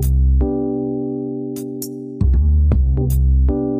Thank you.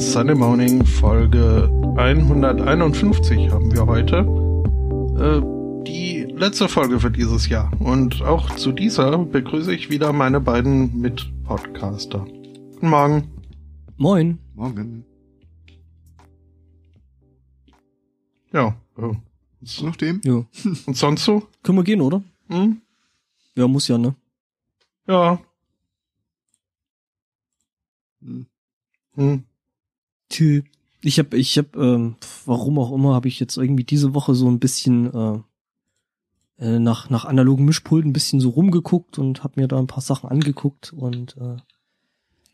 Sunday Morning Folge 151 haben wir heute. Äh, die letzte Folge für dieses Jahr. Und auch zu dieser begrüße ich wieder meine beiden Mitpodcaster. Guten Morgen. Moin. Morgen. Ja. Äh, Ist noch dem? Ja. und sonst so? Können wir gehen, oder? Hm? Ja, muss ja, ne? Ja. Hm. Hm. Tschü. Ich hab, ich hab, ähm, warum auch immer, habe ich jetzt irgendwie diese Woche so ein bisschen äh, äh, nach nach analogen Mischpulten ein bisschen so rumgeguckt und habe mir da ein paar Sachen angeguckt und äh,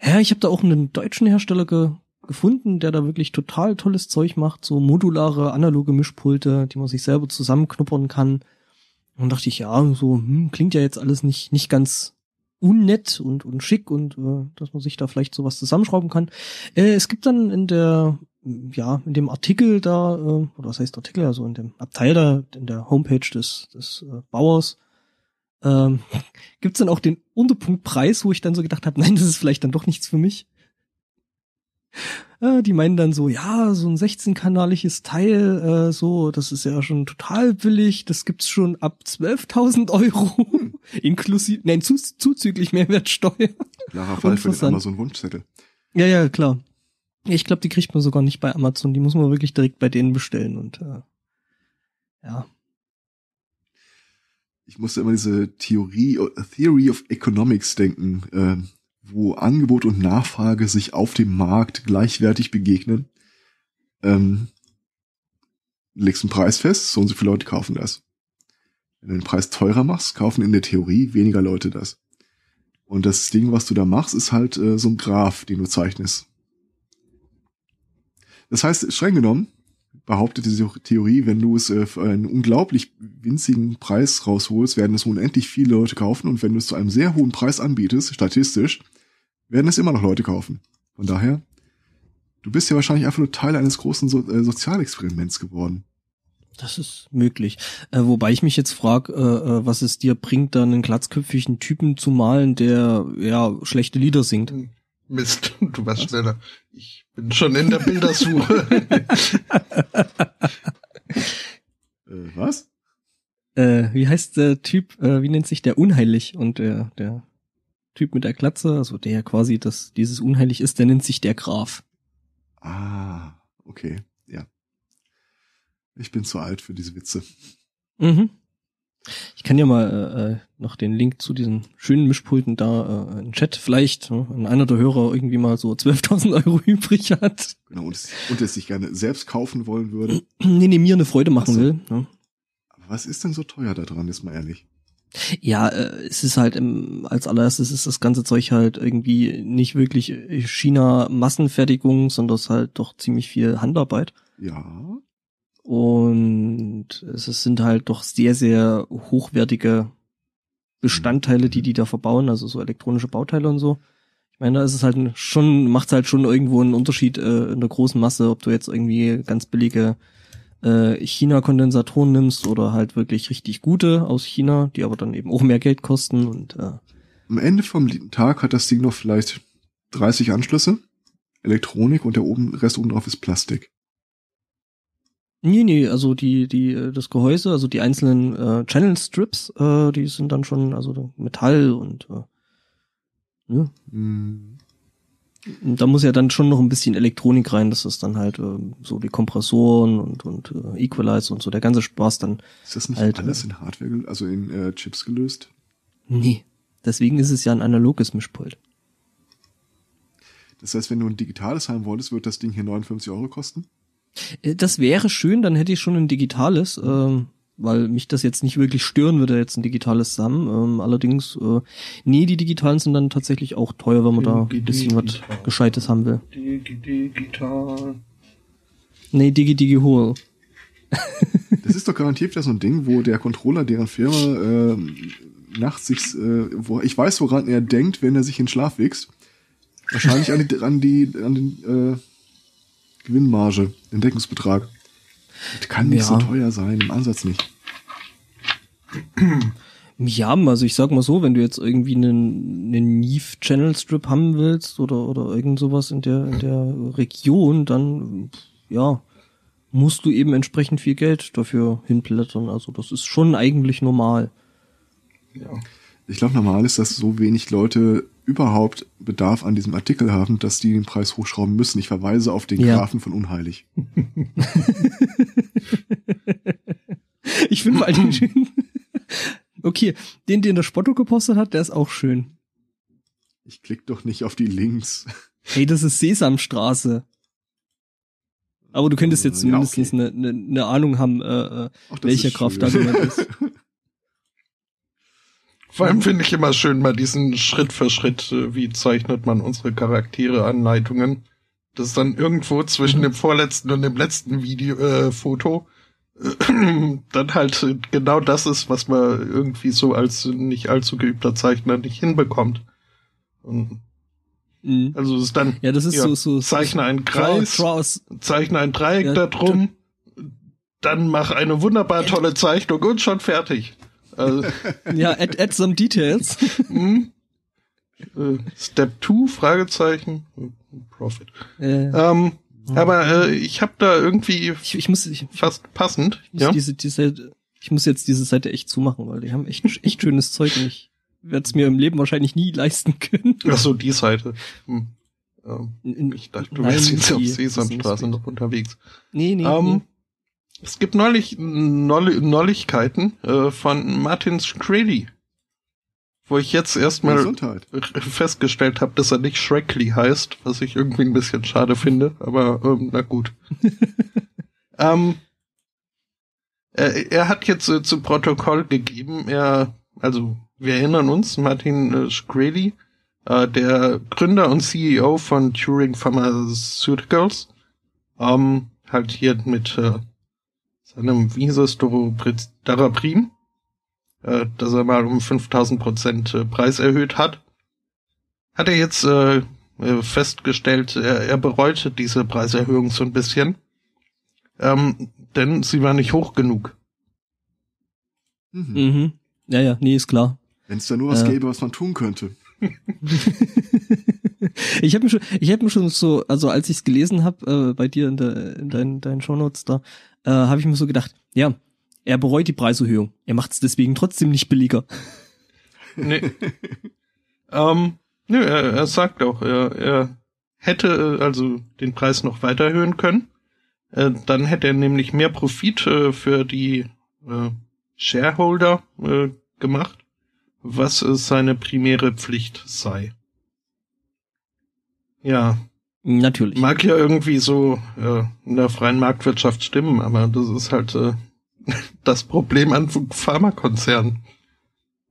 ja, ich habe da auch einen deutschen Hersteller ge gefunden, der da wirklich total tolles Zeug macht, so modulare analoge Mischpulte, die man sich selber zusammenknuppern kann. Und dachte ich, ja, so hm, klingt ja jetzt alles nicht nicht ganz unnett und, und schick und äh, dass man sich da vielleicht sowas zusammenschrauben kann. Äh, es gibt dann in der, ja, in dem Artikel da, äh, oder was heißt Artikel, also in dem Abteil da, in der Homepage des, des äh, Bauers, ähm, gibt's dann auch den Unterpunktpreis, wo ich dann so gedacht habe, nein, das ist vielleicht dann doch nichts für mich. Äh, die meinen dann so, ja, so ein 16-kanaliges Teil, äh, so, das ist ja schon total billig, das gibt's schon ab 12.000 Euro, inklusive, nein, zu, zuzüglich Mehrwertsteuer. Klarer Fall für den Interessant. Amazon-Wunschzettel. Ja, ja, klar. Ich glaube, die kriegt man sogar nicht bei Amazon, die muss man wirklich direkt bei denen bestellen und äh, ja. Ich musste immer diese Theorie, Theory of Economics denken, äh, wo Angebot und Nachfrage sich auf dem Markt gleichwertig begegnen. Ähm, legst einen Preis fest, so und so viele Leute kaufen das. Wenn du den Preis teurer machst, kaufen in der Theorie weniger Leute das. Und das Ding, was du da machst, ist halt äh, so ein Graph, den du zeichnest. Das heißt, streng genommen, behauptet diese Theorie, wenn du es äh, für einen unglaublich winzigen Preis rausholst, werden es unendlich viele Leute kaufen und wenn du es zu einem sehr hohen Preis anbietest, statistisch, werden es immer noch Leute kaufen. Von daher, du bist ja wahrscheinlich einfach nur Teil eines großen so äh, Sozialexperiments geworden. Das ist möglich. Äh, wobei ich mich jetzt frage, äh, äh, was es dir bringt, da einen glatzköpfigen Typen zu malen, der ja schlechte Lieder singt. Mist, du warst schneller. Ich bin schon in der Bildersuche. Äh, was? Äh, wie heißt der Typ, äh, wie nennt sich der unheilig? Und der, der Typ mit der Glatze, also der quasi das, dieses unheilig ist, der nennt sich der Graf. Ah, okay, ja. Ich bin zu alt für diese Witze. Mhm. Ich kann ja mal äh, äh, noch den Link zu diesen schönen Mischpulten da äh, in den Chat vielleicht, ne, wenn einer der Hörer irgendwie mal so 12.000 Euro übrig hat. Genau, und es, und es sich gerne selbst kaufen wollen würde. nee, nee, mir eine Freude machen Ach so. will. Ne? Aber was ist denn so teuer da dran, ist mal ehrlich? Ja, äh, es ist halt im, als allererstes ist das ganze Zeug halt irgendwie nicht wirklich China Massenfertigung, sondern es ist halt doch ziemlich viel Handarbeit. Ja, Und es sind halt doch sehr, sehr hochwertige Bestandteile, die die da verbauen, also so elektronische Bauteile und so. Ich meine, da ist es halt schon, macht halt schon irgendwo einen Unterschied äh, in der großen Masse, ob du jetzt irgendwie ganz billige äh, China-Kondensatoren nimmst oder halt wirklich richtig gute aus China, die aber dann eben auch mehr Geld kosten und äh, am Ende vom Tag hat das Ding noch vielleicht 30 Anschlüsse, Elektronik und der oben, Rest oben drauf ist Plastik. Nee, nee, also die, die, das Gehäuse, also die einzelnen äh, Channel Strips, äh, die sind dann schon, also Metall und äh, ne? Hm, Da muss ja dann schon noch ein bisschen Elektronik rein, dass das dann halt äh, so die Kompressoren und, und äh, Equalizer und so der ganze Spaß dann. Ist das nicht halt, alles in Hardware, also in äh, Chips gelöst? Nee. Deswegen ist es ja ein analoges Mischpult. Das heißt, wenn du ein digitales haben wolltest, wird das Ding hier 59 Euro kosten? Äh, Das wäre schön, dann hätte ich schon ein digitales, ähm, weil mich das jetzt nicht wirklich stören würde, jetzt ein digitales haben. Ähm, allerdings, äh, nee, die digitalen sind dann tatsächlich auch teuer, wenn man da ein bisschen was. Gescheites haben will. Digi digital. Nee, Digi Digi Hol. Das ist doch garantiert wieder so ein Ding, wo der Controller deren Firma äh, nachts sich, äh, wo ich weiß, woran er denkt, wenn er sich in Schlaf wächst. Wahrscheinlich an die, an die, an den äh, Gewinnmarge, den Deckungsbetrag. Das kann nicht Ja. so teuer sein, im Ansatz nicht. Ja, also ich sag mal so, wenn du jetzt irgendwie einen, einen Neve Channel Strip haben willst oder, oder irgend sowas in der, in der Region, dann, ja, musst du eben entsprechend viel Geld dafür hinblättern. Also das ist schon eigentlich normal. Ja. Ich glaube, normal ist, dass so wenig Leute überhaupt Bedarf an diesem Artikel haben, dass die den Preis hochschrauben müssen. Ich verweise auf den Ja. Grafen von Unheilig. Ich finde vor allen schön. Okay, den, den der Spotto gepostet hat, der ist auch schön. Ich klick doch nicht auf die Links. Hey, das ist Sesamstraße. Aber du könntest jetzt Ja, zumindest okay. eine, eine, eine Ahnung haben, äh, äh, Ach, das welcher Kraft da gemeint ist. Vor allem finde ich immer schön mal diesen Schritt für Schritt, äh, wie zeichnet man unsere Charaktere Anleitungen. Das ist dann irgendwo zwischen dem vorletzten und dem letzten Video, äh, Foto, äh, dann halt äh, genau das ist, was man irgendwie so als nicht allzu geübter Zeichner nicht hinbekommt. Und Mhm. also es ist dann, Ja, das ist ja, so, so, zeichne einen Kreis, Draw zeichne ein Dreieck Ja, da drum, dann mach eine wunderbar tolle Zeichnung und schon fertig. Also, Ja, add, add some details. hm? Äh, Step 2, Fragezeichen, Profit. äh, Ähm, aber äh, ich habe da irgendwie ich, ich muss, ich, ich fast passend, muss ja. diese, diese, ich muss jetzt diese Seite echt zumachen, weil die haben echt, echt schönes Zeug und ich werde es mir im Leben wahrscheinlich nie leisten können. Ach so, die Seite. Hm. Ähm, In- in- ich dachte, du wärst jetzt auf Sesamstraße noch unterwegs. Nee, nee, Ähm, nee. Es gibt neulich Noll Neuigkeiten äh, von Martin Shkreli, wo ich jetzt erstmal festgestellt habe, dass er nicht Shrekley heißt, was ich irgendwie ein bisschen schade finde, aber ähm, na gut. ähm, er, er hat jetzt äh, zu Protokoll gegeben, er, also wir erinnern uns, Martin äh, Shkreli, äh, der Gründer und CEO von Turing Pharmaceuticals, ähm, halt hier mit äh, es, Dorobriz- Daraprim, äh, dass er mal um 5000 Prozent äh, Preis erhöht hat, hat er jetzt äh, äh, festgestellt, er, er bereute diese Preiserhöhung so ein bisschen, ähm, denn sie war nicht hoch genug. Mhm. Mhm. Ja, ja, nee, ist klar. Wenn es da nur was Ja. gäbe, was man tun könnte. ich habe mir schon, ich habe mir schon so, also als ich es gelesen habe äh, bei dir in, der, in deinen, deinen Shownotes da, äh, habe ich mir so gedacht, ja, er bereut die Preiserhöhung. Er macht es deswegen trotzdem nicht billiger. Nee. ähm, nö, er, er sagt auch, er, er hätte äh, also den Preis noch weiter erhöhen können. Äh, dann hätte er nämlich mehr Profit äh, für die äh, Shareholder äh, gemacht, was äh, seine primäre Pflicht sei. Ja, Natürlich. mag ja irgendwie so äh, in der freien Marktwirtschaft stimmen, aber das ist halt äh, das Problem an Pharmakonzernen.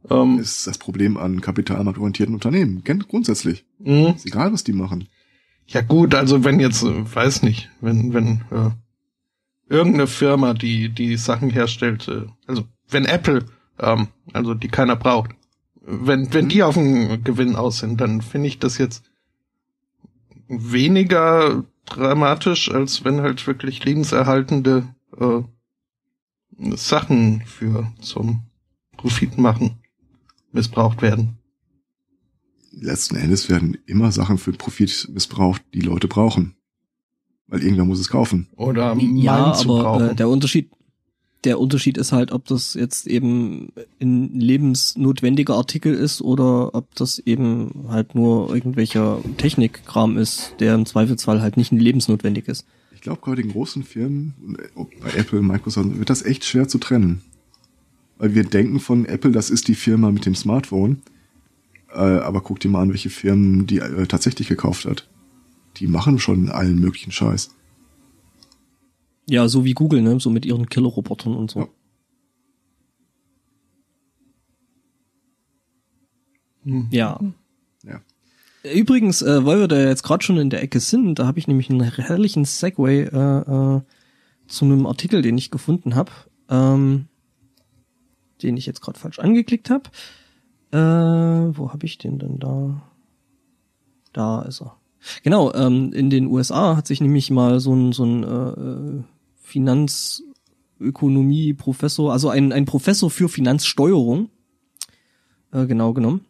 Ähm, Ist das Problem an kapitalmarktorientierten Unternehmen. Kennt grundsätzlich. mh. Ist egal, was die machen. Ja gut, also wenn jetzt, äh, weiß nicht, wenn, wenn äh, irgendeine Firma, die die Sachen herstellt, äh, also wenn Apple, ähm, also die keiner braucht, wenn, wenn die auf den Gewinn aus sind, dann finde ich das jetzt weniger dramatisch, als wenn halt wirklich lebenserhaltende äh, Sachen für zum Profit machen missbraucht werden. Letzten Endes werden immer Sachen für Profit missbraucht, die Leute brauchen. Weil irgendwer muss es kaufen. Oder ja, aber brauchen. äh, der Unterschied, der Unterschied ist halt, ob das jetzt eben ein lebensnotwendiger Artikel ist oder ob das eben halt nur irgendwelcher Technikkram ist, der im Zweifelsfall halt nicht lebensnotwendig ist. Ich glaube, bei den großen Firmen, bei Apple, Microsoft, wird das echt schwer zu trennen. Weil wir denken von Apple, das ist die Firma mit dem Smartphone. Äh, aber guck dir mal an, welche Firmen die äh, tatsächlich gekauft hat. Die machen schon allen möglichen Scheiß. Ja, so wie Google, ne? So mit ihren Killer-Robotern und so. Ja. Hm. Ja. ja. Übrigens, äh, weil wir da jetzt gerade schon in der Ecke sind, da habe ich nämlich einen herrlichen Segway äh, äh, zu einem Artikel, den ich gefunden habe, ähm, den ich jetzt gerade falsch angeklickt habe. Äh, wo habe ich den denn da? Da ist er. Genau, ähm, in den USA hat sich nämlich mal so ein, so ein äh, Finanzökonomie-Professor, also ein, ein Professor für Finanzsteuerung, äh, genau genommen,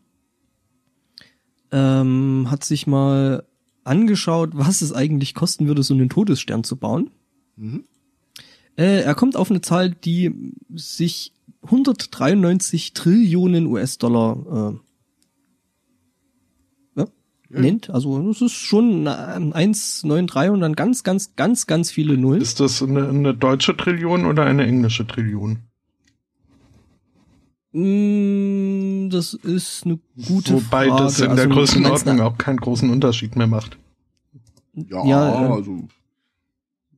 ähm, hat sich mal angeschaut, was es eigentlich kosten würde, so einen Todesstern zu bauen. Mhm. Äh, er kommt auf eine Zahl, die sich 193 Trillionen US-Dollar äh. Nennt. Also das ist schon 1,93 und dann ganz, ganz, ganz, ganz viele Nullen. Ist das eine, eine deutsche Trillion oder eine englische Trillion? Mm, das ist eine gute Wobei Frage. das in also, der Größenordnung auch keinen großen Unterschied mehr macht. Ja, ja äh, also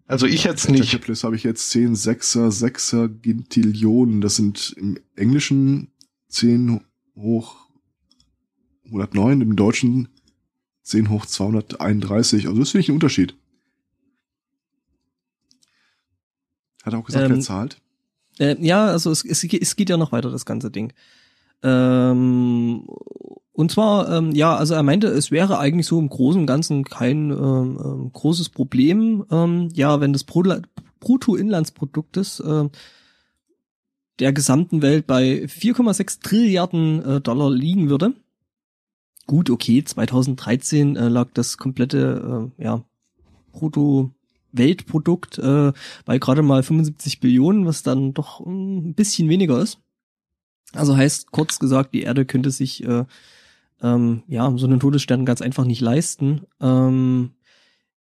also ich jetzt nicht. Plus habe ich jetzt 10 Sechser, Sechser Gintillionen. Das sind im Englischen 10 hoch 109, im Deutschen 10 hoch 231. Also das finde ich ein Unterschied. Hat er auch gesagt, ähm, wer zahlt? Äh, ja, also es, es, es geht ja noch weiter, das ganze Ding. Ähm, und zwar, ähm, ja, also er meinte, es wäre eigentlich so im Großen und Ganzen kein ähm, ähm, großes Problem, ähm, ja, wenn das Bruttoinlandsprodukt äh, der gesamten Welt bei 4,6 Trilliarden äh, Dollar liegen würde. Gut, okay, 2013 äh, lag das komplette, äh, ja, Brutto Weltprodukt äh, bei gerade mal 75 Billionen, was dann doch ein bisschen weniger ist. Also heißt kurz gesagt, die Erde könnte sich äh, ähm, ja, so einen Todesstern ganz einfach nicht leisten. Ähm,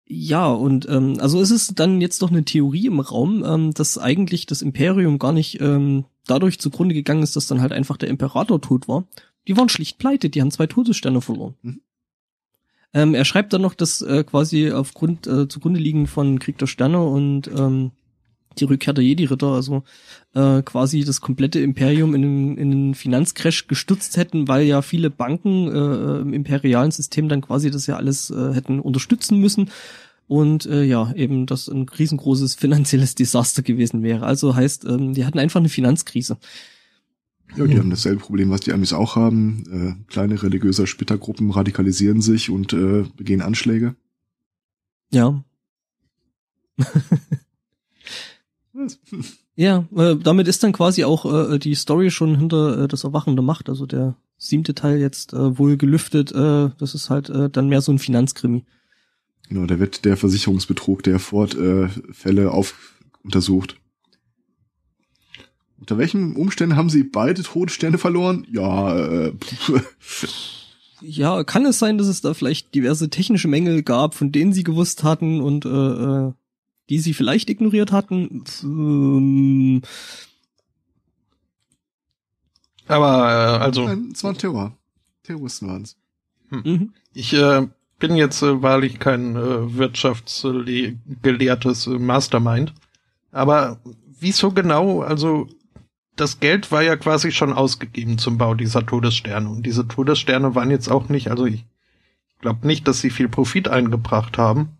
ja, und ähm, also ist es dann jetzt doch eine Theorie im Raum, ähm, dass eigentlich das Imperium gar nicht ähm, dadurch zugrunde gegangen ist, dass dann halt einfach der Imperator tot war. Die waren schlicht pleite, die haben zwei Todessterne verloren. Mhm. Ähm, er schreibt dann noch, dass äh, quasi aufgrund äh, zugrunde liegen von Krieg der Sterne und ähm, die Rückkehr der Jedi-Ritter, also äh, quasi das komplette Imperium in den, in den Finanzcrash gestützt hätten, weil ja viele Banken äh, im imperialen System dann quasi das ja alles äh, hätten unterstützen müssen und äh, ja, eben das ein riesengroßes finanzielles Desaster gewesen wäre. Also heißt, ähm, die hatten einfach eine Finanzkrise. Ja, die hm. haben dasselbe Problem, was die Amis auch haben. Äh, kleine religiöse Splittergruppen radikalisieren sich und äh, begehen Anschläge. Ja. ja, äh, damit ist dann quasi auch äh, die Story schon hinter äh, das Erwachen der Macht, also der siebte Teil jetzt äh, wohl gelüftet. Äh, das ist halt äh, dann mehr so ein Finanzkrimi. Genau, da wird der Versicherungsbetrug der Ford-Fälle äh, auf untersucht. Unter welchen Umständen haben sie beide Todessterne verloren? Ja, äh, ja, kann es sein, dass es da vielleicht diverse technische Mängel gab, von denen sie gewusst hatten und äh, äh die sie vielleicht ignoriert hatten. Ähm, aber äh, also. Nein, es waren Terror. Terroristen waren es. Hm. Mhm. Ich äh, bin jetzt äh, wahrlich kein äh, wirtschaftsgelehrtes äh, Mastermind. Aber wieso genau, also das Geld war ja quasi schon ausgegeben zum Bau dieser Todessterne. Und diese Todessterne waren jetzt auch nicht, also ich glaube nicht, dass sie viel Profit eingebracht haben.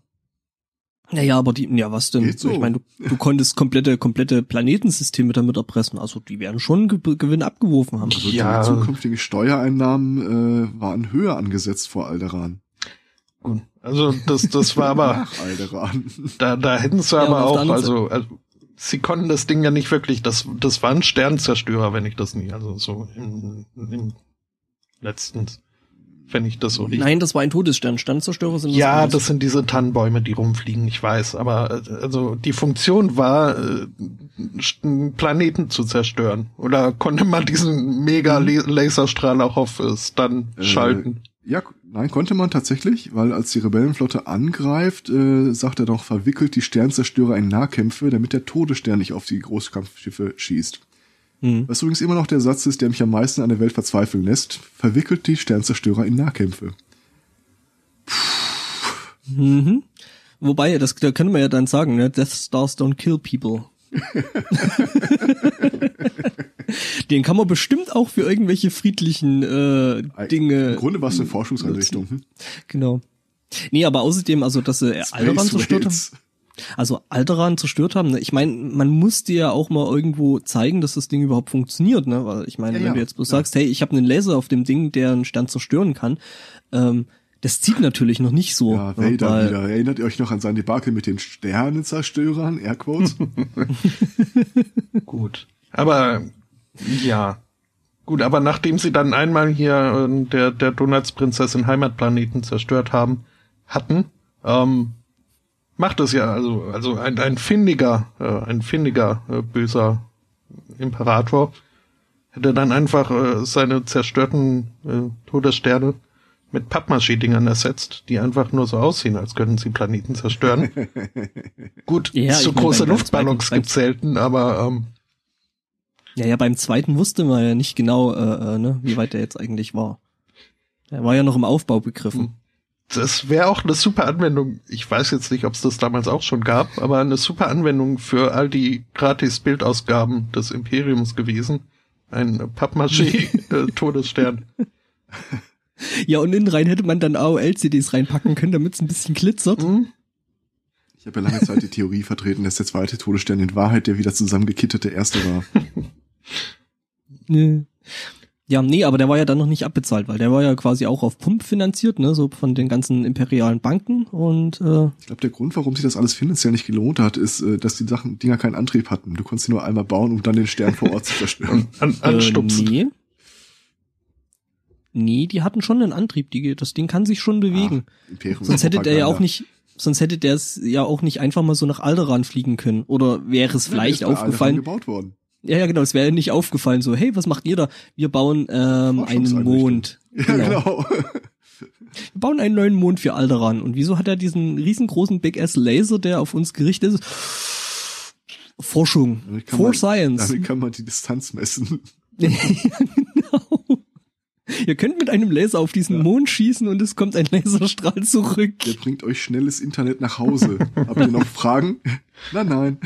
Naja, aber die, ja, was denn? So. Ich meine, du, du konntest komplette, komplette Planetensysteme damit erpressen. Also die werden schon Ge Gewinn abgeworfen haben. Also ja. die zukünftige Steuereinnahmen äh, waren höher angesetzt vor Alderan. Gut. Also das, das war aber. Nach Alderan. Da, da hätten sie ja, aber auch, also, also sie konnten das Ding ja nicht wirklich, das, das war ein Sternzerstörer, wenn ich das nie, also so im, im letztens. wenn ich das so richtig. Nein, das war ein Todesstern. Sternzerstörer sind was Ja, das sind diese Tannenbäume, die rumfliegen, ich weiß. Aber äh, also die Funktion war, äh, einen Planeten zu zerstören. Oder konnte man diesen mega Mhm. Laserstrahl auch auf äh, Stun Äh, schalten? Ja, nein, konnte man tatsächlich, weil als die Rebellenflotte angreift, äh, sagt er doch, verwickelt die Sternzerstörer in Nahkämpfe, damit der Todesstern nicht auf die Großkampfschiffe schießt. Hm. Was übrigens immer noch der Satz ist, der mich am meisten an der Welt verzweifeln lässt. Verwickelt die Sternzerstörer in Nahkämpfe. Mhm. Wobei, das da können wir ja dann sagen, ne? Death Stars don't kill people. Den kann man bestimmt auch für irgendwelche friedlichen äh, Dinge. Im Grunde war es eine Forschungseinrichtung. Hm? Genau. Nee, aber außerdem, also dass sie Alderan Space zerstört haben. Also Alderan zerstört haben. Ne? Ich meine, man muss dir ja auch mal irgendwo zeigen, dass das Ding überhaupt funktioniert, ne? Weil ich meine, Ja, wenn ja, du jetzt bloß ja. sagst, hey, ich habe einen Laser auf dem Ding, der einen Stern zerstören kann, ähm, das zieht natürlich noch nicht so. Ja, ne? Vader Weil- wieder. Erinnert ihr euch noch an sein Debakel mit den Sternenzerstörern? Airquotes? Gut. Aber ja. Gut, aber nachdem sie dann einmal hier äh, der, der Donutsprinzessin Heimatplaneten zerstört haben, hatten, ähm, macht es ja also, also ein, ein findiger, äh, ein findiger äh, böser Imperator hätte dann einfach äh, seine zerstörten äh, Todessterne mit Pappmaché-Dingern ersetzt, die einfach nur so aussehen, als könnten sie Planeten zerstören. Gut, Ja, so große Luftballons gibt's selten, aber ähm, Ja, ja, beim zweiten wusste man ja nicht genau, äh, äh, ne, wie weit der jetzt eigentlich war. Er war ja noch im Aufbau begriffen. Das wäre auch eine super Anwendung. Ich weiß jetzt nicht, ob es das damals auch schon gab, aber eine super Anwendung für all die Gratis-Bildausgaben des Imperiums gewesen. Ein Pappmaché-Todesstern. Ja, und innen rein hätte man dann AOL-CDs reinpacken können, damit es ein bisschen glitzert. hm? Ich habe ja lange Zeit die Theorie vertreten, dass der zweite Todesstern in Wahrheit der wieder zusammengekittete erste war. Nee. Ja, nee, aber der war ja dann noch nicht abbezahlt, weil der war ja quasi auch auf Pump finanziert, ne, so von den ganzen imperialen Banken und äh, Ich glaube, der Grund, warum sich das alles finanziell nicht gelohnt hat, ist, äh, dass die Sachen, Dinger keinen Antrieb hatten. Du konntest sie nur einmal bauen, um dann den Stern vor Ort zu zerstören. An, anstupsen. Äh, nee. Nee, die hatten schon einen Antrieb, die, das Ding kann sich schon bewegen. Ach, Imperium sonst hätte der ja auch nicht, sonst hätte der es ja auch nicht einfach mal so nach Alderan fliegen können. Oder wäre es Ja, der vielleicht Alderan aufgefallen, gebaut worden. Ja, ja, genau, es wäre nicht aufgefallen, so, hey, was macht ihr da? Wir bauen ähm, einen. Mond. Ja, Genau. genau. Wir bauen einen neuen Mond für Alderan. Und wieso hat er diesen riesengroßen Big Ass Laser, der auf uns gerichtet ist? Forschung. For man- Science. Damit kann man die Distanz messen. ja, genau. Ihr könnt mit einem Laser auf diesen Mond schießen und es kommt ein Laserstrahl zurück. Der bringt euch schnelles Internet nach Hause. Habt ihr noch Fragen? Nein, nein.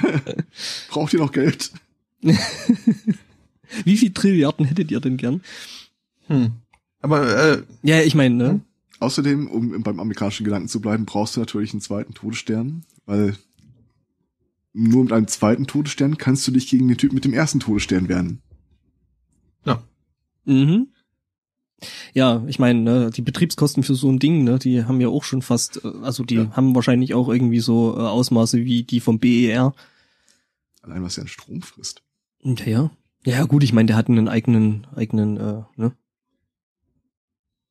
Braucht ihr noch Geld? Wie viel Trilliarden hättet ihr denn gern? Hm. Aber äh, Ja, ich meine, ne? Außerdem, um beim amerikanischen Gedanken zu bleiben, brauchst du natürlich einen zweiten Todesstern, weil nur mit einem zweiten Todesstern kannst du dich gegen den Typ mit dem ersten Todesstern wehren. ja. Mhm. Ja, ich meine, ne, die Betriebskosten für so ein Ding, ne, die haben ja auch schon fast, äh, also die Ja. haben wahrscheinlich auch irgendwie so äh, Ausmaße wie die vom BER. Allein was ja an Strom frisst. Ja, ja. Ja, gut, ich meine, der hat einen eigenen, eigenen, äh, ne?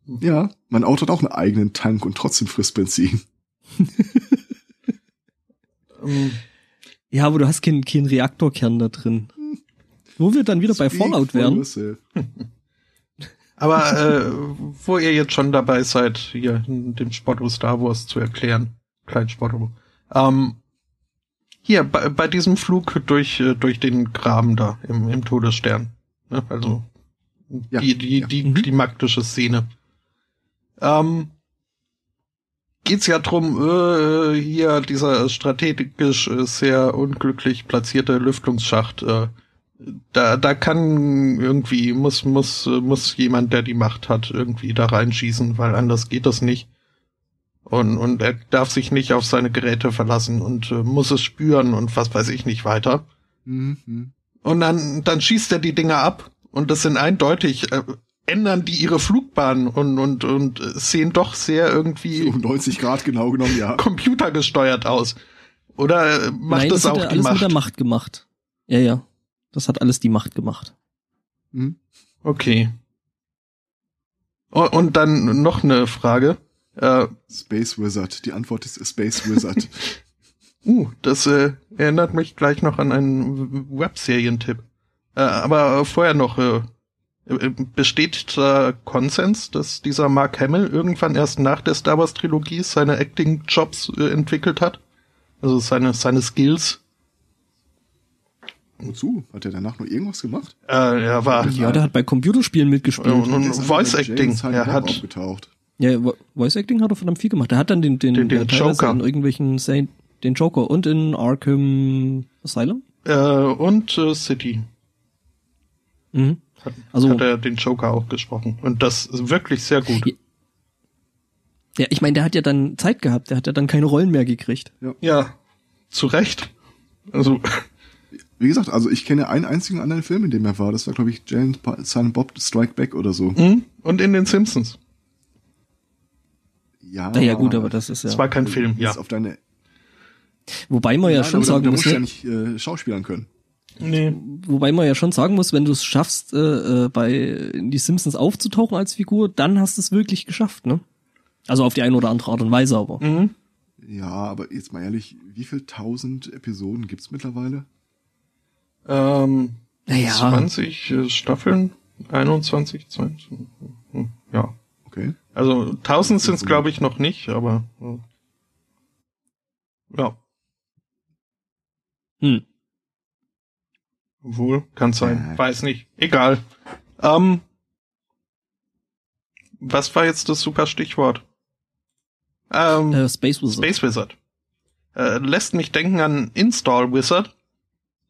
Ja, mein Auto hat auch einen eigenen Tank und trotzdem frisst Benzin. Ähm, Ja, aber du hast keinen keinen Reaktorkern da drin. Wo wir dann wieder bei Fallout wären. aber äh, wo ihr jetzt schon dabei seid, hier in dem Spotto Star Wars zu erklären, klein Spotto, ähm, hier bei, bei diesem Flug durch äh, durch den Graben da im, im Todesstern, ne? also Ja, die die ja. die Mhm. klimaktische Szene. Ähm, geht's ja drum, äh, hier dieser strategisch äh, sehr unglücklich platzierte Lüftungsschacht. Äh, da, da kann irgendwie, muss, muss, äh, muss jemand, der die Macht hat, irgendwie da reinschießen, weil anders geht das nicht. Und, und er darf sich nicht auf seine Geräte verlassen und äh, muss es spüren und was weiß ich nicht weiter. Mhm. Und dann, dann schießt er die Dinger ab und das sind eindeutig, äh, ändern die ihre Flugbahn und, und, und sehen doch sehr irgendwie Um 90 Grad genau genommen, ja. computergesteuert aus. Oder äh, macht Nein, das, das hat auch er die alles Macht? mit der Macht gemacht. Ja, ja. Das hat alles die Macht gemacht. Mhm. Okay. Und dann noch eine Frage. Äh, Space Wizard. Die Antwort ist Space Wizard. uh, das äh, erinnert mich gleich noch an einen Webserientipp. Äh, aber vorher noch, äh, äh, besteht da Konsens, dass dieser Mark Hamill irgendwann erst nach der Star Wars Trilogie seine Acting-Jobs äh, entwickelt hat? Also seine, seine Skills? Wozu? Hat er danach noch irgendwas gemacht? Äh, er war Ja, der hat bei Computerspielen mitgespielt. Und- und Der einfach Voice Acting. Er hat- aufgetaucht. Ja, Vo- Voice Acting hat er verdammt viel gemacht. Er hat dann den, den, Den- den Joker. in irgendwelchen Saint, den Joker und in Arkham Asylum. äh, und äh, City Mhm. hat, Also- hat er den Joker auch gesprochen. Und das ist wirklich sehr gut. Ja. Ja, ich meine, der hat ja dann Zeit gehabt. Der hat ja dann keine Rollen mehr gekriegt. Ja, zu Recht. Also, Wie gesagt, also ich kenne einen einzigen anderen Film, in dem er war. Das war, glaube ich, Jane Silent Bob Strike Back oder so. hm? und in den Simpsons. Ja, Na ja, gut, aber das ist Es ja. war kein Film, ja. auf deine. Wobei man ja Nein, schon sagen muss, musst du ja ne? nicht äh, schauspielern können. Nee. wobei man ja schon sagen muss, wenn du es schaffst, äh, äh, bei in die Simpsons aufzutauchen als Figur, dann hast du es wirklich geschafft, ne? Also auf die eine oder andere Art und Weise, aber. Mhm. Ja, aber jetzt mal ehrlich, wie viel tausend Episoden gibt's mittlerweile? Ähm, Naja. 20 äh, Staffeln, 21, 20. hm, Ja. Okay. Also 1000 sind es, glaube ich, noch nicht, aber äh, ja, Hm. wohl, kann sein, Ja. weiß nicht, egal. Ähm, was war jetzt das super Stichwort? Ähm, Äh, Space Wizard. Space Wizard. Äh, lässt mich denken an Install Wizard.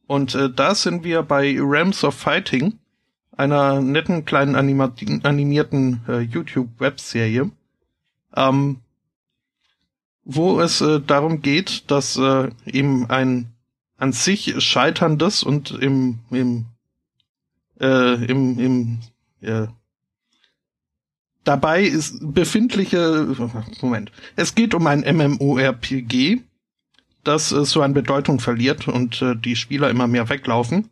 Und äh, da sind wir bei Realms of Fighting, einer netten kleinen anima animierten äh, YouTube-Webserie, ähm, wo es äh, darum geht, dass äh, eben ein an sich scheiterndes und im im äh, im, im äh, dabei ist befindliche Moment. Es geht um ein MMORPG, das äh, so an Bedeutung verliert und äh, die Spieler immer mehr weglaufen.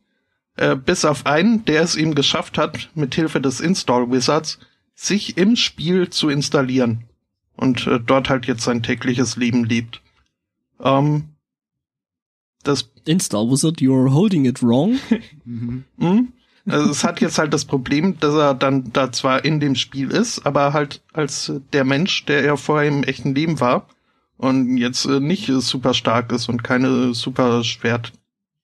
Äh, bis auf einen, der es ihm geschafft hat, mit Hilfe des Install Wizards sich im Spiel zu installieren und äh, dort halt jetzt sein tägliches Leben lebt. Ähm, das Install Wizard, you're holding it wrong. Mhm. hm? Also es hat jetzt halt das Problem, dass er dann da zwar in dem Spiel ist, aber halt als der Mensch, der er vorher im echten Leben war und jetzt äh, nicht äh, super stark ist und keine super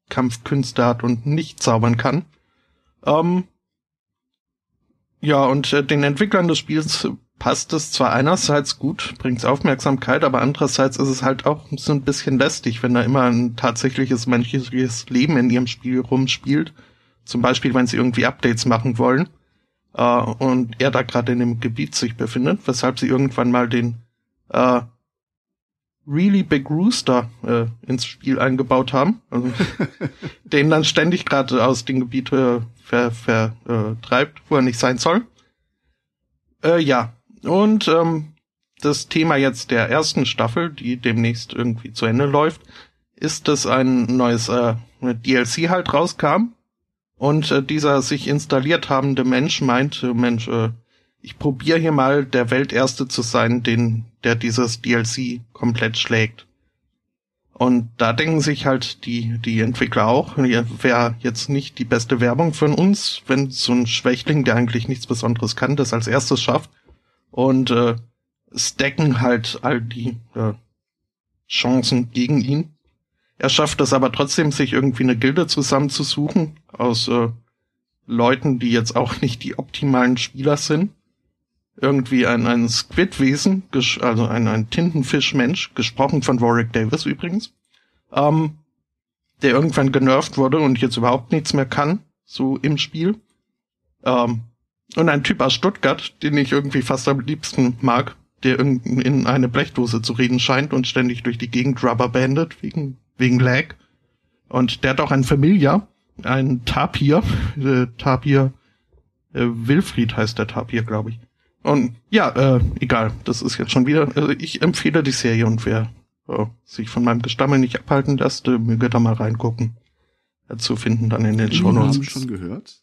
Schwertkampfkünste hat und nicht zaubern kann. Ähm, ja, und äh, den Entwicklern des Spiels passt es zwar einerseits gut, bringt Aufmerksamkeit, aber andererseits ist es halt auch so ein bisschen lästig, wenn da immer ein tatsächliches menschliches Leben in ihrem Spiel rumspielt. Zum Beispiel, wenn sie irgendwie Updates machen wollen äh, und er da gerade in dem Gebiet sich befindet, weshalb sie irgendwann mal den äh, Really Big Rooster äh, ins Spiel eingebaut haben, also, den dann ständig gerade aus dem Gebiet äh, vertreibt, ver, äh, treibt, wo er nicht sein soll. Äh, ja, und ähm, das Thema jetzt der ersten Staffel, die demnächst irgendwie zu Ende läuft, ist, dass ein neues äh, DLC halt rauskam und äh, dieser sich installiert habende Mensch meint, äh, Mensch, äh, ich probiere hier mal der Welterste zu sein, den, der dieses DLC komplett schlägt. Und da denken sich halt die, die Entwickler auch, wäre jetzt nicht die beste Werbung von uns, wenn so ein Schwächling, der eigentlich nichts Besonderes kann, das als erstes schafft. Und äh, stacken halt all die äh, Chancen gegen ihn. Er schafft es aber trotzdem, sich irgendwie eine Gilde zusammenzusuchen aus äh, Leuten, die jetzt auch nicht die optimalen Spieler sind. Irgendwie ein, ein Squidwesen, also ein, ein Tintenfischmensch, gesprochen von Warwick Davis übrigens, ähm, der irgendwann genervt wurde und jetzt überhaupt nichts mehr kann, so im Spiel. Ähm, und ein Typ aus Stuttgart, den ich irgendwie fast am liebsten mag, der in, in eine Blechdose zu reden scheint und ständig durch die Gegend rubberbandet wegen, wegen Lag. Und der hat auch einen Familiar, einen Tapir, äh, Tapir, äh, Wilfried heißt der Tapir, glaube ich. Und ja, äh, egal, das ist jetzt schon wieder, also ich empfehle die Serie und wer äh, sich von meinem Gestammel nicht abhalten lässt, äh, möge da mal reingucken. Äh, zu finden dann in den Den Show Namen Notes. schon gehört?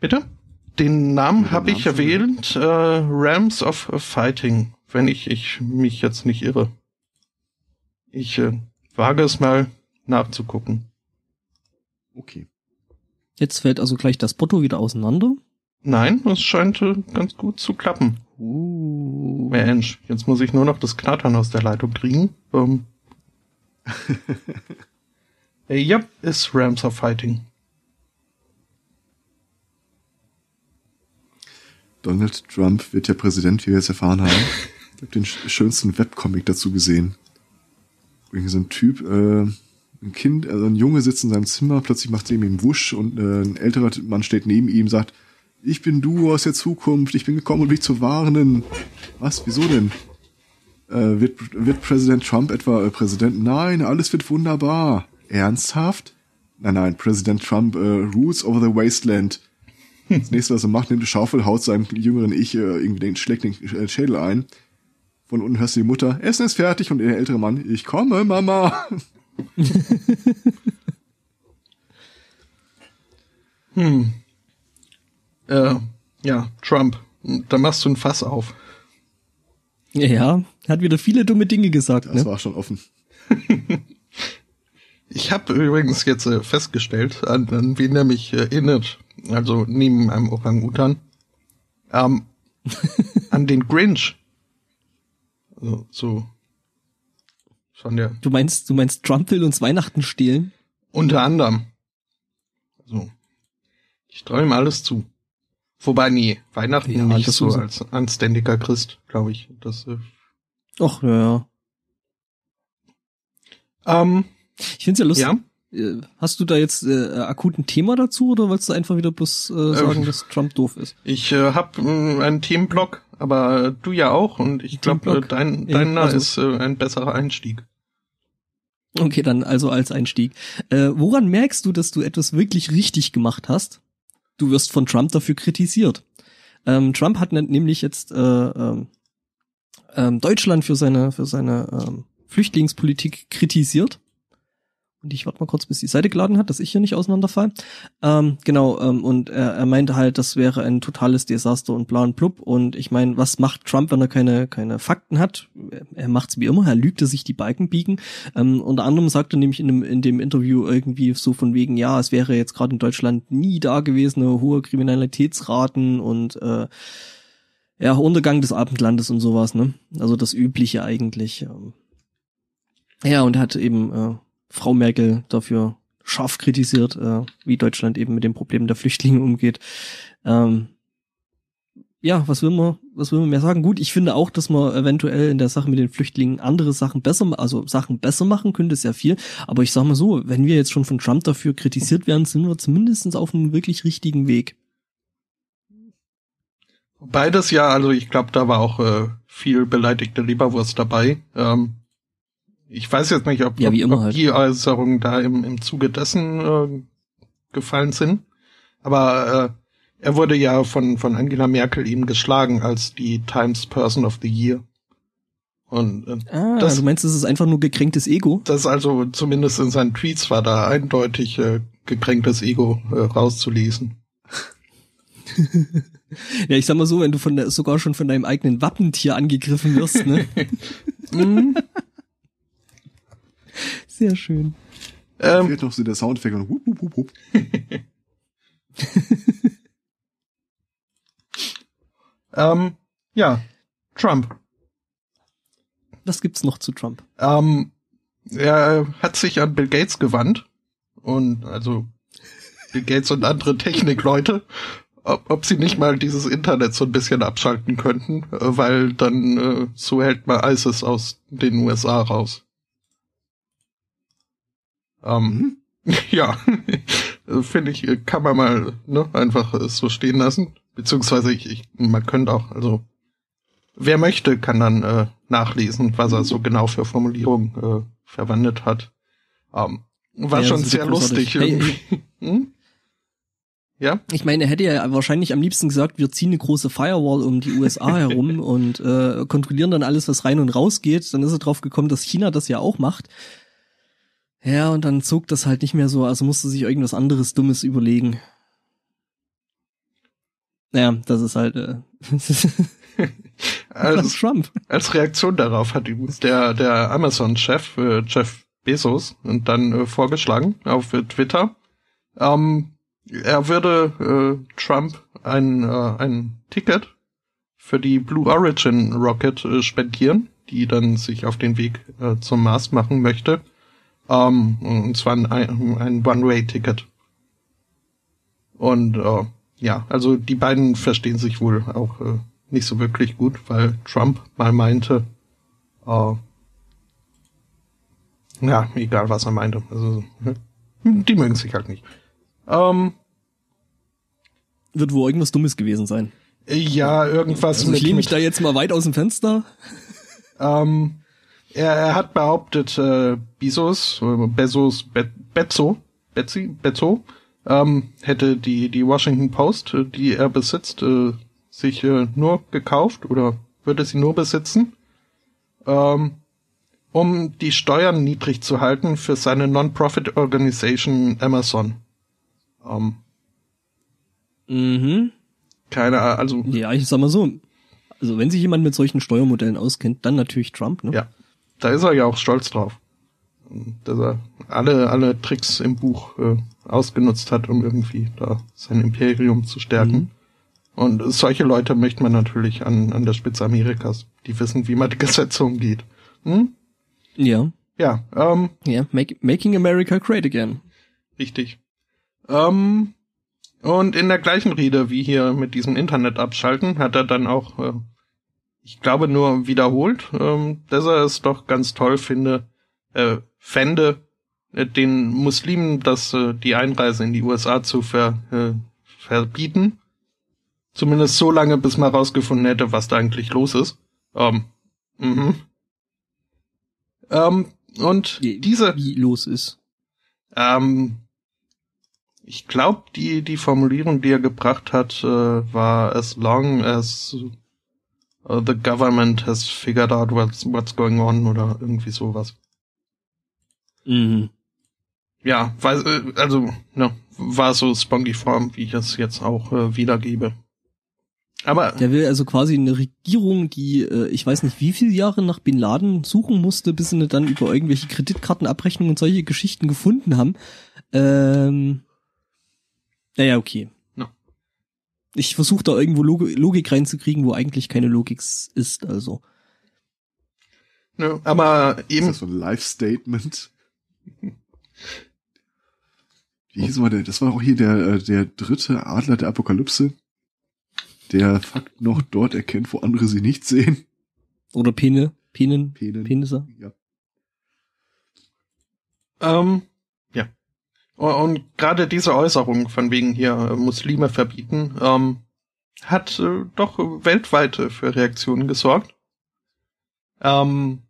Bitte? Den Namen habe ich Namen erwähnt, äh, Realms of Fighting, wenn ich, ich mich jetzt nicht irre. Ich äh, wage es mal nachzugucken. Okay. Jetzt fällt also gleich das Porto wieder auseinander. Nein, es scheint äh, ganz gut zu klappen. Uh. Mensch, jetzt muss ich nur noch das Knattern aus der Leitung kriegen. Ähm. äh, ja, ist Realms of Fighting. Donald Trump wird ja Präsident, wie wir jetzt erfahren haben. Ich habe den sch- schönsten Webcomic dazu gesehen. Irgendwie so ein Typ, äh, ein Kind, also ein Junge sitzt in seinem Zimmer, plötzlich macht es ihm Wusch und äh, ein älterer Mann steht neben ihm, sagt, ich bin du aus der Zukunft, ich bin gekommen, um dich zu warnen. Was, wieso denn? Äh, wird, wird Präsident Trump etwa äh, Präsident? Nein, alles wird wunderbar. Ernsthaft? Nein, nein, Präsident Trump äh, rules over the wasteland. Das nächste, was er macht, nimmt die Schaufel, haut seinem jüngeren Ich äh, irgendwie den, schlägt den äh, Schädel ein. Von unten hörst du die Mutter, Essen ist fertig und der ältere Mann, ich komme, Mama. Hm. Äh, ja, Trump. Da machst du ein Fass auf. Ja, hat wieder viele dumme Dinge gesagt, Das ne? war schon offen. Ich habe übrigens jetzt äh, festgestellt, an, an wen er mich erinnert, also neben einem Orang-Utan, ähm, an den Grinch. Also, so von der Du meinst, du meinst, Trump will uns Weihnachten stehlen? Unter anderem. Also, ich traue ihm alles zu. Wobei, nee, Weihnachten Ja, nicht so als anständiger Christ, glaube ich. Das, äh, Ach, ja, ja. ähm, Ich find's ja lustig. ja, Äh, Hast du da jetzt äh, akut ein Thema dazu oder wolltest du einfach wieder bloß äh, sagen, Ähm. dass Trump doof ist? ich äh, habe äh, einen Themenblock, aber du ja auch und ich glaube, äh, dein, deiner also- ist äh, ein besserer Einstieg. Okay, dann also als Einstieg. Äh, woran merkst du, dass du etwas wirklich richtig gemacht hast? Du wirst von Trump dafür kritisiert. Ähm, Trump hat nämlich jetzt äh, ähm, ähm, Deutschland für seine für seine ähm, Flüchtlingspolitik kritisiert. Und ich warte mal kurz, bis die Seite geladen hat, dass ich hier nicht auseinanderfall. Ähm, genau, ähm, und er, er meinte halt, das wäre ein totales Desaster und bla und blub. Und ich meine, was macht Trump, wenn er keine, keine Fakten hat? Er macht's wie immer, er lügt, er sich die Balken biegen. Ähm, unter anderem sagte er nämlich in dem, in dem Interview irgendwie so von wegen, ja, es wäre jetzt gerade in Deutschland nie da gewesen, hohe Kriminalitätsraten und äh, ja, Untergang des Abendlandes und sowas, ne? Also das Übliche eigentlich. Ähm. Ja, und hat eben äh, Frau Merkel dafür scharf kritisiert, äh, wie Deutschland eben mit dem Problem der Flüchtlinge umgeht. Ähm, ja, was will man, was will man mehr sagen? Gut, ich finde auch, dass man eventuell in der Sache mit den Flüchtlingen andere Sachen besser, also Sachen besser machen könnte, sehr viel. Aber ich sag mal so, wenn wir jetzt schon von Trump dafür kritisiert werden, sind wir zumindest auf einem wirklich richtigen Weg. Beides ja, also ich glaube, da war auch äh, viel beleidigte Leberwurst dabei. Ähm, ich weiß jetzt nicht, ob, Ja, ob, ob halt. die Äußerungen da im, im Zuge dessen äh, gefallen sind. Aber äh, er wurde ja von, von Angela Merkel eben geschlagen als die Times Person of the Year. Und äh, Ah, Das- du meinst, es ist einfach nur gekränktes Ego? das also zumindest in seinen Tweets war da eindeutig äh, gekränktes Ego äh, rauszulesen. Ja, ich sag mal so, wenn du von der, sogar schon von deinem eigenen Wappentier angegriffen wirst, ne? Mhm. Sehr schön. ähm, Fehlt noch so der Soundeffekt und hup, hup, hup, hup. ähm, ja, Trump. Was gibt's noch zu Trump? Ähm, er hat sich an Bill Gates gewandt und also Bill Gates und andere Technikleute, ob, ob sie nicht mal dieses Internet so ein bisschen abschalten könnten, äh, weil dann äh, so hält man ISIS aus den USA raus. Ähm, Mhm. ja, finde ich, kann man mal ne, einfach äh, so stehen lassen. Beziehungsweise ich, ich, man könnte auch, also wer möchte, kann dann äh, nachlesen, was er so genau für Formulierungen äh, verwendet hat. Ähm, war Ja, schon sehr lustig. Hey, irgendwie. Hm? Ja? Ich meine, er hätte ja wahrscheinlich am liebsten gesagt, wir ziehen eine große Firewall um die USA herum und äh, kontrollieren dann alles, was rein und raus geht. Dann ist er drauf gekommen, dass China das ja auch macht. Ja, und dann zog das halt nicht mehr so, also musste sich irgendwas anderes Dummes überlegen. Naja, das ist halt äh, als, Trump. als Reaktion darauf hat übrigens der, der Amazon-Chef, äh, Jeff Bezos, und dann äh, vorgeschlagen auf äh, Twitter, ähm, er würde äh, Trump ein, äh, ein Ticket für die Blue Origin Rocket äh, spendieren, die dann sich auf den Weg äh, zum Mars machen möchte. Ähm, und zwar ein, ein One-Way-Ticket. Und äh, ja, also die beiden verstehen sich wohl auch äh, nicht so wirklich gut, weil Trump mal meinte, äh, ja, egal was er meinte. Also, die mögen sich halt nicht. Ähm, Wird wohl irgendwas Dummes gewesen sein. ja, irgendwas Also ich lehne mich da jetzt mal weit aus dem Fenster. Ähm, er, er hat behauptet, äh, Bezos, äh, Bezos, Be Bezzo, Betsy, Bezzo, ähm, hätte die, die Washington Post, äh, die er besitzt, äh, sich äh, nur gekauft oder würde sie nur besitzen, ähm, um die Steuern niedrig zu halten für seine Non-Profit Organization Amazon. Ähm, Mhm. keine Ahnung, also Ja, ich sag mal so. Also wenn sich jemand mit solchen Steuermodellen auskennt, dann natürlich Trump, ne? Ja, da ist er ja auch stolz drauf. Dass er alle, alle Tricks im Buch äh, ausgenutzt hat, um irgendwie da sein Imperium zu stärken. Mhm. Und solche Leute möchte man natürlich an, an der Spitze Amerikas. Die wissen, wie man die Gesetze umgeht. Hm? Ja. Ja, ähm, Ja, make, Making America Great Again. richtig. Ähm, und in der gleichen Rede wie hier mit diesem Internet abschalten, hat er dann auch, äh, ich glaube nur wiederholt, ähm, dass er es doch ganz toll finde, äh, fände, äh, den Muslimen das, äh, die Einreise in die USA zu ver, äh, verbieten. Zumindest so lange, bis man rausgefunden hätte, was da eigentlich los ist. Ähm, mhm. Ähm, und Wie- diese, Wie los ist. ähm, ich glaube, die, die Formulierung, die er gebracht hat, äh, war as long as uh, the government has figured out what's, what's going on oder irgendwie sowas. Mhm. Ja, weil, äh, also, ne, war so spongiform, wie ich es jetzt auch äh, wiedergebe. Aber, Der will also quasi eine Regierung, die äh, ich weiß nicht wie viele Jahre nach Bin Laden suchen musste, bis sie dann über irgendwelche Kreditkartenabrechnungen und solche Geschichten gefunden haben. Ähm, naja, okay. Ja. Ich versuche da irgendwo Log Logik reinzukriegen, wo eigentlich keine Logik ist, also. ne, aber Ist eben, das so ein Live-Statement? Wie hieß mal der? Das war auch hier der, äh, der dritte Adler der Apokalypse, der Fakten noch dort erkennt, wo andere sie nicht sehen. Oder Pene, Penen, Penen. Penisse. Ja. ähm, ja. Und, und gerade diese Äußerung von wegen hier äh, Muslime verbieten, ähm, hat äh, doch weltweit äh, für Reaktionen gesorgt. Ähm,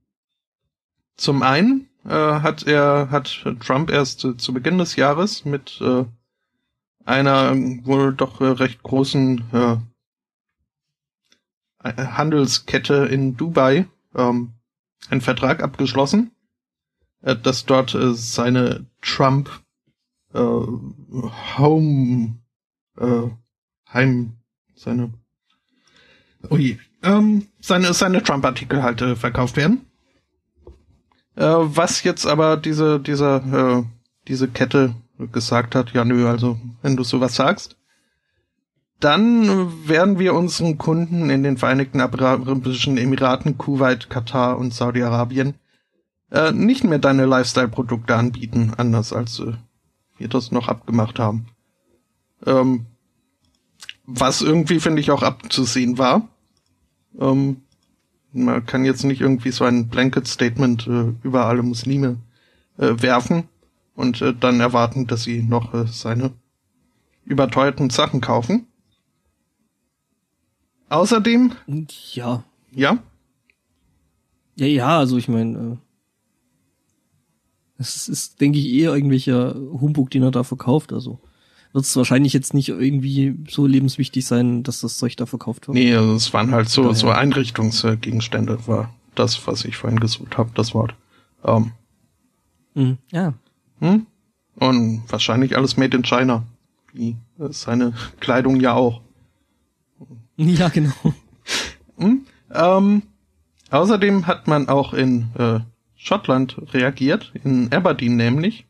zum einen äh, hat er hat Trump erst äh, zu Beginn des Jahres mit äh, einer ähm, wohl doch äh, recht großen äh, Handelskette in Dubai ähm, einen Vertrag abgeschlossen, äh, dass dort äh, seine Trump äh, Home äh, Heim seine ui, ähm, seine seine Trump-Artikel halt äh, verkauft werden. Äh, was jetzt aber diese diese äh, diese Kette gesagt hat, ja nö, also wenn du sowas sagst, dann werden wir unseren Kunden in den Vereinigten Arabischen Emiraten, Kuwait, Katar und Saudi-Arabien äh, nicht mehr deine Lifestyle-Produkte anbieten, anders als äh, wir das noch abgemacht haben. Ähm, was irgendwie, finde ich, auch abzusehen war. Ähm, man kann jetzt nicht irgendwie so ein Blanket-Statement äh, über alle Muslime äh, werfen und äh, dann erwarten, dass sie noch äh, seine überteuerten Sachen kaufen. Außerdem, ja. ja, Ja, ja, also ich meine, äh, das ist, denke ich, eher irgendwelcher Humbug, den er da verkauft. Also wird es wahrscheinlich jetzt nicht irgendwie so lebenswichtig sein, dass das Zeug da verkauft wird. nee, also es waren halt so, Daher. so Einrichtungsgegenstände, war das, was ich vorhin gesucht habe, das Wort. Ähm, Mhm. Ja. hm? Und wahrscheinlich alles made in China. Wie äh, seine Kleidung ja auch. Ja, genau. Hm? Ähm, außerdem hat man auch in äh, Schottland reagiert, in Aberdeen nämlich.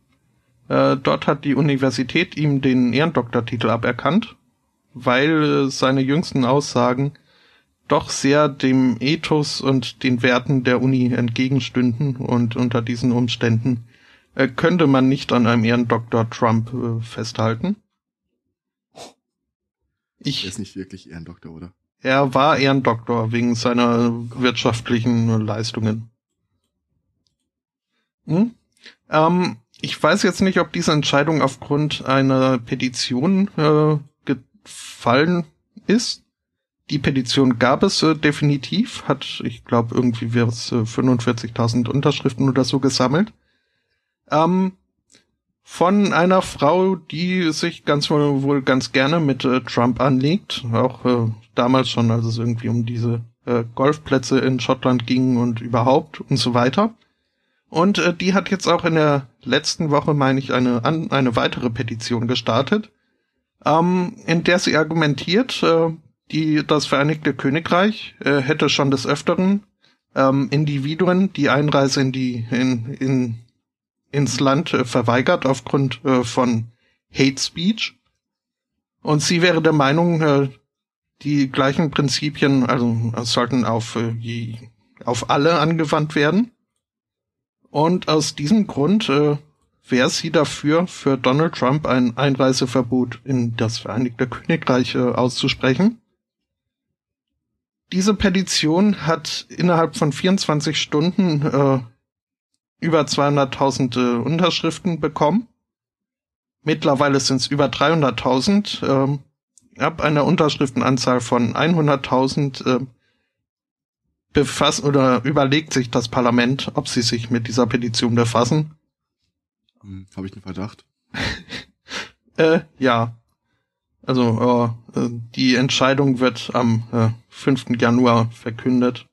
Äh, dort hat die Universität ihm den Ehrendoktortitel aberkannt, weil äh, seine jüngsten Aussagen doch sehr dem Ethos und den Werten der Uni entgegenstünden und unter diesen Umständen äh, könnte man nicht an einem Ehrendoktor Trump äh, festhalten. Ich er ist nicht wirklich Ehrendoktor, oder? Er war Ehrendoktor wegen seiner wirtschaftlichen Leistungen. Hm? Ähm, ich weiß jetzt nicht, ob diese Entscheidung aufgrund einer Petition äh, gefallen ist. Die Petition gab es äh, definitiv, hat, ich glaube, irgendwie wäre es äh, 45.000 Unterschriften oder so gesammelt. Ähm, von einer Frau, die sich ganz wohl, wohl ganz gerne mit äh, Trump anlegt, auch äh, damals schon, als es irgendwie um diese äh, Golfplätze in Schottland ging und überhaupt und so weiter. Und äh, die hat jetzt auch in der letzten Woche, meine ich, eine, an, eine weitere Petition gestartet, ähm, in der sie argumentiert, äh, die, das Vereinigte Königreich äh, hätte schon des Öfteren ähm, Individuen die Einreise in die, in, in, ins Land äh, verweigert aufgrund äh, von Hate Speech. Und sie wäre der Meinung, äh, die gleichen Prinzipien, also sollten auf, äh, auf alle angewandt werden. Und aus diesem Grund äh, wäre sie dafür, für Donald Trump ein Einreiseverbot in das Vereinigte Königreich äh, auszusprechen. Diese Petition hat innerhalb von 24 Stunden äh, über 200.000 äh, Unterschriften bekommen. Mittlerweile sind es über 300.000. Äh, ab einer Unterschriftenanzahl von 100.000 äh, befasst oder überlegt sich das Parlament, ob sie sich mit dieser Petition befassen. Hm, Habe ich einen Verdacht? äh, ja. Also äh, die Entscheidung wird am äh, 5. Januar verkündet.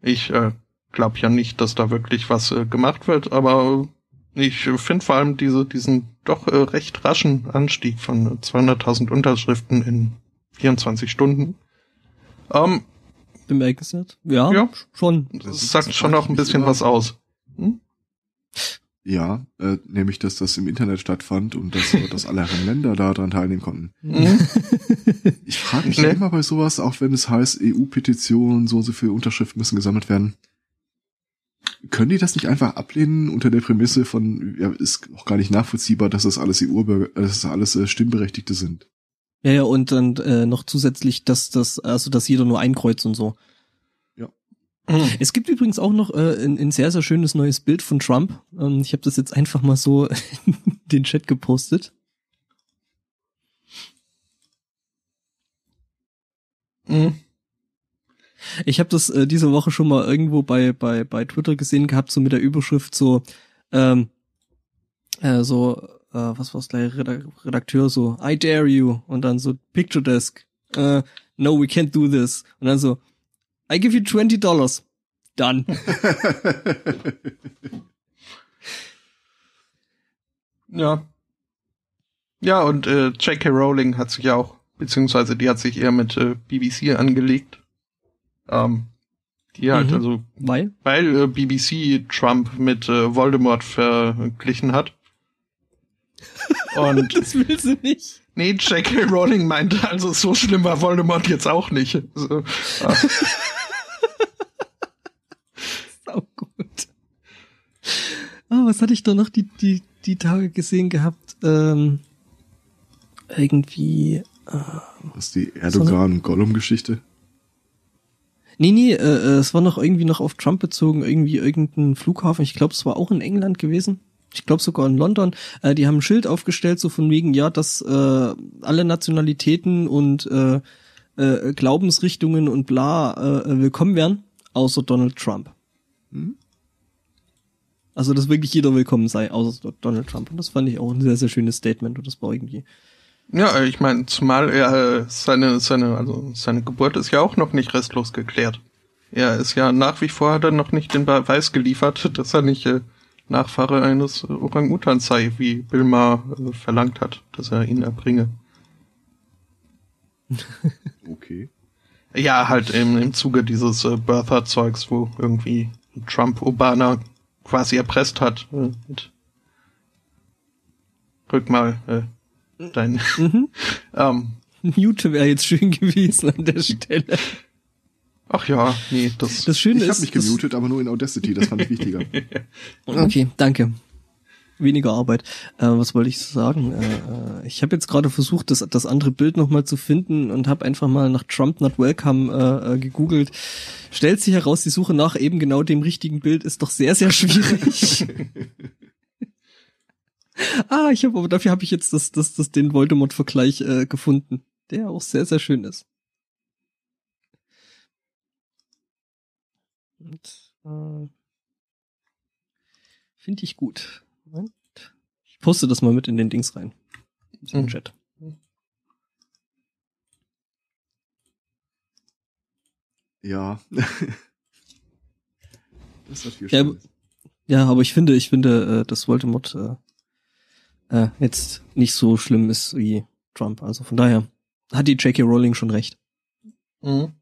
Ich äh, glaube ja nicht, dass da wirklich was äh, gemacht wird, aber ich finde vor allem diese, diesen doch äh, recht raschen Anstieg von 200.000 Unterschriften in 24 Stunden. Ähm, Bemerkenswert. Ja, ja, schon. Das sagt schon noch ein bisschen was aus. Hm? Ja, äh, nämlich, dass das im Internet stattfand und dass, dass alle Herren Länder daran teilnehmen konnten. Mhm. Ich frage mich nee. immer bei sowas, auch wenn es heißt, EU-Petitionen, so und so viele Unterschriften müssen gesammelt werden. Können die das nicht einfach ablehnen unter der Prämisse von, ja, ist auch gar nicht nachvollziehbar, dass das alles EU-Bürger, dass das alles äh, Stimmberechtigte sind? Ja, ja, und dann äh, noch zusätzlich, dass das, also dass jeder nur einkreuzt und so. Mhm. Es gibt übrigens auch noch äh, ein, ein sehr, sehr schönes neues Bild von Trump. Ähm, ich habe das jetzt einfach mal so in den Chat gepostet. Mhm. Ich habe das äh, diese Woche schon mal irgendwo bei, bei, bei Twitter gesehen gehabt, so mit der Überschrift so, ähm, äh, so, äh, was war's gleich, Redakteur, so, I dare you, und dann so, Picture Desk, äh, no, we can't do this, und dann so, I give you 20 dollars. Done. ja. Ja, und äh, J.K. Rowling hat sich auch, beziehungsweise die hat sich eher mit äh, BBC angelegt. Ähm, die halt, mhm. also, weil, weil äh, BBC Trump mit äh, Voldemort verglichen hat. Und das will sie nicht. Nee, J.K. Rowling meinte, also so schlimm war Voldemort jetzt auch nicht. Äh, Ah, was hatte ich da noch die, die, die Tage gesehen gehabt? Ähm, irgendwie. Äh, was die Erdogan-Gollum-Geschichte? Nee, nee, äh, äh, es war noch irgendwie noch auf Trump bezogen, irgendwie irgendein Flughafen. Ich glaube, es war auch in England gewesen. Ich glaube sogar in London. Äh, die haben ein Schild aufgestellt, so von wegen, ja, dass äh, alle Nationalitäten und äh, äh, Glaubensrichtungen und bla äh, willkommen wären, außer Donald Trump. Mhm. Also, dass wirklich jeder willkommen sei, außer Donald Trump. Und das fand ich auch ein sehr, sehr schönes Statement und das war irgendwie. Ja, ich meine, zumal er äh, seine, seine, also seine Geburt ist ja auch noch nicht restlos geklärt. Er ist ja nach wie vor hat er noch nicht den Beweis geliefert, dass er nicht äh, Nachfahre eines Orang-Utans sei, wie Bill Maher äh, verlangt hat, dass er ihn erbringe. Okay. Ja, halt im, im Zuge dieses äh, Birther-Zeugs, wo irgendwie Trump Obama quasi erpresst hat. Äh, mit Rück mal äh, dein. Mhm. ähm, Mute wäre jetzt schön gewesen an der Stelle. Ach ja, nee, das. Das Schöne Ich habe mich gemutet, aber nur in Audacity, das fand ich wichtiger. Okay, danke. Weniger Arbeit. Äh, was wollte ich sagen? Äh, äh, ich habe jetzt gerade versucht, das, das andere Bild nochmal zu finden und habe einfach mal nach Trump Not Welcome äh, äh, gegoogelt. Stellt sich heraus, die Suche nach eben genau dem richtigen Bild ist doch sehr, sehr schwierig. ah, ich habe aber dafür habe ich jetzt das, das, das den Voldemort-Vergleich äh, gefunden, der auch sehr, sehr schön ist. Und, äh, Finde ich gut. Moment. Ich poste das mal mit in den Dings rein. In den Mhm. Chat. Ja. das hat viel Ja, Spaß. Ja, aber ich finde, ich finde, äh, dass Voldemort äh, äh, jetzt nicht so schlimm ist wie Trump. Also von daher hat die J.K. Rowling schon recht. Mhm.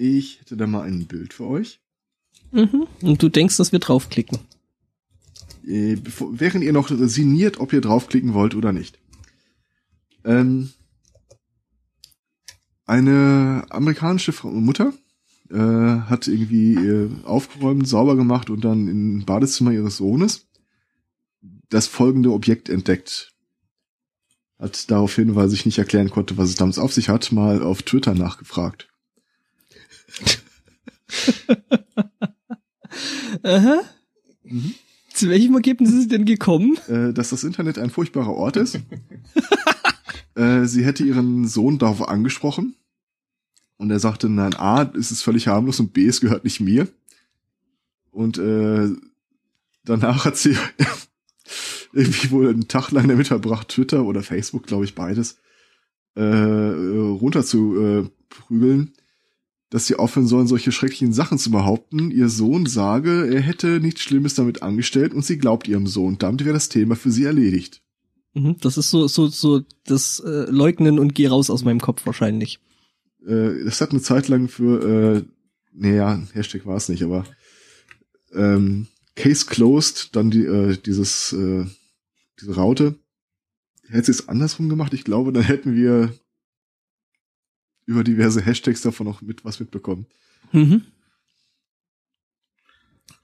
Ich hätte da mal ein Bild für euch. Mhm. Und du denkst, dass wir draufklicken. Äh, bevor, während ihr noch sinniert, ob ihr draufklicken wollt oder nicht. Ähm, eine amerikanische Frau, Mutter äh, hat irgendwie äh, aufgeräumt, sauber gemacht und dann im Badezimmer ihres Sohnes das folgende Objekt entdeckt. Hat daraufhin, weil sie sich nicht erklären konnte, was es damit auf sich hat, mal auf Twitter nachgefragt. Aha. Mhm. Zu welchem Ergebnis ist sie denn gekommen? äh, dass das Internet ein furchtbarer Ort ist. äh, sie hätte ihren Sohn darauf angesprochen. Und er sagte, nein, A, ist es völlig harmlos und B, es gehört nicht mir. Und äh, danach hat sie irgendwie wohl einen Tag lang damit verbracht, Twitter oder Facebook, glaube ich, beides, äh, runter zu äh, prügeln, dass sie aufhören sollen, solche schrecklichen Sachen zu behaupten. Ihr Sohn sage, er hätte nichts Schlimmes damit angestellt und sie glaubt ihrem Sohn. Damit wäre das Thema für sie erledigt. Mhm, das ist so, so, so das äh, Leugnen und geh raus aus meinem Kopf wahrscheinlich. Äh, das hat eine Zeit lang für, äh, naja, Hashtag war es nicht, aber ähm, Case closed, dann die, äh, dieses, äh, diese Raute. Hätte sie es andersrum gemacht, ich glaube, dann hätten wir über diverse Hashtags davon noch mit was mitbekommen. Mhm.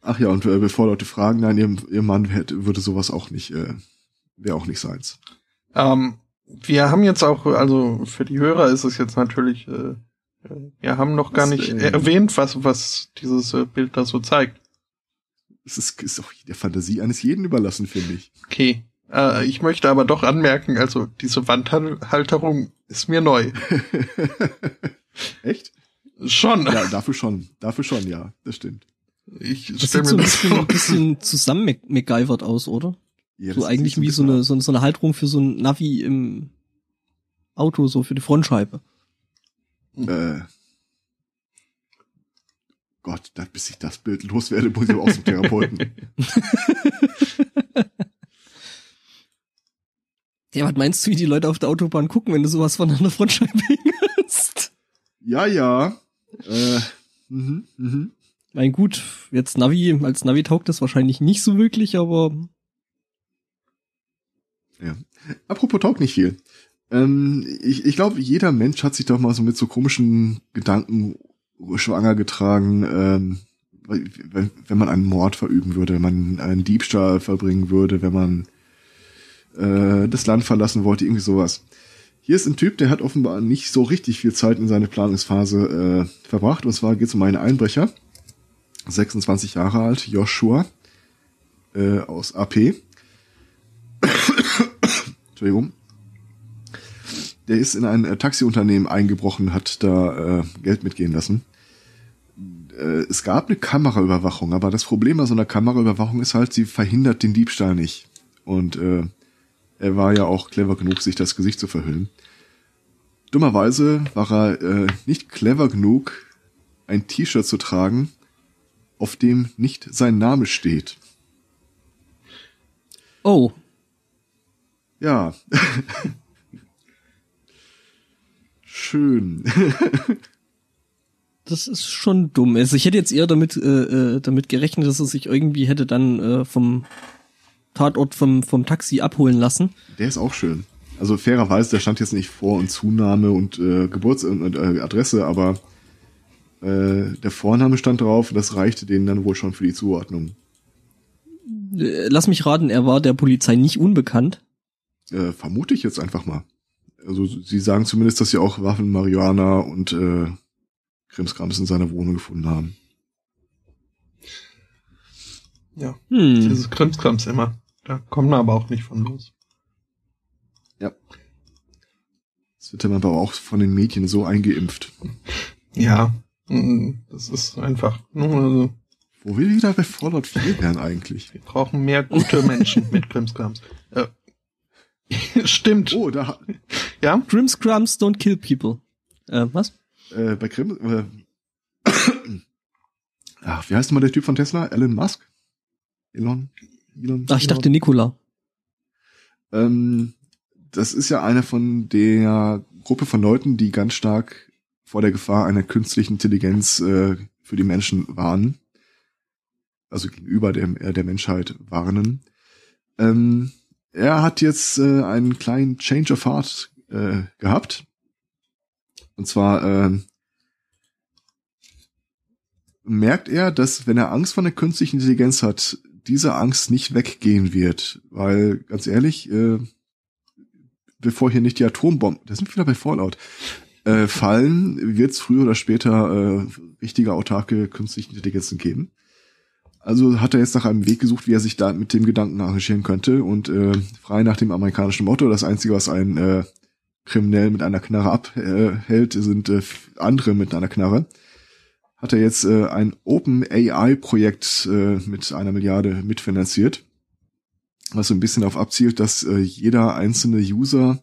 Ach ja, und äh, bevor Leute fragen, nein, ihr, ihr Mann hätte, würde sowas auch nicht, äh, wäre auch nicht seins. Ähm, wir haben jetzt auch, also für die Hörer ist es jetzt natürlich, äh, äh, wir haben noch gar Was, nicht äh, erwähnt, was, was dieses äh, Bild da so zeigt. Es ist, ist auch der Fantasie eines jeden überlassen, finde ich. Okay. Äh, ich möchte aber doch anmerken, also diese Wandhalterung ist mir neu. Echt? Schon. Ja, dafür schon. Dafür schon, ja. Das stimmt. Ich Das stelle sieht so mir ein das bisschen, ein bisschen zusammen MacGyvert aus, oder? Ja, so das eigentlich wie so eine, so, so eine Halterung für so ein Navi im Auto, so für die Frontscheibe. Äh, Gott, bis ich das Bild loswerde, muss ich aber auch zum Therapeuten. Ja, was meinst du, wie die Leute auf der Autobahn gucken, wenn du sowas von einer Frontscheibe hast? ja, ja. Äh, mhm, mhm. Mein gut, jetzt Navi, als Navi taugt das wahrscheinlich nicht so wirklich, aber Ja. Apropos taugt nicht viel. Ähm, ich ich glaube, jeder Mensch hat sich doch mal so mit so komischen Gedanken schwanger getragen, ähm, wenn, wenn man einen Mord verüben würde, wenn man einen Diebstahl verbringen würde, wenn man äh, das Land verlassen wollte, irgendwie sowas. Hier ist ein Typ, der hat offenbar nicht so richtig viel Zeit in seine Planungsphase äh, verbracht. Und zwar geht es um einen Einbrecher, 26 Jahre alt, Joshua äh, aus AP. Entschuldigung. Der ist in ein äh, Taxiunternehmen eingebrochen, hat da äh, Geld mitgehen lassen. Äh, es gab eine Kameraüberwachung, aber das Problem bei so einer Kameraüberwachung ist halt, sie verhindert den Diebstahl nicht. Und äh, er war ja auch clever genug, sich das Gesicht zu verhüllen. Dummerweise war er äh, nicht clever genug, ein T-Shirt zu tragen, auf dem nicht sein Name steht. oh, Ja. Schön. das ist schon dumm. Also ich hätte jetzt eher damit, äh, äh, damit gerechnet, dass er sich irgendwie hätte dann äh, vom Tatort vom, vom Taxi abholen lassen. Der ist auch schön. Also fairerweise, der stand jetzt nicht Vor- und Zunahme und äh, Geburts- und äh, Adresse, aber äh, der Vorname stand drauf, das reichte denen dann wohl schon für die Zuordnung. Äh, lass mich raten, er war der Polizei nicht unbekannt. Äh, vermute ich jetzt einfach mal. Also sie sagen zumindest, dass sie auch Waffen, Marihuana und äh, Krimskrams in seiner Wohnung gefunden haben. Ja, Hm. dieses Krimskrams immer. Da kommen wir aber auch nicht von los. Ja. Das wird dann aber auch von den Medien so eingeimpft. Ja, mm, das ist einfach nur so. Wo will wieder bei Fallout 4 werden eigentlich? Wir brauchen mehr gute Menschen mit Krimskrams. Äh, stimmt. Oh, da Ja, Grimscrums don't kill people. Äh, was? äh, bei Krim äh, Ach, wie heißt nochmal der Typ von Tesla? Elon Musk? Elon? Elon? Ach, ich dachte Nikola. Ähm, das ist ja eine von der Gruppe von Leuten, die ganz stark vor der Gefahr einer künstlichen Intelligenz äh, für die Menschen warnen. Also gegenüber dem, äh, der Menschheit warnen. Ähm, er hat jetzt äh, einen kleinen Change of Heart äh, gehabt. Und zwar äh, merkt er, dass wenn er Angst vor der künstlichen Intelligenz hat, diese Angst nicht weggehen wird. Weil, ganz ehrlich, äh, bevor hier nicht die Atombomben, da sind wir wieder bei Fallout, äh, fallen, wird es früher oder später äh, richtige autarke künstliche Intelligenzen geben. Also hat er jetzt nach einem Weg gesucht, wie er sich da mit dem Gedanken arrangieren könnte und äh, frei nach dem amerikanischen Motto, das Einzige, was ein äh, Kriminell mit einer Knarre abhält, sind äh, andere mit einer Knarre. Hat er jetzt äh, ein Open AI-Projekt äh, mit einer Milliarde mitfinanziert, was so ein bisschen darauf abzielt, dass äh, jeder einzelne User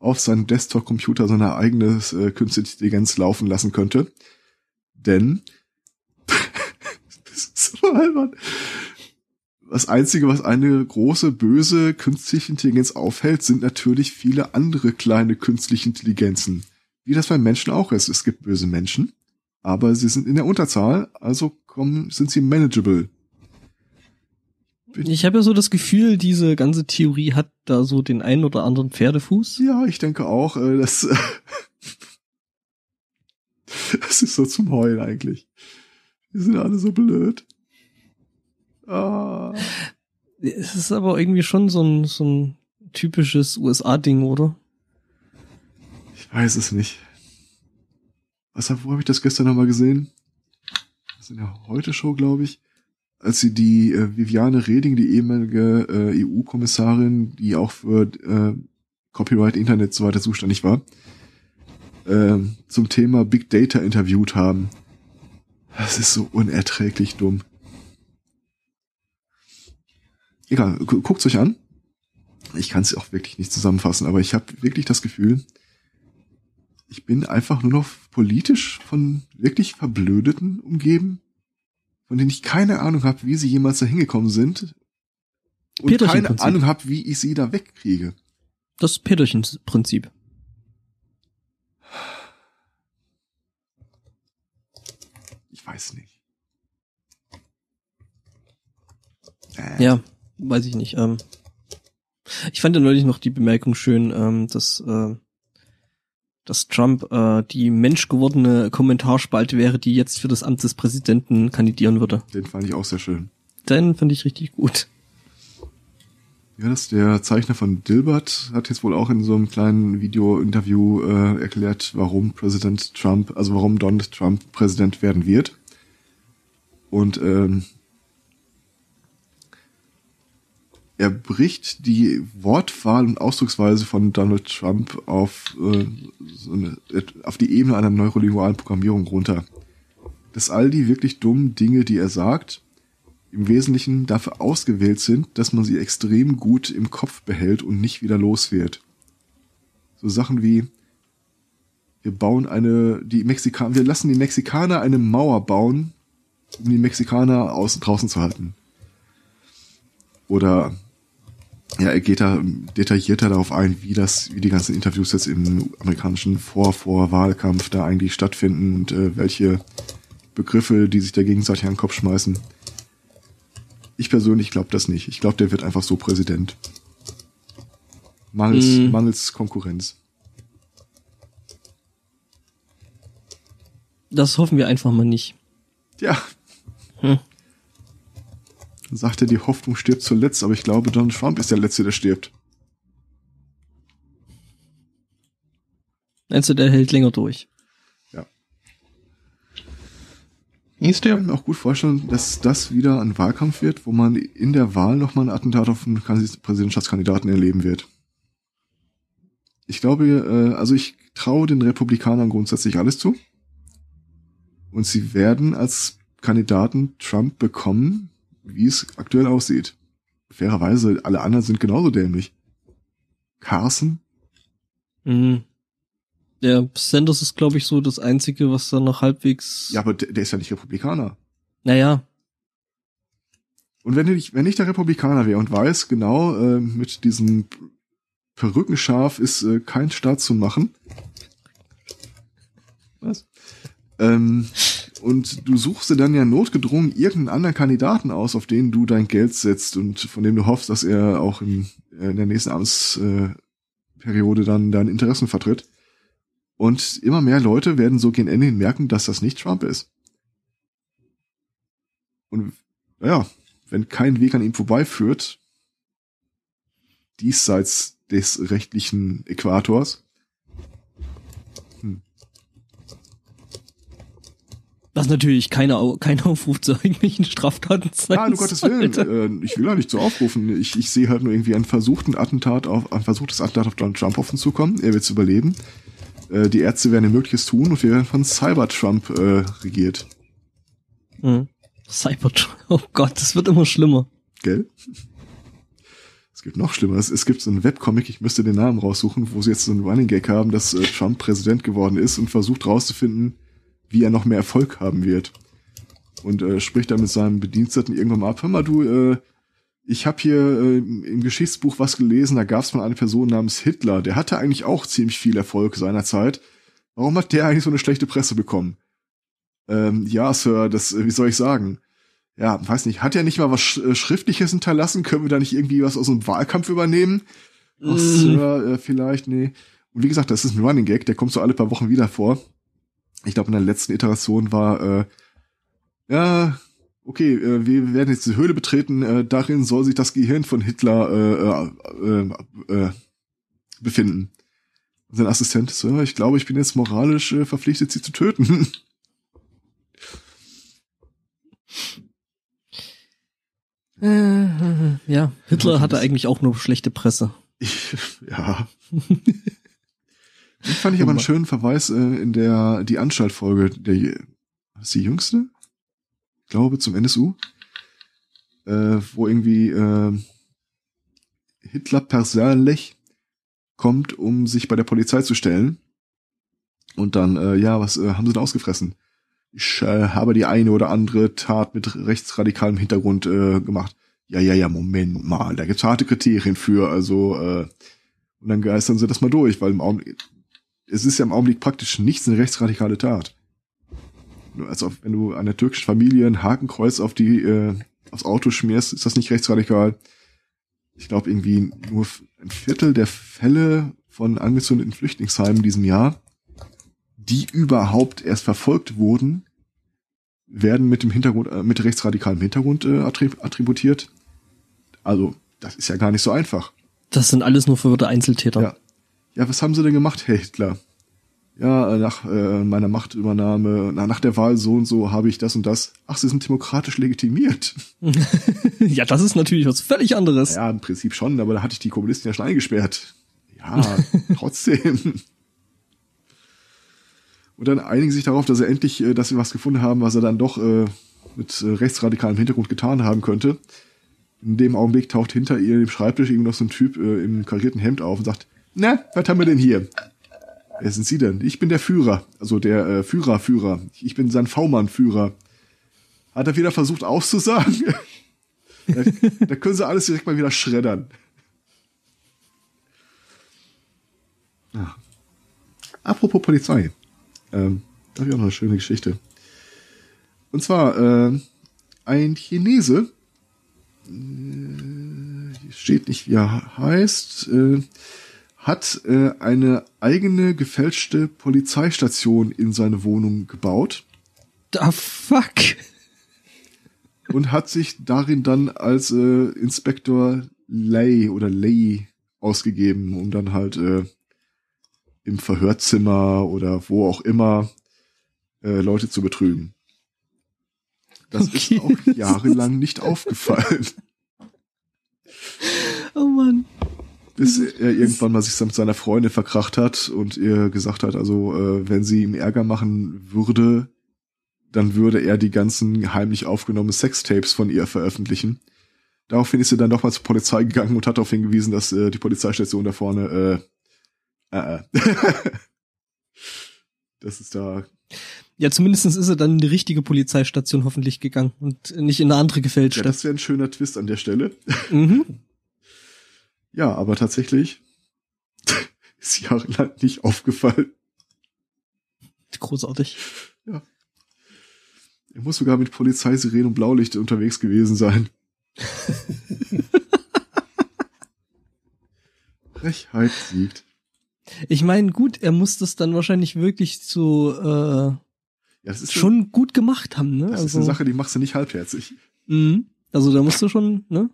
auf seinem Desktop-Computer seine eigene äh, künstliche Intelligenz laufen lassen könnte. Denn das ist so albern. Das Einzige, was eine große, böse künstliche Intelligenz aufhält, sind natürlich viele andere kleine künstliche Intelligenzen. Wie das beim Menschen auch ist. Es gibt böse Menschen, aber sie sind in der Unterzahl, also kommen, sind sie manageable. Ich habe ja so das Gefühl, diese ganze Theorie hat da so den einen oder anderen Pferdefuß. Ja, ich denke auch, äh, das, das ist so zum Heulen eigentlich. Die sind alle so blöd. Ah. Es ist aber irgendwie schon so ein, so ein typisches USA-Ding, oder? Ich weiß es nicht. Was, wo habe ich das gestern nochmal gesehen? Das ist in der Heute-Show, glaube ich. Als sie die äh, Viviane Reding, die ehemalige äh, EU-Kommissarin, die auch für äh, Copyright Internet so weiter zuständig war, äh, zum Thema Big Data interviewt haben. Das ist so unerträglich dumm. Egal, gu guckt's euch an. Ich kann es auch wirklich nicht zusammenfassen, aber ich habe wirklich das Gefühl, ich bin einfach nur noch politisch von wirklich Verblödeten umgeben, von denen ich keine Ahnung habe, wie sie jemals da hingekommen sind und keine. Ahnung habe, wie ich sie da wegkriege. Das Peterchen-Prinzip. Ich weiß nicht. Äh, Ja, weiß ich nicht. Ähm, ich fand ja neulich noch die Bemerkung schön, ähm, dass, äh, dass Trump äh, die menschgewordene Kommentarspalte wäre, die jetzt für das Amt des Präsidenten kandidieren würde. Den fand ich auch sehr schön. Den finde ich richtig gut. Ja, das der Zeichner von Dilbert hat jetzt wohl auch in so einem kleinen Video-Interview äh, erklärt, warum Präsident Trump, also warum Donald Trump Präsident werden wird. Und ähm, er bricht die Wortwahl und Ausdrucksweise von Donald Trump auf, äh, so eine, auf die Ebene einer neurolingualen Programmierung runter. Dass all die wirklich dummen Dinge, die er sagt, im Wesentlichen dafür ausgewählt sind, dass man sie extrem gut im Kopf behält und nicht wieder los wird. So Sachen wie, wir bauen eine, die Mexikaner, wir lassen die Mexikaner eine Mauer bauen, um die Mexikaner außen draußen zu halten. Oder ja, er geht da detaillierter darauf ein, wie das, wie die ganzen Interviews jetzt im amerikanischen Vor-Vor-Wahlkampf da eigentlich stattfinden und äh, welche Begriffe, die sich da gegenseitig an den Kopf schmeißen. Ich persönlich glaube das nicht. Ich glaube, der wird einfach so Präsident. Mangels, mm. mangels Konkurrenz. Das hoffen wir einfach mal nicht. Ja. Hm. Dann sagt er, die Hoffnung stirbt zuletzt, aber ich glaube, Donald Trump ist der Letzte, der stirbt. Meinst du, der hält länger durch? Ja. Ist der? Ich kann mir auch gut vorstellen, dass das wieder ein Wahlkampf wird, wo man in der Wahl nochmal ein Attentat auf einen Präsidentschaftskandidaten erleben wird. Ich glaube, äh, also ich traue den Republikanern grundsätzlich alles zu. Und sie werden als Kandidaten Trump bekommen, wie es aktuell aussieht. Fairerweise, alle anderen sind genauso dämlich. Carson? Mhm. Der Sanders ist, glaube ich, so das Einzige, was da noch halbwegs. Ja, aber der, der ist ja nicht Republikaner. Naja. Und wenn ich, wenn ich der Republikaner wäre und weiß, genau, äh, mit diesem Perückenschaf ist äh, kein Staat zu machen. Was? Ähm, und du suchst dir dann ja notgedrungen irgendeinen anderen Kandidaten aus, auf den du dein Geld setzt und von dem du hoffst, dass er auch in, äh, in der nächsten Amtsperiode dann deine Interessen vertritt. Und immer mehr Leute werden so gegen Ende hin merken, dass das nicht Trump ist. Und naja, wenn kein Weg an ihm vorbeiführt, diesseits des rechtlichen Äquators, Was natürlich keine, kein Aufruf zu irgendwelchen Straftaten sein Nein, um Gottes Willen. Äh, ich will da nicht so aufrufen. Ich, ich sehe halt nur irgendwie einen versuchten Attentat auf, ein versuchtes Attentat auf Donald Trump offen zu kommen. Er wird es überleben. Äh, die Ärzte werden ihr Mögliches tun und wir werden von Cyber-Trump äh, regiert. Mhm. Cyber-Trump. Oh Gott, das wird immer schlimmer. Gell? Es gibt noch schlimmer. Es, es gibt so einen Webcomic, ich müsste den Namen raussuchen, wo sie jetzt so einen Running Gag haben, dass äh, Trump Präsident geworden ist und versucht rauszufinden, wie er noch mehr Erfolg haben wird. Und äh, spricht dann mit seinem Bediensteten irgendwann mal ab, hör mal du, äh, ich habe hier äh, im Geschichtsbuch was gelesen, da gab es mal eine Person namens Hitler, der hatte eigentlich auch ziemlich viel Erfolg seinerzeit. Warum hat der eigentlich so eine schlechte Presse bekommen? Ähm, ja, Sir, das, äh, wie soll ich sagen? Ja, weiß nicht, hat er nicht mal was Sch äh, Schriftliches hinterlassen? Können wir da nicht irgendwie was aus einem Wahlkampf übernehmen? Ach, mm. Sir, äh, vielleicht, nee. Und wie gesagt, das ist ein Running Gag, der kommt so alle paar Wochen wieder vor ich glaube in der letzten Iteration war, äh, ja, okay, äh, wir werden jetzt die Höhle betreten, äh, darin soll sich das Gehirn von Hitler äh, äh, äh, äh, befinden. Und sein Assistent so, ich glaube, ich bin jetzt moralisch äh, verpflichtet, sie zu töten. Äh, ja, Hitler hatte eigentlich auch nur schlechte Presse. Ich, ja. Ich fand ich aber einen schönen Verweis äh, in der die Anstaltfolge, der was die jüngste? Ich glaube zum NSU, äh, wo irgendwie äh, Hitler persönlich kommt, um sich bei der Polizei zu stellen. Und dann, äh, ja, was äh, haben sie denn ausgefressen? Ich äh, habe die eine oder andere Tat mit rechtsradikalem Hintergrund äh, gemacht. Ja, ja, ja, Moment mal, da gibt's harte Kriterien für, also äh, und dann geistern sie das mal durch, weil im Augenblick, es ist ja im Augenblick praktisch nichts eine rechtsradikale Tat. Also wenn du einer türkischen Familie ein Hakenkreuz auf die äh, aufs Auto schmierst, ist das nicht rechtsradikal. Ich glaube irgendwie nur ein Viertel der Fälle von angezündeten Flüchtlingsheimen in diesem Jahr, die überhaupt erst verfolgt wurden, werden mit dem Hintergrund, äh, mit rechtsradikalem Hintergrund äh, attributiert. Also, das ist ja gar nicht so einfach. Das sind alles nur verwirrte Einzeltäter. Ja ja, was haben sie denn gemacht, Herr Hitler? Ja, nach äh, meiner Machtübernahme, na, nach der Wahl so und so habe ich das und das. Ach, sie sind demokratisch legitimiert. ja, das ist natürlich was völlig anderes. Ja, im Prinzip schon, aber da hatte ich die Kommunisten ja schon eingesperrt. Ja, trotzdem. Und dann einigen sich darauf, dass sie endlich, äh, dass sie was gefunden haben, was er dann doch äh, mit äh, rechtsradikalem Hintergrund getan haben könnte. In dem Augenblick taucht hinter ihr im Schreibtisch irgendwie noch so ein Typ äh, im karierten Hemd auf und sagt, na, was haben wir denn hier? Wer sind Sie denn? Ich bin der Führer. Also der äh, Führer, Führer. Ich bin sein V-Mann-Führer. Hat er wieder versucht auszusagen? da, können sie alles direkt mal wieder schreddern. Ja. Apropos Polizei. Ähm, da habe ich auch noch eine schöne Geschichte. Und zwar äh, ein Chinese, äh, steht nicht, wie er heißt, äh, hat äh, eine eigene gefälschte Polizeistation in seine Wohnung gebaut The fuck? und hat sich darin dann als äh, Inspektor Lay oder Lay ausgegeben, um dann halt äh, im Verhörzimmer oder wo auch immer äh, Leute zu betrügen. Das Okay. ist auch jahrelang nicht aufgefallen, Oh Mann. Bis er irgendwann mal sich mit seiner Freundin verkracht hat und ihr gesagt hat, also äh, wenn sie ihm Ärger machen würde, dann würde er die ganzen heimlich aufgenommenen Sextapes von ihr veröffentlichen. Daraufhin ist sie dann nochmal zur Polizei gegangen und hat darauf hingewiesen, dass äh, die Polizeistation da vorne äh, äh, äh. das ist da Ja, zumindestens ist er dann in die richtige Polizeistation hoffentlich gegangen und nicht in eine andere ja, gefälschte. das wäre ein schöner Twist an der Stelle. mhm. Ja, aber tatsächlich ist jahrelang nicht aufgefallen. Großartig. Er muss sogar mit Polizeisirene und Blaulicht unterwegs gewesen sein. Frechheit siegt. Ich meine, gut, er muss das dann wahrscheinlich wirklich so äh, Ja, schon gut gemacht haben, ne? Eine, das ist eine Sache, die machst du nicht halbherzig. Mhm. Also da musst du schon, ne?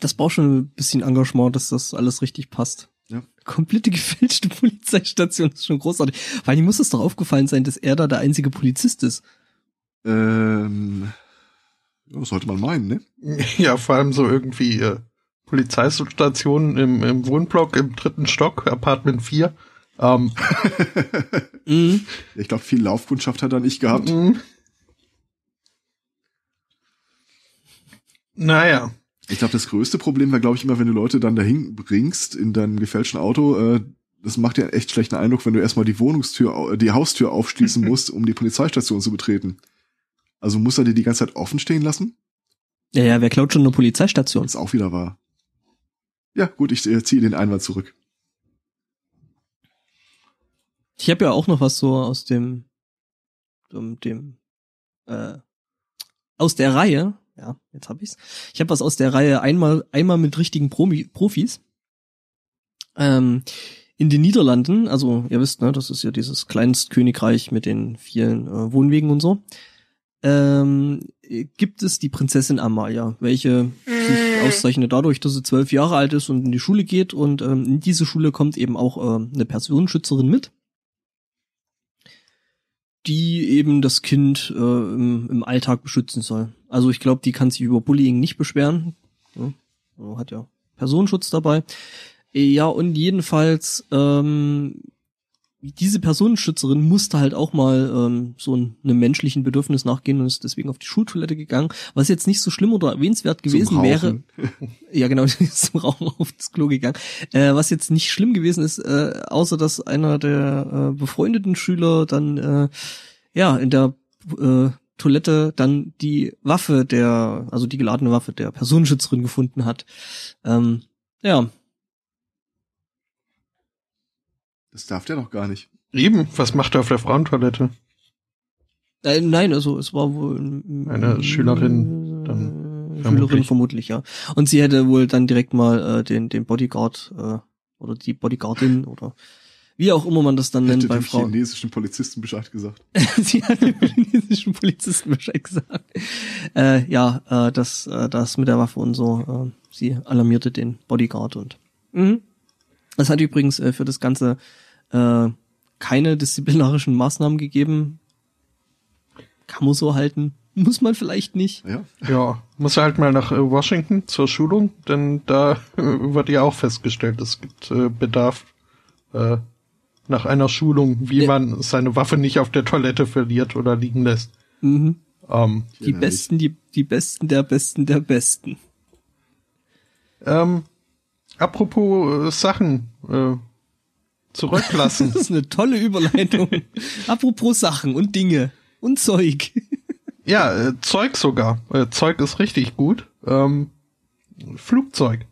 Das braucht schon ein bisschen Engagement, dass das alles richtig passt. Ja. Komplette gefälschte Polizeistation ist schon großartig. Vor allem muss es doch aufgefallen sein, dass er da der einzige Polizist ist. Ähm, ja, sollte man meinen, ne? Ja, vor allem so irgendwie äh, Polizeistationen im, im Wohnblock im dritten Stock, Apartment 4. Ähm, Mhm. ich glaube, viel Laufkundschaft hat er nicht gehabt. mm. Naja, Ich glaube, das größte Problem war, glaube ich, immer, wenn du Leute dann dahin bringst in deinem gefälschten Auto. Äh, das macht ja einen echt schlechten Eindruck, wenn du erstmal die Wohnungstür, au- die Haustür aufschließen musst, um die Polizeistation zu betreten. Also muss er dir die ganze Zeit offen stehen lassen? Ja, ja, wer klaut schon eine Polizeistation? Ist auch wieder wahr. Ja, gut, ich äh, ziehe den Einwand zurück. Ich habe ja auch noch was so aus dem, dem, dem äh, aus der Reihe. Ja, jetzt hab ich's. Ich habe was aus der Reihe einmal einmal mit richtigen Promi Profis. Ähm, in den Niederlanden, also ihr wisst, ne, das ist ja dieses Kleinstkönigreich mit den vielen äh, Wohnwegen und so. Ähm, gibt es die Prinzessin Amalia, welche sich auszeichnet dadurch, dass sie zwölf Jahre alt ist und in die Schule geht und ähm, in diese Schule kommt eben auch ähm, eine Personenschützerin mit die eben das Kind äh, im, im Alltag beschützen soll. Also ich glaube, die kann sich über Bullying nicht beschweren. Ja, also hat ja Personenschutz dabei. Ja, und jedenfalls, ähm, diese Personenschützerin musste halt auch mal ähm, so ein, einem menschlichen Bedürfnis nachgehen und ist deswegen auf die Schultoilette gegangen, was jetzt nicht so schlimm oder erwähnenswert gewesen wäre. Ja, genau, die ist zum Rauchen auf das Klo gegangen. Äh, was jetzt nicht schlimm gewesen ist, äh, außer dass einer der äh, befreundeten Schüler dann äh, ja in der äh, Toilette dann die Waffe der, also die geladene Waffe der Personenschützerin gefunden hat. Ähm, ja, Das darf der doch gar nicht. eben, was macht er auf der Frauentoilette? äh, nein, also es war wohl mm, Eine Schülerin dann äh, Schülerin vermutlich. vermutlich, ja. Und sie hätte wohl dann direkt mal äh, den den Bodyguard äh, oder die Bodyguardin oder wie auch immer man das dann nennt Hätte bei dem Frauen. chinesischen Polizisten Bescheid gesagt. Sie hat dem chinesischen Polizisten Bescheid gesagt. Äh, ja, äh, das, äh, das mit der Waffe und so. Äh, sie alarmierte den Bodyguard und. Mhm. Es hat übrigens äh, für das Ganze äh, keine disziplinarischen Maßnahmen gegeben. Kann man so halten. Muss man vielleicht nicht. Ja, Ja, muss er halt mal nach äh, Washington zur Schulung, denn da äh, wird ja auch festgestellt, es gibt äh, Bedarf äh, nach einer Schulung, wie Ja. man seine Waffe nicht auf der Toilette verliert oder liegen lässt. Mhm. Ähm, Die Ja, Besten, die, die Besten der Besten der Besten. ähm, apropos äh, Sachen äh, zurücklassen. Das ist eine tolle Überleitung. Apropos Sachen und Dinge und Zeug. ja, äh, Zeug sogar. Äh, Zeug ist richtig gut. Ähm, Flugzeug.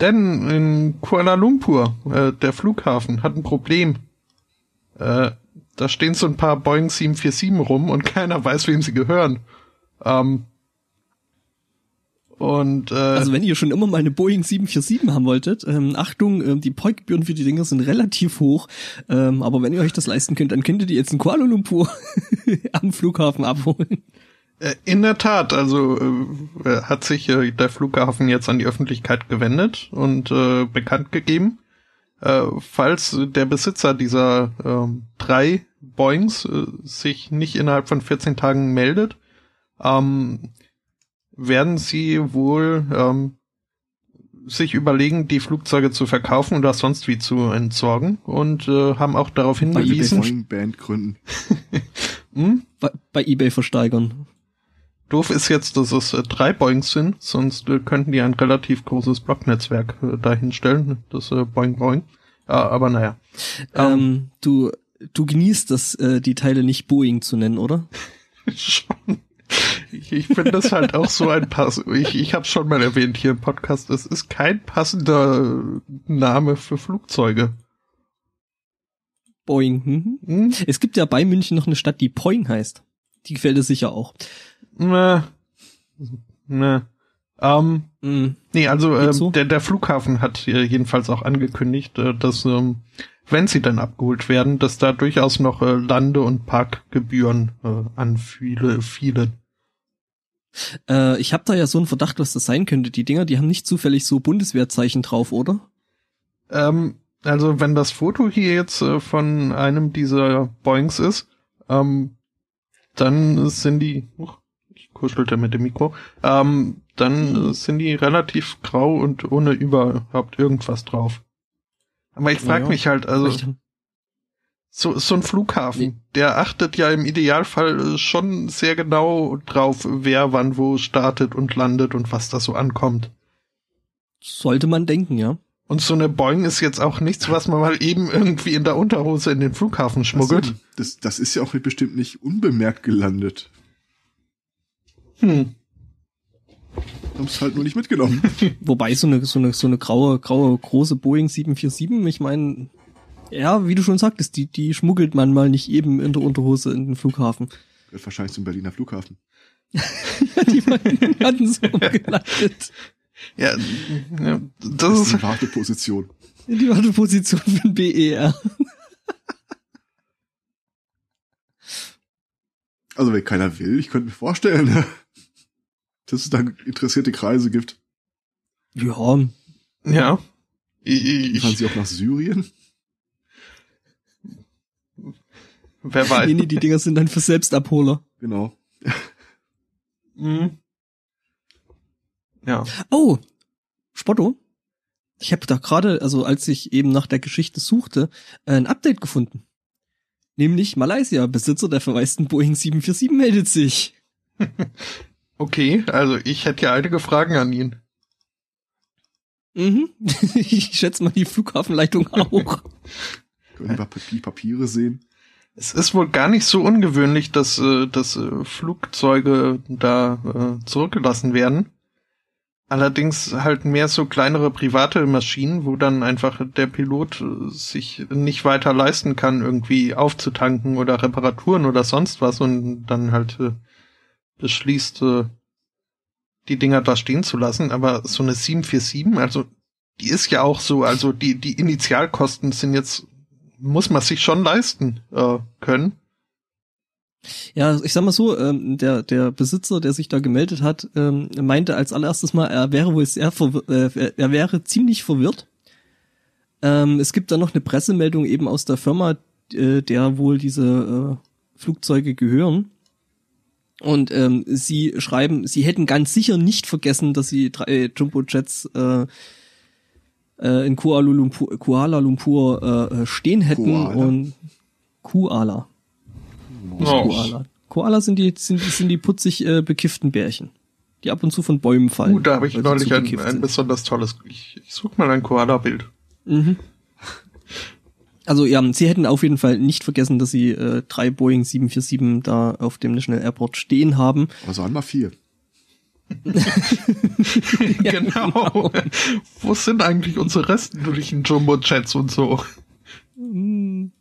Denn in Kuala Lumpur, äh, der Flughafen, hat ein Problem. Äh, da stehen so ein paar Boeing 747 rum und keiner weiß, wem sie gehören. Ähm, und äh, Also wenn ihr schon immer mal eine Boeing 747 haben wolltet, ähm, Achtung, ähm, die Parkgebühren für die Dinger sind relativ hoch, ähm, aber wenn ihr euch das leisten könnt, dann könnt ihr jetzt in Kuala Lumpur am Flughafen abholen. Äh, In der Tat, also äh, hat sich äh, der Flughafen jetzt an die Öffentlichkeit gewendet und äh, bekannt gegeben, äh, falls der Besitzer dieser ähm, drei Boeings äh, sich nicht innerhalb von 14 Tagen meldet, ähm, werden sie wohl ähm, sich überlegen, die Flugzeuge zu verkaufen oder sonst wie zu entsorgen und äh, haben auch darauf Bei hingewiesen, Boeing Band gründen. hm, Bei, bei eBay versteigern. Doof ist jetzt, dass es äh, drei Boeings sind, sonst äh, könnten die ein relativ großes Blocknetzwerk äh, dahinstellen, das äh, Boing Boing. Äh, aber naja. Ähm, du, du genießt das, äh, die Teile nicht Boeing zu nennen, oder? schon. Ich, ich finde das halt auch so ein Pass. Ich, ich habe schon mal erwähnt hier im Podcast, es ist kein passender Name für Flugzeuge. Boeing. Mhm. Hm? Es gibt ja bei München noch eine Stadt, die Poing heißt. Die gefällt dir sicher auch. Ne. Ne. Ähm, Mhm. Nee, also so? der, der Flughafen hat äh, jedenfalls auch angekündigt, äh, dass ähm, wenn sie dann abgeholt werden, dass da durchaus noch äh, Lande- und Parkgebühren äh, anfiele, fielen. Äh, ich habe da ja so einen Verdacht, was das sein könnte. Die Dinger, die haben nicht zufällig so Bundeswehrzeichen drauf, oder? Ähm, also wenn das Foto hier jetzt äh, von einem dieser Boings ist, ähm, dann sind die, ich kuschelte mit dem Mikro, ähm, dann sind die relativ grau und ohne überhaupt irgendwas drauf. Aber ich frage Naja, mich halt, also so, so ein Flughafen, Nee. der achtet ja im Idealfall schon sehr genau drauf, wer wann wo startet und landet und was da so ankommt. Sollte man denken, ja. Und so eine Boeing ist jetzt auch nichts, was man mal eben irgendwie in der Unterhose in den Flughafen schmuggelt. Das, das ist ja auch bestimmt nicht unbemerkt gelandet. Hm. Haben es halt nur nicht mitgenommen. Wobei so eine, so eine, so eine graue, graue, große Boeing 747, ich meine, ja, wie du schon sagtest, die, die schmuggelt man mal nicht eben in der Unterhose in den Flughafen. Wird wahrscheinlich zum Berliner Flughafen. die waren hatten so gelandet. Ja, ja, Das das ist ist die Warteposition. Die Warteposition für den BER. Also wenn keiner will, ich könnte mir vorstellen, dass es da interessierte Kreise gibt. Ja, ja. Ich, Fahren sie auch nach Syrien? wer nee, weiß. nee, die Dinger sind dann für Selbstabholer. Genau. Hm. Ja. Oh, Spotto. Ich habe da gerade, also als ich eben nach der Geschichte suchte, ein Update gefunden. Nämlich Malaysia, Besitzer der verwaisten Boeing 747 meldet sich. Okay, also ich hätte ja einige Fragen an ihn. Mhm. Ich schätze mal die Flughafenleitung auch. Können wir die Papiere sehen? Es ist wohl gar nicht so ungewöhnlich, dass, äh, dass äh, Flugzeuge da äh, zurückgelassen werden. Allerdings halt mehr so kleinere private Maschinen, wo dann einfach der Pilot sich nicht weiter leisten kann, irgendwie aufzutanken oder Reparaturen oder sonst was und dann halt beschließt, äh, die Dinger da stehen zu lassen. Aber so eine 747, also die ist ja auch so, also die, die Initialkosten sind jetzt, muss man sich schon leisten äh, können. Ja, ich sag mal so, ähm, der, der Besitzer, der sich da gemeldet hat, ähm, meinte als allererstes mal, er wäre wohl sehr äh, er wäre ziemlich verwirrt. Ähm, es gibt da noch eine Pressemeldung eben aus der Firma, äh, der wohl diese äh, Flugzeuge gehören. Und ähm, sie schreiben, sie hätten ganz sicher nicht vergessen, dass sie drei Jumbo-Jets äh, äh, in Kuala Lumpur, Kuala Lumpur äh, stehen hätten Koala? und Kuala. Oh. Koala. Koala sind die, sind, sind die putzig äh, bekifften Bärchen, die ab und zu von Bäumen fallen. Uh, da habe ich neulich ein, ein besonders tolles. Ich, ich suche mal ein Koala-Bild. Mhm. Also ja, sie hätten auf jeden Fall nicht vergessen, dass sie äh, drei Boeing 747 da auf dem National Airport stehen haben. Aber sagen mal vier. Ja, genau. Wo sind eigentlich unsere restlichen Jumbo-Chats und so? Hm.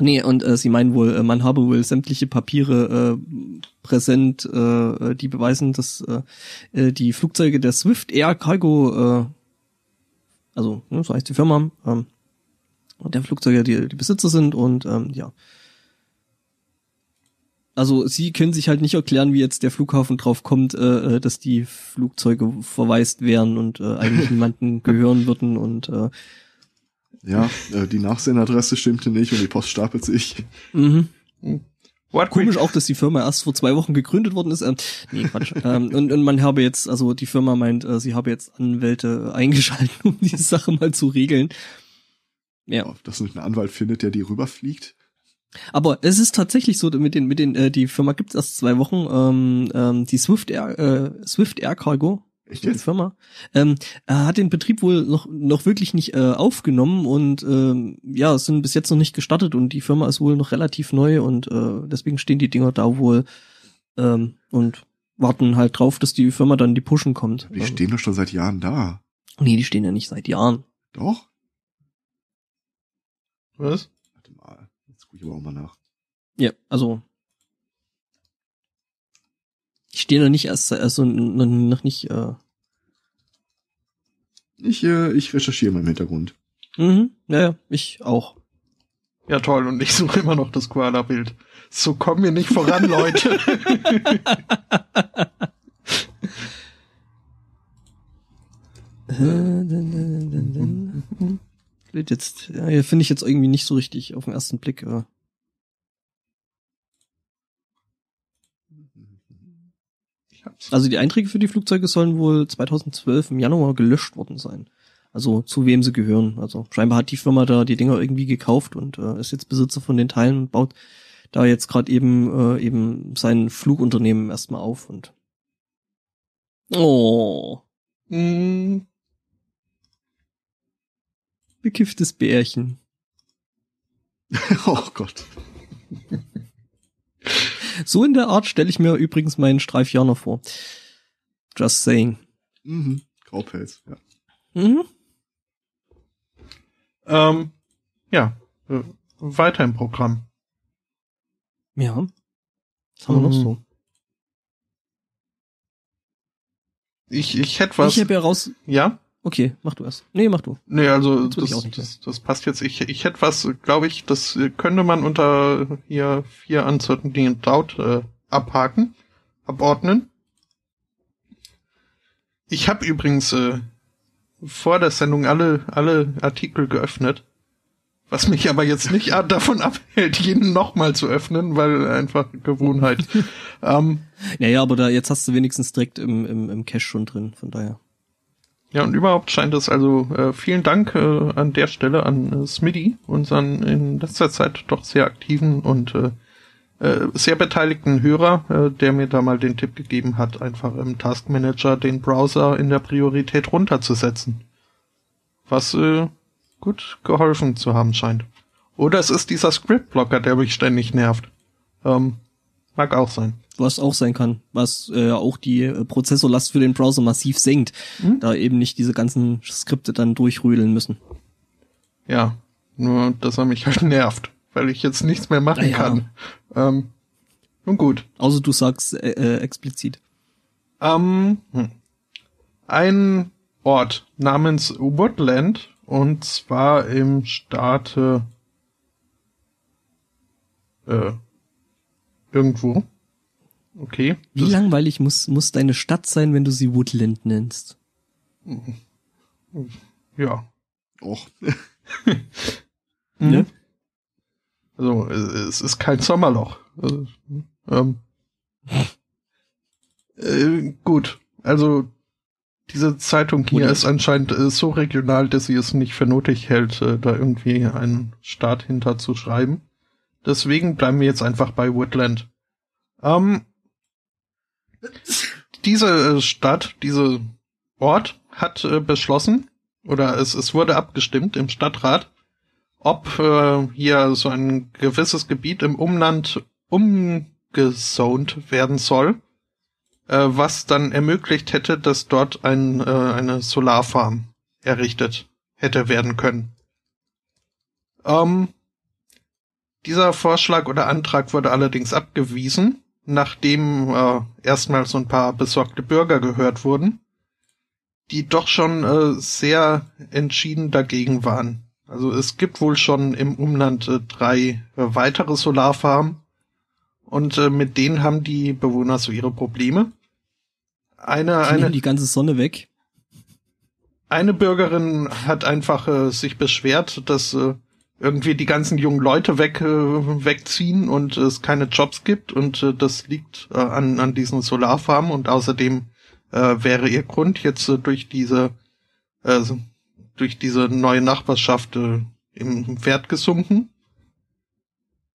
Nee, und äh, sie meinen wohl, äh, man habe wohl sämtliche Papiere äh, präsent, äh, die beweisen, dass äh, äh, die Flugzeuge der Swift Air Cargo, äh, also ne, so heißt die Firma, ähm, der Flugzeuge die, die Besitzer sind und ähm, ja. Also sie können sich halt nicht erklären, wie jetzt der Flughafen drauf kommt, äh, äh, dass die Flugzeuge verwaist wären und äh, eigentlich niemanden gehören würden und äh, Ja, äh, die Nachsenderadresse stimmte nicht und die Post stapelt sich. mhm. What Komisch auch, dass die Firma erst vor zwei Wochen gegründet worden ist. Ähm, nee, Quatsch. ähm, und, und man habe jetzt, also die Firma meint, äh, sie habe jetzt Anwälte eingeschaltet, um die Sache mal zu regeln. Ja. Ob das nicht ein Anwalt findet, der die rüberfliegt. Aber es ist tatsächlich so, mit den, mit den, äh, die Firma gibt's erst zwei Wochen, ähm, ähm, die Swift Air, äh, Swift Air Cargo, Echt die jetzt? Firma, ähm, äh, hat den Betrieb wohl noch, noch wirklich nicht äh, aufgenommen und ähm, ja, sind bis jetzt noch nicht gestartet und die Firma ist wohl noch relativ neu und äh, deswegen stehen die Dinger da wohl ähm, und warten halt drauf, dass die Firma dann die Pushen kommt. Die stehen doch schon seit Jahren da. nee, die stehen ja nicht seit Jahren. Doch? Was? Warte mal. Jetzt gucke ich aber auch mal nach. Ja, also die stehen noch nicht erst, also noch, noch nicht äh, Ich, äh, ich recherchiere mal im Hintergrund. Mhm, ja, ja, ich auch. Ja, toll. Und ich suche immer noch das Koala-Bild. So kommen wir nicht voran, Leute. Lädt jetzt, ja, hier finde ich jetzt irgendwie nicht so richtig auf den ersten Blick. hab's. Also die Einträge für die Flugzeuge sollen wohl 2012 im Januar gelöscht worden sein. Also zu wem sie gehören. Also scheinbar hat die Firma da die Dinger irgendwie gekauft und äh, ist jetzt Besitzer von den Teilen und baut da jetzt gerade eben äh, eben sein Flugunternehmen erstmal auf und Oh, Mm, bekifftes Bärchen. oh Gott. So in der Art stelle ich mir übrigens meinen Streifjaner vor. Just saying. Mhm. Graupelz, ja. Mhm. ähm, ja, äh, weiter im Programm. Ja. Was haben wir noch Mhm. so? Ich, ich hätte was. Ich habe ja raus. ja? Okay, mach du erst. Nee, mach du. Nee, also Das das, das, passt jetzt. Ich, ich hätte was, glaube ich, das könnte man unter hier vier Uncertainty and Doubt äh, abhaken, abordnen. Ich habe übrigens äh, vor der Sendung alle, alle Artikel geöffnet, was mich aber jetzt nicht davon abhält, jeden nochmal zu öffnen, weil einfach Gewohnheit. ähm, Naja, aber da jetzt hast du wenigstens direkt im, im, im Cache schon drin, von daher. Ja, und überhaupt scheint es also äh, vielen Dank äh, an der Stelle an äh, Smitty, unseren in letzter Zeit doch sehr aktiven und äh, äh, sehr beteiligten Hörer, äh, der mir da mal den Tipp gegeben hat, einfach im Task Manager den Browser in der Priorität runterzusetzen. Was äh, gut geholfen zu haben scheint. Oder es ist dieser Script-Blocker, der mich ständig nervt. Ähm, mag auch sein. Was auch sein kann, was äh, auch die äh, Prozessorlast für den Browser massiv senkt, Mhm. da eben nicht diese ganzen Skripte dann durchrüdeln müssen. Ja, nur dass er mich halt nervt, weil ich jetzt nichts mehr machen ja. kann. Ähm, nun gut. Außer du sagst äh, äh, explizit. Ähm, hm. ein Ort namens Woodland und zwar im Staate äh, irgendwo. Okay. Wie langweilig muss, muss deine Stadt sein, wenn du sie Woodland nennst? Ja. Och. Mhm. Ne? Also äh, es ist kein Sommerloch. Also, ähm, äh, gut, also diese Zeitung hier Woodland. ist anscheinend äh, so regional, dass sie es nicht für nötig hält, äh, da irgendwie einen Staat hinter zu schreiben. Deswegen bleiben wir jetzt einfach bei Woodland. Ähm, diese äh, Stadt, diese Ort hat äh, beschlossen, oder es, es wurde abgestimmt im Stadtrat, ob äh, hier so ein gewisses Gebiet im Umland umgezont werden soll äh, was dann ermöglicht hätte, dass dort ein, äh, eine Solarfarm errichtet hätte werden können. Ähm, dieser Vorschlag oder Antrag wurde allerdings abgewiesen, nachdem äh, erstmal so ein paar besorgte Bürger gehört wurden, die doch schon äh, sehr entschieden dagegen waren. Also es gibt wohl schon im Umland äh, drei äh, weitere Solarfarmen und äh, mit denen haben die Bewohner so ihre Probleme. Eine, Die eine, die ganze Sonne weg. eine Bürgerin hat einfach äh, sich beschwert, dass äh, irgendwie die ganzen jungen Leute weg, äh, wegziehen und es keine Jobs gibt und äh, das liegt äh, an, an diesen Solarfarmen und außerdem äh, wäre ihr Grund jetzt äh, durch diese äh, durch diese neue Nachbarschaft äh, im Wert gesunken.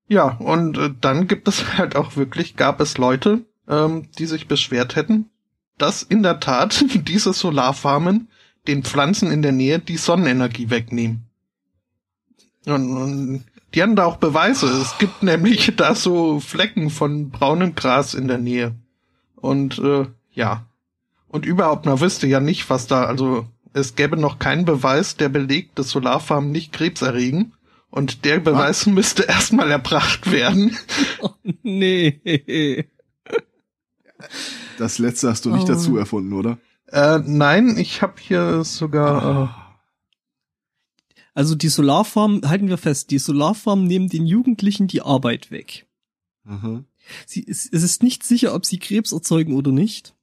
Ja, und äh, dann gibt es halt auch wirklich, gab es Leute, ähm, die sich beschwert hätten, dass in der Tat diese Solarfarmen den Pflanzen in der Nähe die Sonnenenergie wegnehmen. Und, und die haben da auch Beweise. Es gibt nämlich da so Flecken von braunem Gras in der Nähe. Und äh, ja. Und überhaupt, man wüsste ja nicht, was da, also es gäbe noch keinen Beweis, der belegt, dass Solarfarmen nicht Krebs erregen. Und der Beweis müsste erstmal erbracht werden. Oh, nee. Das letzte hast du nicht Oh. dazu erfunden, oder? Äh, nein, ich habe hier sogar. Also die Solarfarm, halten wir fest, die Solarfarm nehmen den Jugendlichen die Arbeit weg. Aha. Sie, es, es ist nicht sicher, ob sie Krebs erzeugen oder nicht.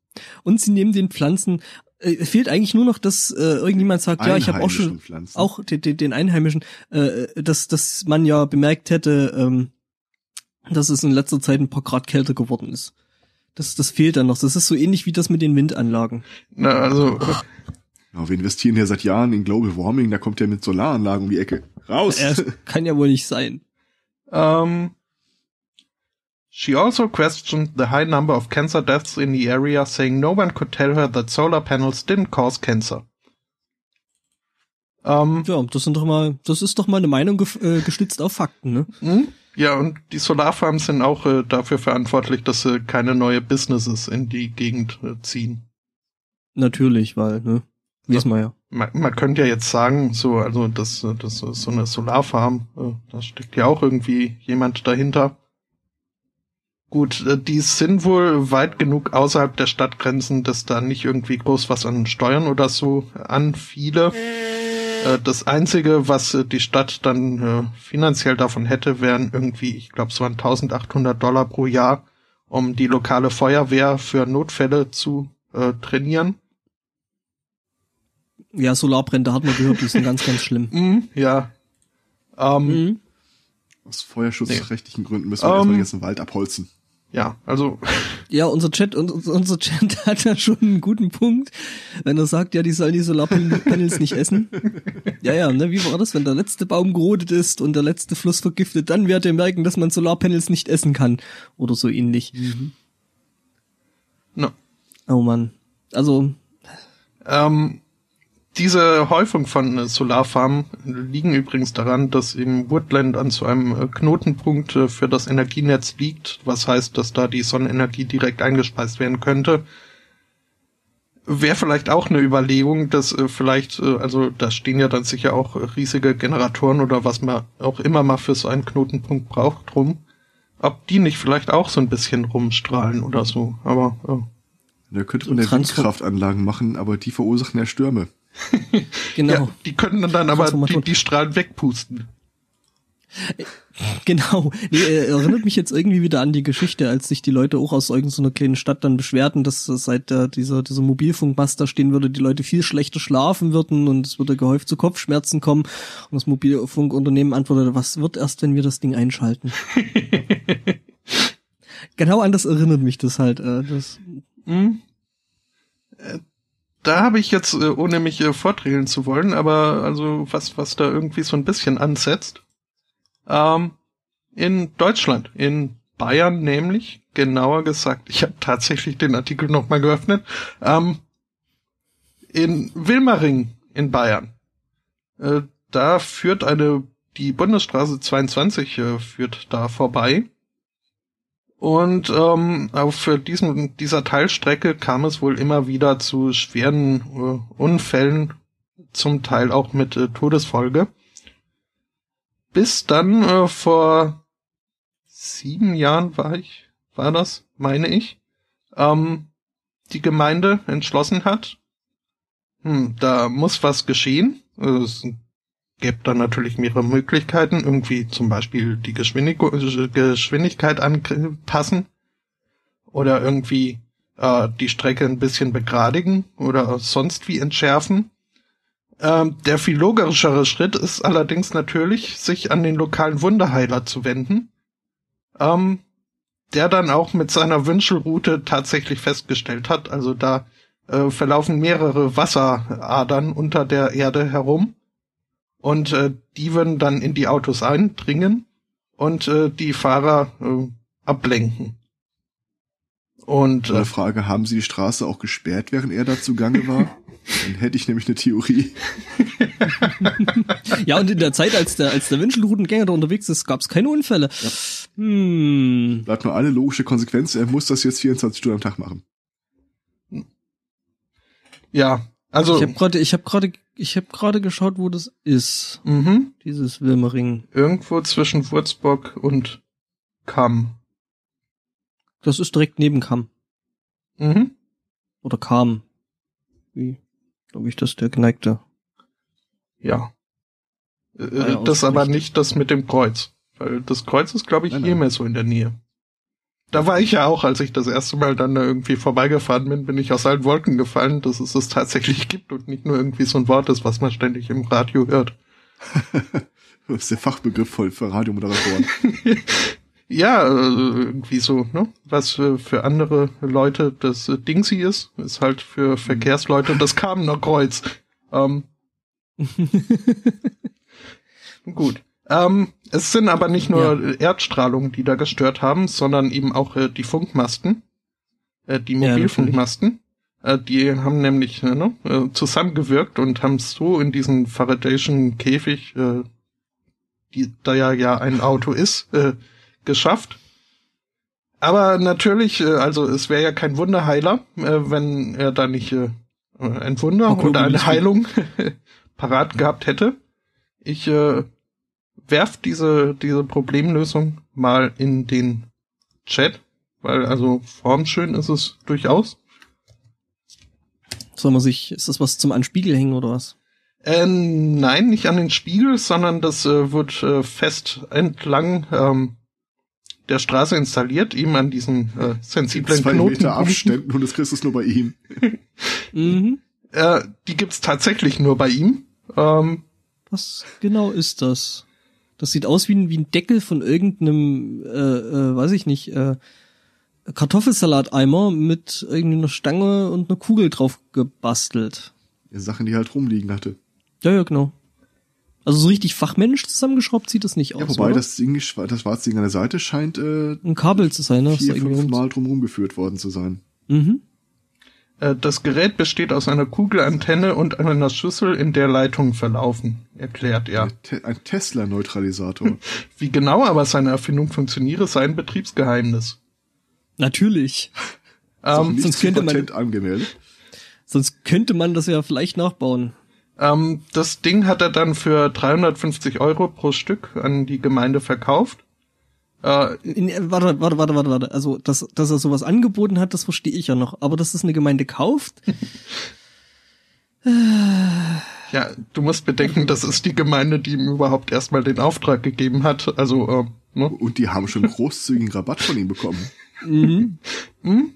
Und sie nehmen den Pflanzen, äh, fehlt eigentlich nur noch, dass äh, irgendjemand sagt, ja, ich habe auch schon, Pflanzen. auch den, den, den Einheimischen, äh, dass, dass man ja bemerkt hätte, ähm, dass es in letzter Zeit ein paar Grad kälter geworden ist. Das, das fehlt dann noch. Das ist so ähnlich wie das mit den Windanlagen. Na, also Ja, wir investieren ja seit Jahren in Global Warming, da kommt ja mit Solaranlagen um die Ecke. Raus! Äh, kann ja wohl nicht sein. Um, she also questioned the high number of cancer deaths in the area, saying no one could tell her that solar panels didn't cause cancer. Um, Ja, das sind doch mal, das ist doch mal eine Meinung gef- äh, gestützt auf Fakten, ne? hm? Ja, und die Solarfarms sind auch äh, dafür verantwortlich, dass sie keine neue Businesses in die Gegend äh, ziehen. Natürlich, weil, ne? Wir ja. Man, man könnte ja jetzt sagen, so, also das, das ist so eine Solarfarm, äh, da steckt ja auch irgendwie jemand dahinter. Gut, äh, die sind wohl weit genug außerhalb der Stadtgrenzen, dass da nicht irgendwie groß was an Steuern oder so anfiele. Äh, Das Einzige, was die Stadt dann finanziell davon hätte, wären irgendwie, ich glaube, es waren 1800 Dollar pro Jahr, um die lokale Feuerwehr für Notfälle zu äh, trainieren. Ja, Solarbrände hat man gehört, die sind ganz, ganz schlimm. Mhm, ja. Ähm, Mhm. Aus feuerschutzrechtlichen Gründen müssen wir Ähm. erstmal den ganzen Wald abholzen. Ja, also Ja, unser Chat, un- unser Chat hat da schon einen guten Punkt, wenn er sagt, ja, die sollen die Solarpanels nicht essen. Ja, ja, ne, wie war das, wenn der letzte Baum gerodet ist und der letzte Fluss vergiftet, dann werdet ihr merken, dass man Solarpanels nicht essen kann. Oder so ähnlich. no. Oh Mann. Also, ähm, diese Häufung von äh, Solarfarmen liegen übrigens daran, dass im Woodland an so einem äh, Knotenpunkt äh, für das Energienetz liegt, was heißt, dass da die Sonnenenergie direkt eingespeist werden könnte. Wäre vielleicht auch eine Überlegung, dass vielleicht, also da stehen ja dann sicher auch riesige Generatoren oder was man auch immer mal für so einen Knotenpunkt braucht rum, ob die nicht vielleicht auch so ein bisschen rumstrahlen oder so. Aber äh, Da könnte man ja Windkraftanlagen machen, aber die verursachen ja Stürme. genau. ja, die können dann aber die, die Strahlen wegpusten. Genau. Nee, äh, erinnert mich jetzt irgendwie wieder an die Geschichte, als sich die Leute auch aus irgendeiner kleinen Stadt dann beschwerten, dass äh, seit äh, dieser, dieser Mobilfunkmast da stehen würde, die Leute viel schlechter schlafen würden und es würde gehäuft zu Kopfschmerzen kommen. Und das Mobilfunkunternehmen antwortete, was wird erst, wenn wir das Ding einschalten? genau an das erinnert mich das halt. Äh, das, Hm? Da habe ich jetzt, äh, ohne mich äh, vorträgeln zu wollen, aber also was, was da irgendwie so ein bisschen ansetzt. Ähm, in Deutschland, in Bayern nämlich, genauer gesagt, ich habe tatsächlich den Artikel nochmal geöffnet, ähm, in Wilmering in Bayern. Äh, da führt eine, die Bundesstraße 22 äh, führt da vorbei. Und ähm, auf diesem, dieser Teilstrecke kam es wohl immer wieder zu schweren äh, Unfällen, zum Teil auch mit äh, Todesfolge. Bis dann äh, vor sieben Jahren war ich, war das, meine ich, ähm, die Gemeinde entschlossen hat, hm, da muss was geschehen. Es gäbe dann natürlich mehrere Möglichkeiten, irgendwie zum Beispiel die Geschwindig Geschwindigkeit anpassen oder irgendwie äh, die Strecke ein bisschen begradigen oder sonst wie entschärfen. Ähm, der viel logischere Schritt ist allerdings natürlich, sich an den lokalen Wunderheiler zu wenden, ähm, der dann auch mit seiner Wünschelroute tatsächlich festgestellt hat, also da äh, verlaufen mehrere Wasseradern unter der Erde herum und äh, die würden dann in die Autos eindringen und äh, die Fahrer äh, ablenken. Und äh, Frage, haben Sie die Straße auch gesperrt, während er da zugange war? Dann hätte ich nämlich eine Theorie. ja, und in der Zeit, als der, als der Wünschelroutengänger da unterwegs ist, gab es keine Unfälle. Ja. Hm. Bleibt nur eine logische Konsequenz, er muss das jetzt 24 Stunden am Tag machen. Ja, also. Ich habe gerade, ich habe gerade ich habe gerade geschaut, wo das ist. Mhm. Dieses Wilmering. Irgendwo zwischen Wurzburg und Kamm. Das ist direkt neben Kamm. Mhm. Oder Kam. Wie, glaube ich, das der geneigte. Ja. Äh, das aber nicht das mit dem Kreuz. Weil das Kreuz ist, glaube ich, nein, hier nein. mehr so in der Nähe. Da war ich ja auch, als ich das erste Mal dann da irgendwie vorbeigefahren bin, bin ich aus allen Wolken gefallen, dass es das tatsächlich gibt und nicht nur irgendwie so ein Wort ist, was man ständig im Radio hört. das ist der Fachbegriff voll für Radiomoderatoren. ja, äh, irgendwie so, ne? Was für andere Leute das Dingsy ist, ist halt für Verkehrsleute das Kamener Kreuz. Ähm. Gut. Ähm, es sind aber nicht nur ja. Erdstrahlungen, die da gestört haben, sondern eben auch äh, die Funkmasten, äh, die Mobilfunkmasten. Ja, äh, die haben nämlich äh, ne, äh, zusammengewirkt und haben so in diesen Faradayschen Käfig, die da ja ja ein Auto ist, äh, geschafft. Aber natürlich, äh, also es wäre ja kein Wunderheiler, wenn er da nicht ein Wunder oder eine Heilung parat gehabt hätte. Ich äh, werft diese, diese Problemlösung mal in den Chat, weil also formschön ist es durchaus. Soll man sich, ist das was zum an Spiegel hängen oder was? Äh, nein, nicht an den Spiegel, sondern das äh, wird äh, fest entlang ähm, der Straße installiert, ihm an diesen äh, sensiblen Zwei Knoten. Meter Abständen und das kriegst du nur bei ihm. mhm. äh, die gibt's tatsächlich nur bei ihm. Ähm, was genau ist das? Das sieht aus wie ein, wie ein Deckel von irgendeinem, äh, äh, weiß ich nicht, äh, Kartoffelsalateimer mit irgendeiner Stange und einer Kugel drauf gebastelt. Ja, Sachen, die halt rumliegen hatte. Ja, ja, genau. Also so richtig fachmännisch zusammengeschraubt sieht das nicht aus. Ja, wobei oder? das Ding, das schwarze Ding an der Seite scheint äh, ein Kabel zu sein, ne? Vier, fünf Mal drum rumgeführt worden zu sein. Mhm. Äh, das Gerät besteht aus einer Kugelantenne und einer Schüssel, in der Leitungen verlaufen, erklärt er. Ein Tesla-Neutralisator. Wie genau aber seine Erfindung funktioniere, ist ein Betriebsgeheimnis. Natürlich. Ähm, sonst könnte man angemeldet. Sonst könnte man das ja vielleicht nachbauen. Ähm, das Ding hat er dann für 350 Euro pro Stück an die Gemeinde verkauft. Äh, in, warte, warte, warte, warte, warte. Also, dass, dass er sowas angeboten hat, das verstehe ich ja noch. Aber dass es eine Gemeinde kauft. ja, du musst bedenken, das ist die Gemeinde, die ihm überhaupt erstmal den Auftrag gegeben hat. Also, äh, ne? Und die haben schon großzügigen Rabatt von ihm bekommen. Mhm. mhm.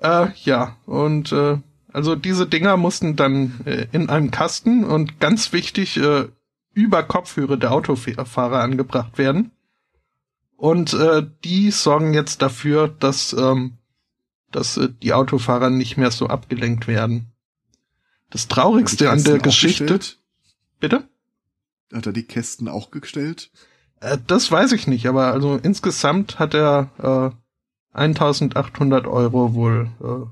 Äh, ja, und äh, also diese Dinger mussten dann äh, in einem Kasten und ganz wichtig äh, über Kopfhörer der Autofahrer angebracht werden. Und äh, die sorgen jetzt dafür, dass, ähm, dass äh, die Autofahrer nicht mehr so abgelenkt werden. Das Traurigste an der Geschichte. Bitte? Hat er die Kästen auch gestellt? Äh, das weiß ich nicht, aber also insgesamt hat er äh, 1800 Euro wohl äh,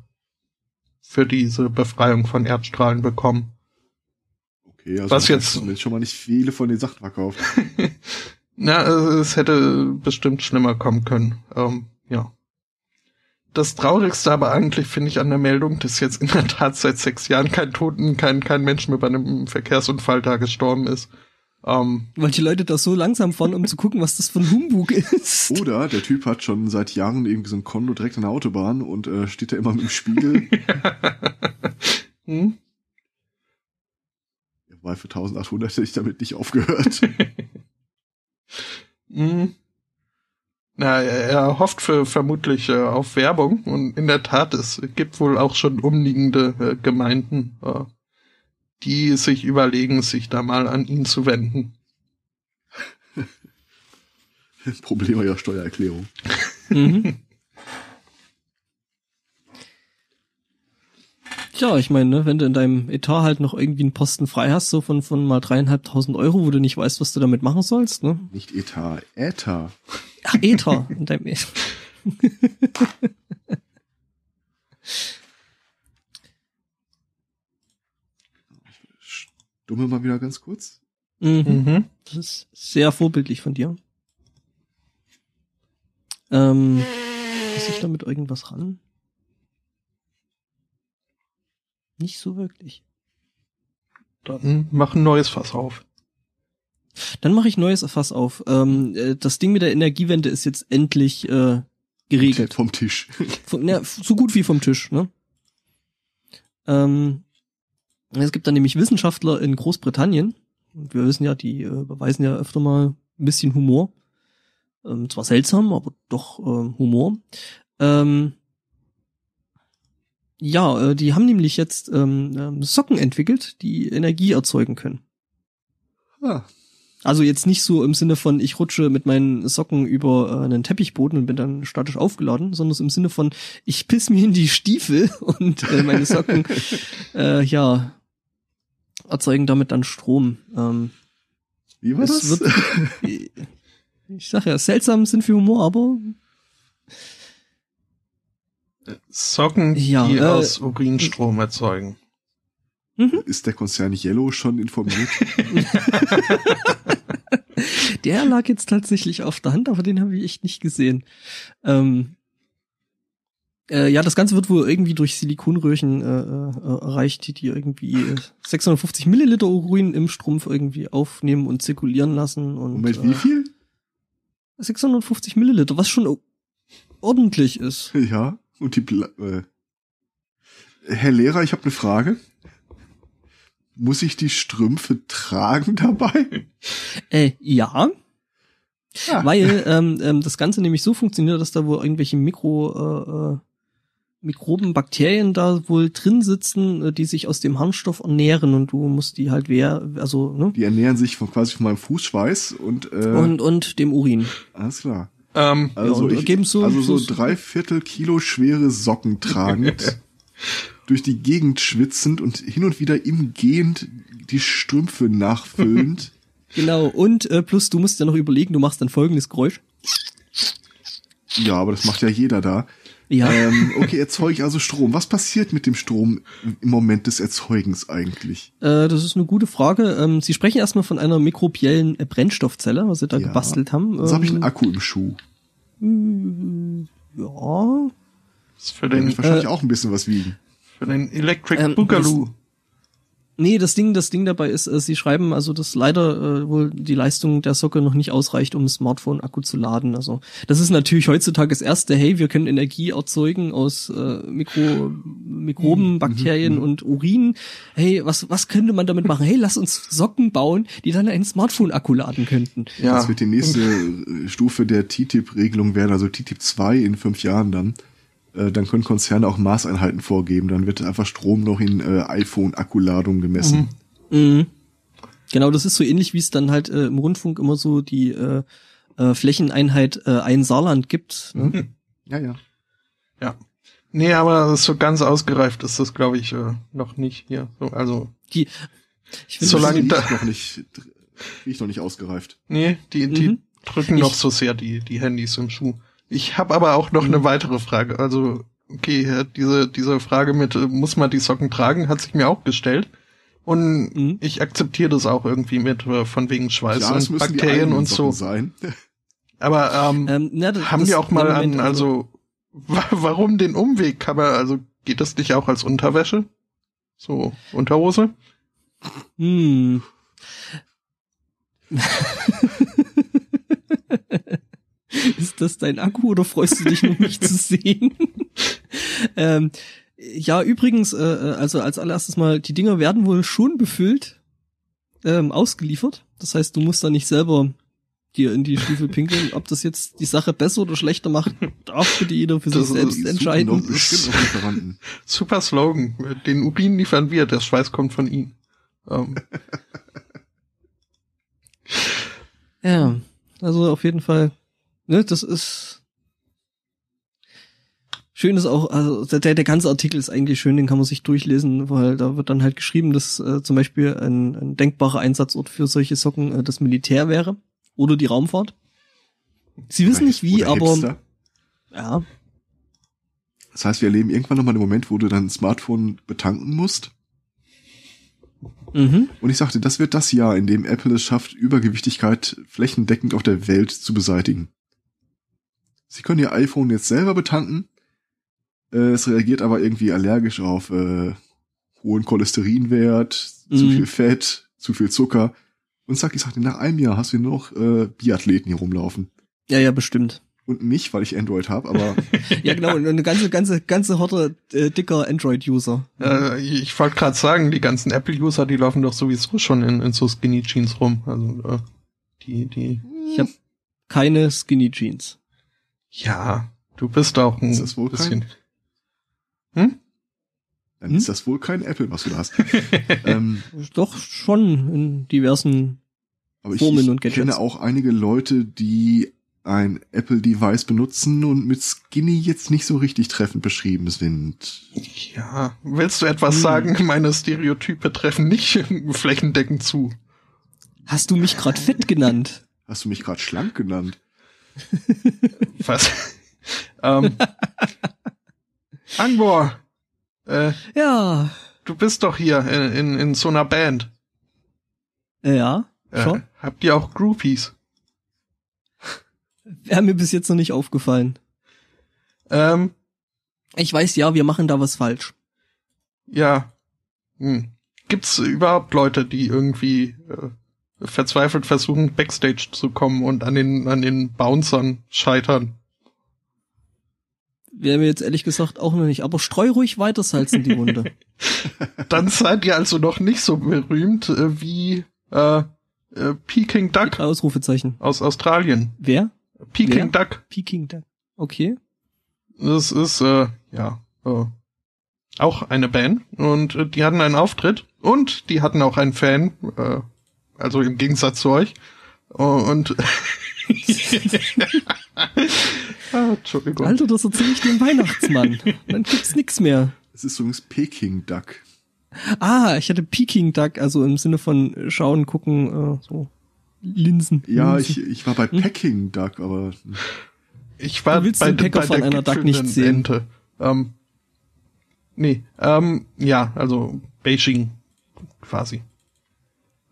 für diese Befreiung von Erdstrahlen bekommen. Okay, also Was jetzt schon mal nicht viele von den Sachen verkauft. Na, es hätte bestimmt schlimmer kommen können. Ähm, ja. Das Traurigste aber eigentlich finde ich an der Meldung, dass jetzt in der Tat seit sechs Jahren kein Toten, kein, kein Mensch mehr bei einem Verkehrsunfall da gestorben ist. Ähm, Weil die Leute da so langsam fahren, um zu gucken, was das für ein Humbug ist. Oder der Typ hat schon seit Jahren irgendwie so ein Konto direkt an der Autobahn und äh, steht da immer mit dem Spiegel. hm? Weil für 1800 hätte ich damit nicht aufgehört. hm. Na, er, hofft für, vermutlich äh, auf Werbung und in der Tat, es gibt wohl auch schon umliegende äh, Gemeinden, äh, die sich überlegen, sich da mal an ihn zu wenden. Problem eurer Steuererklärung. Mhm. Tja, ich meine, ne, wenn du in deinem Etat halt noch irgendwie einen Posten frei hast, so von, von mal dreieinhalbtausend Euro, wo du nicht weißt, was du damit machen sollst, ne? Nicht Etat, Äther. Ach, Ether. in deinem e Stumme mal wieder ganz kurz. mhm. Mhm. Das ist sehr vorbildlich von dir. Ähm, muss ich damit irgendwas ran? Nicht so wirklich. Dann mach ein neues Fass auf. Dann mache ich neues Fass auf. Ähm, äh, das Ding mit der Energiewende ist jetzt endlich äh, geregelt. Vom Tisch. Von, ja, so gut wie vom Tisch, ne? Ähm, es gibt da nämlich Wissenschaftler in Großbritannien. Und wir wissen ja, die äh, beweisen ja öfter mal ein bisschen Humor. Ähm, zwar seltsam, aber doch ähm, Humor. Ähm, ja, äh, die haben nämlich jetzt ähm, ähm, Socken entwickelt, die Energie erzeugen können. Ah, Also jetzt nicht so im Sinne von, ich rutsche mit meinen Socken über äh, einen Teppichboden und bin dann statisch aufgeladen, sondern so im Sinne von, ich piss mir in die Stiefel und äh, meine Socken, äh, ja, erzeugen damit dann Strom. Ähm, wie war das? wird, ich sag ja, seltsam sind für Humor, aber Socken, Ja, die äh, aus Urinstrom erzeugen. Ist der Konzern Yellow schon informiert? der lag jetzt tatsächlich auf der Hand, aber den habe ich echt nicht gesehen. Ähm, äh, ja, das Ganze wird wohl irgendwie durch Silikonröhrchen äh, äh, erreicht, die, die irgendwie äh, 650 Milliliter Urin im Strumpf irgendwie aufnehmen und zirkulieren lassen. Und, Moment, wie äh, viel? 650 Milliliter, was schon ordentlich ist. Ja, und die Bla äh. Herr Lehrer, ich habe eine Frage. Muss ich die Strümpfe tragen dabei? Äh, ja, Ja. weil ähm, ähm, das Ganze nämlich so funktioniert, dass da wohl irgendwelche Mikro, äh, äh, Mikroben, Bakterien da wohl drin sitzen, äh, die sich aus dem Harnstoff ernähren und du musst die halt wer, also ne? Die ernähren sich von quasi von meinem Fußschweiß und, äh, Und, und dem Urin. alles klar. Ähm, Also, und ich, geben so- also so so- drei Viertel Kilo schwere Socken tragend, durch die Gegend schwitzend und hin und wieder im Gehend die Strümpfe nachfüllend. Genau, und äh, plus du musst ja noch überlegen, du machst dann folgendes Geräusch. ja, aber das macht ja jeder da. Ja. Ähm, okay, erzeuge ich also Strom. Was passiert mit dem Strom im Moment des Erzeugens eigentlich? Äh, das ist eine gute Frage. Ähm, Sie sprechen erstmal von einer mikrobiellen äh, Brennstoffzelle, was Sie da Ja. gebastelt haben. Jetzt habe ich einen Ähm, Akku im Schuh. ja. ist für den, wahrscheinlich äh, auch ein bisschen was wiegen. für den Electric Ähm, Boogaloo. Nee, das Ding, das Ding dabei ist, äh, sie schreiben also, dass leider äh, wohl die Leistung der Socke noch nicht ausreicht, um ein Smartphone-Akku zu laden. Also das ist natürlich heutzutage das erste, hey, wir können Energie erzeugen aus äh, Mikro, Mikroben, Bakterien und Urin. Hey, was, was könnte man damit machen? Hey, lass uns Socken bauen, die dann einen Smartphone-Akku laden könnten. Ja. Das wird die nächste äh, Stufe der TTIP-Regelung werden, also TTIP 2 in fünf Jahren dann. Äh, Dann können Konzerne auch Maßeinheiten vorgeben. Dann wird einfach Strom noch in äh, iPhone-Akkuladung gemessen. Mhm. Genau, das ist so ähnlich, wie es dann halt äh, im Rundfunk immer so die äh, äh, Flächeneinheit äh, ein Saarland gibt. Ne? Ja, ja. Ja. Nee, aber so ganz ausgereift ist das, glaube ich, äh, noch nicht hier. So, also, Die, ich finde, Solange- da- noch nicht, riecht noch nicht ausgereift. nee, die, die Mhm. drücken Ich- noch so sehr die, die Handys im Schuh. Ich habe aber auch noch Mhm. eine weitere Frage. Also, okay, diese, diese Frage mit, äh, muss man die Socken tragen, hat sich mir auch gestellt. Und Mhm. ich akzeptiere das auch irgendwie mit, äh, von wegen Schweiß ja, und Bakterien und so. Sein. Aber ähm, Ähm, na, das- haben das- die auch mal Moment, an, also wa warum den Umweg? Kann man, also geht das nicht auch als Unterwäsche? So, Unterhose? Hm. Ist das dein Akku oder freust du dich nur, mich zu sehen? ähm, ja, übrigens, äh, also als allererstes mal, die Dinger werden wohl schon befüllt, ähm, ausgeliefert. Das heißt, du musst da nicht selber dir in die Stiefel pinkeln. Ob das jetzt die Sache besser oder schlechter macht, darf bitte jeder für sich Das ist- selbst Die suchen entscheiden. Super Slogan. Den Urin liefern wir, der Schweiß kommt von ihnen. Ähm, Ja, also auf jeden Fall, ne, das ist schön ist auch, also der, der ganze Artikel ist eigentlich schön, den kann man sich durchlesen, weil da wird dann halt geschrieben, dass äh, zum Beispiel ein, ein denkbarer Einsatzort für solche Socken äh, das Militär wäre oder die Raumfahrt. Sie wissen nicht wie, Oder aber Hipster. ja, Das heißt, wir erleben irgendwann nochmal den Moment, wo du dein Smartphone betanken musst. mhm. Und ich sagte, das wird das Jahr, in dem Apple es schafft, Übergewichtigkeit flächendeckend auf der Welt zu beseitigen. Sie können ihr iPhone jetzt selber betanken. Äh, es reagiert aber irgendwie allergisch auf äh, hohen Cholesterinwert, zu Mhm. viel Fett, zu viel Zucker. Und zack, ich sagte, nach einem Jahr hast du nur noch äh, Biathleten hier rumlaufen. ja, ja, bestimmt. Und mich, weil ich Android habe, aber Ja, genau, und eine ganze, ganze, ganze Horde äh, dicker Android-User. äh, ich wollte gerade sagen, die ganzen Apple-User, die laufen doch sowieso schon in, in so Skinny Jeans rum. Also äh, die, die, Ich habe keine Skinny Jeans. Ja, du bist auch ein Ist das wohl bisschen. Hm? dann Hm? ist das wohl kein Apple, was du da hast. ähm, Doch schon in diversen Aber ich, Formeln ich und Gadgets. kenne auch einige Leute, die ein Apple-Device benutzen und mit Skinny jetzt nicht so richtig treffend beschrieben sind. Ja, willst du etwas Hm. sagen? Meine Stereotype treffen nicht flächendeckend zu. Hast du mich gerade fett genannt? Hast du mich gerade schlank genannt? Was? ähm, Angbor, äh, Ja. du bist doch hier in, in, in so einer Band. Äh, Ja, Äh, schon. habt ihr auch Groupies? Wäre mir bis jetzt noch nicht aufgefallen. Ähm, Ich weiß ja, wir machen da was falsch. ja. Hm. Gibt's überhaupt Leute, die irgendwie äh, verzweifelt versuchen, Backstage zu kommen und an den, an den Bouncern scheitern? Wäre mir jetzt ehrlich gesagt auch noch nicht. Aber streu ruhig weiter Salz in die Wunde. Dann seid ihr also noch nicht so berühmt äh, wie äh, äh, Peking Duck Ausrufezeichen. aus Australien. Wer? Peking Duck. Peking Duck. Okay. Das ist äh, ja äh, auch eine Band und äh, die hatten einen Auftritt und die hatten auch einen Fan, äh, also im Gegensatz zu euch. Oh, und ah, Entschuldigung. Alter, das erzähl ich dem Weihnachtsmann. Dann gibt's nix mehr. Es ist übrigens Peking Duck. Ah, ich hatte Peking Duck, also im Sinne von schauen, gucken, äh, so Linsen. Ja, Linsen. ich, ich war bei Peking Duck, aber Ich war Du willst bei, den bei von einer Duck nicht sehen. Ente. Ähm, nee, ähm, ja, also Beijing quasi.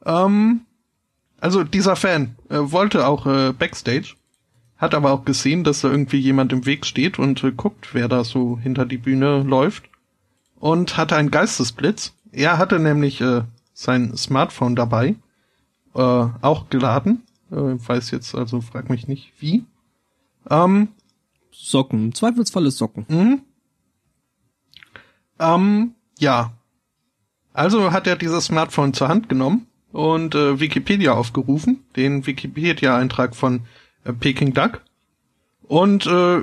Ähm, also dieser Fan äh, wollte auch äh, Backstage, hat aber auch gesehen, dass da irgendwie jemand im Weg steht und äh, guckt, wer da so hinter die Bühne läuft und hatte einen Geistesblitz. Er hatte nämlich äh, sein Smartphone dabei, äh, auch geladen. Äh, weiß jetzt also, frag mich nicht wie. Ähm, Socken. Im Zweifelsfall ist Socken. Mhm. Ähm, ja. Also hat er dieses Smartphone zur Hand genommen und äh, Wikipedia aufgerufen, den Wikipedia-Eintrag von äh, Peking Duck. Und äh,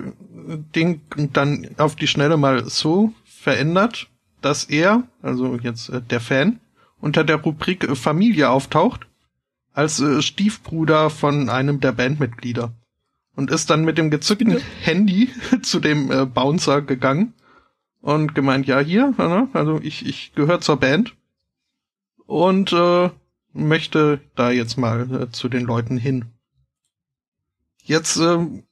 den dann auf die Schnelle mal so verändert, dass er, also jetzt äh, der Fan, unter der Rubrik äh, Familie auftaucht als äh, Stiefbruder von einem der Bandmitglieder. Und ist dann mit dem gezückten Handy zu dem äh, Bouncer gegangen und gemeint, ja hier, also ich, ich gehöre zur Band. Und äh, möchte da jetzt mal äh, zu den Leuten hin. Jetzt ähm,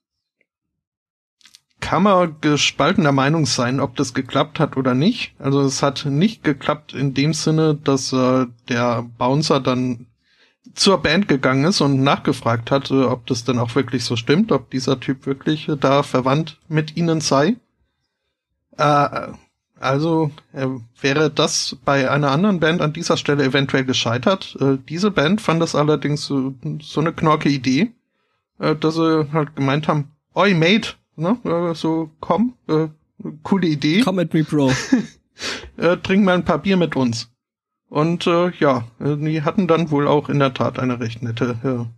kann man gespaltener Meinung sein, ob das geklappt hat oder nicht. Also es hat nicht geklappt in dem Sinne, dass äh, der Bouncer dann zur Band gegangen ist und nachgefragt hat, äh, ob das denn auch wirklich so stimmt, ob dieser Typ wirklich äh, da verwandt mit ihnen sei. Äh, also äh, wäre das bei einer anderen Band an dieser Stelle eventuell gescheitert. Äh, diese Band fand das allerdings so, so eine knorke Idee, äh, dass sie halt gemeint haben, oi Mate, ne, äh, so komm, äh, coole Idee. Come at me, Bro. äh, trink mal ein paar Bier mit uns. Und äh, ja, äh, die hatten dann wohl auch in der Tat eine recht nette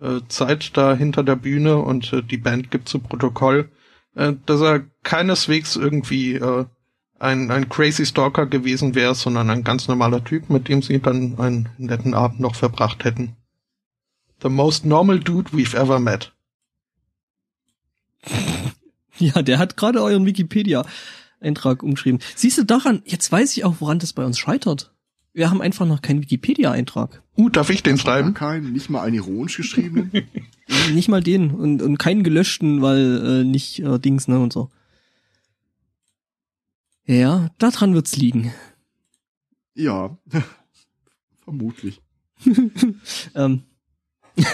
äh, äh, Zeit da hinter der Bühne und äh, die Band gibt zu Protokoll, äh, dass er keineswegs irgendwie äh, ein, ein crazy Stalker gewesen wäre, sondern ein ganz normaler Typ, mit dem sie dann einen netten Abend noch verbracht hätten. The most normal dude we've ever met. Ja, der hat gerade euren Wikipedia-Eintrag umgeschrieben. Siehst du daran, jetzt weiß ich auch, woran das bei uns scheitert. Wir haben einfach noch keinen Wikipedia-Eintrag. Uh, darf ich den schreiben? keinen, nicht mal einen ironisch geschriebenen. Nicht mal den und, und keinen gelöschten, weil äh, nicht äh, Dings, ne, und so. Ja, daran wird's liegen. ja, vermutlich. Ähm,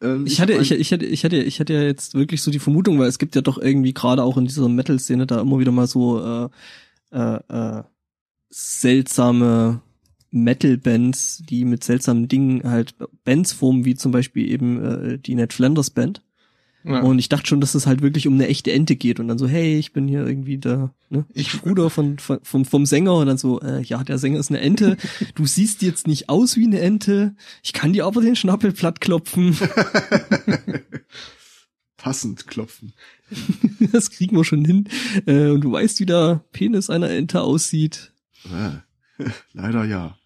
Ähm, ich hatte, hab ich, ich hatte, ich hatte, ich hatte ja jetzt wirklich so die Vermutung, weil es gibt ja doch irgendwie gerade auch in dieser Metal-Szene da immer wieder mal so äh, äh, äh, seltsame Metal-Bands, die mit seltsamen Dingen halt Bands formen, wie zum Beispiel eben äh, die Ned Flanders Band. Ja. Und ich dachte schon, dass es halt wirklich um eine echte Ente geht und dann so, hey, ich bin hier irgendwie der ne, Ich- Bruder von, von vom, vom Sänger und dann so, äh, ja, der Sänger ist eine Ente. Du siehst jetzt nicht aus wie eine Ente. Ich kann dir aber den Schnabel platt klopfen. passend klopfen. Das kriegen wir schon hin. Äh, und du weißt, wie der Penis einer Ente aussieht. Äh, leider ja.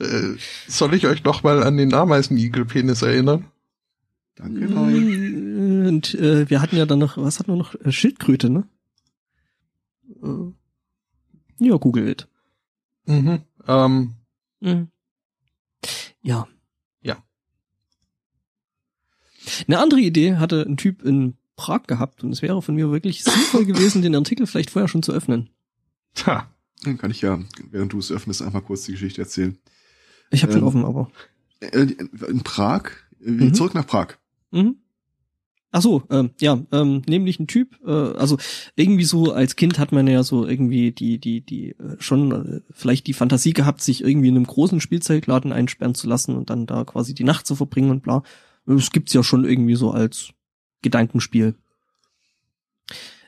Äh, soll ich euch noch mal an den Ameisenigel-Penis erinnern? Danke, nein. Äh, Und äh, wir hatten ja dann noch, was hatten wir noch? Äh, Schildkröte, ne? Äh, ja, Google it. Mhm. Ähm, Mhm. Ja. Ja. Eine andere Idee hatte ein Typ in Prag gehabt und es wäre von mir wirklich sinnvoll gewesen, den Artikel vielleicht vorher schon zu öffnen. tja. Dann kann ich ja, während du es öffnest, einfach kurz die Geschichte erzählen. Ich habe schon Ähm. offen, aber. In Prag, Mhm. zurück nach Prag. Mhm. Ach so, ähm, ja, ähm, nämlich ein Typ, äh, also irgendwie so als Kind hat man ja so irgendwie die, die, die äh, schon äh, vielleicht die Fantasie gehabt, sich irgendwie in einem großen Spielzeugladen einsperren zu lassen und dann da quasi die Nacht zu verbringen und bla. Das gibt's ja schon irgendwie so als Gedankenspiel.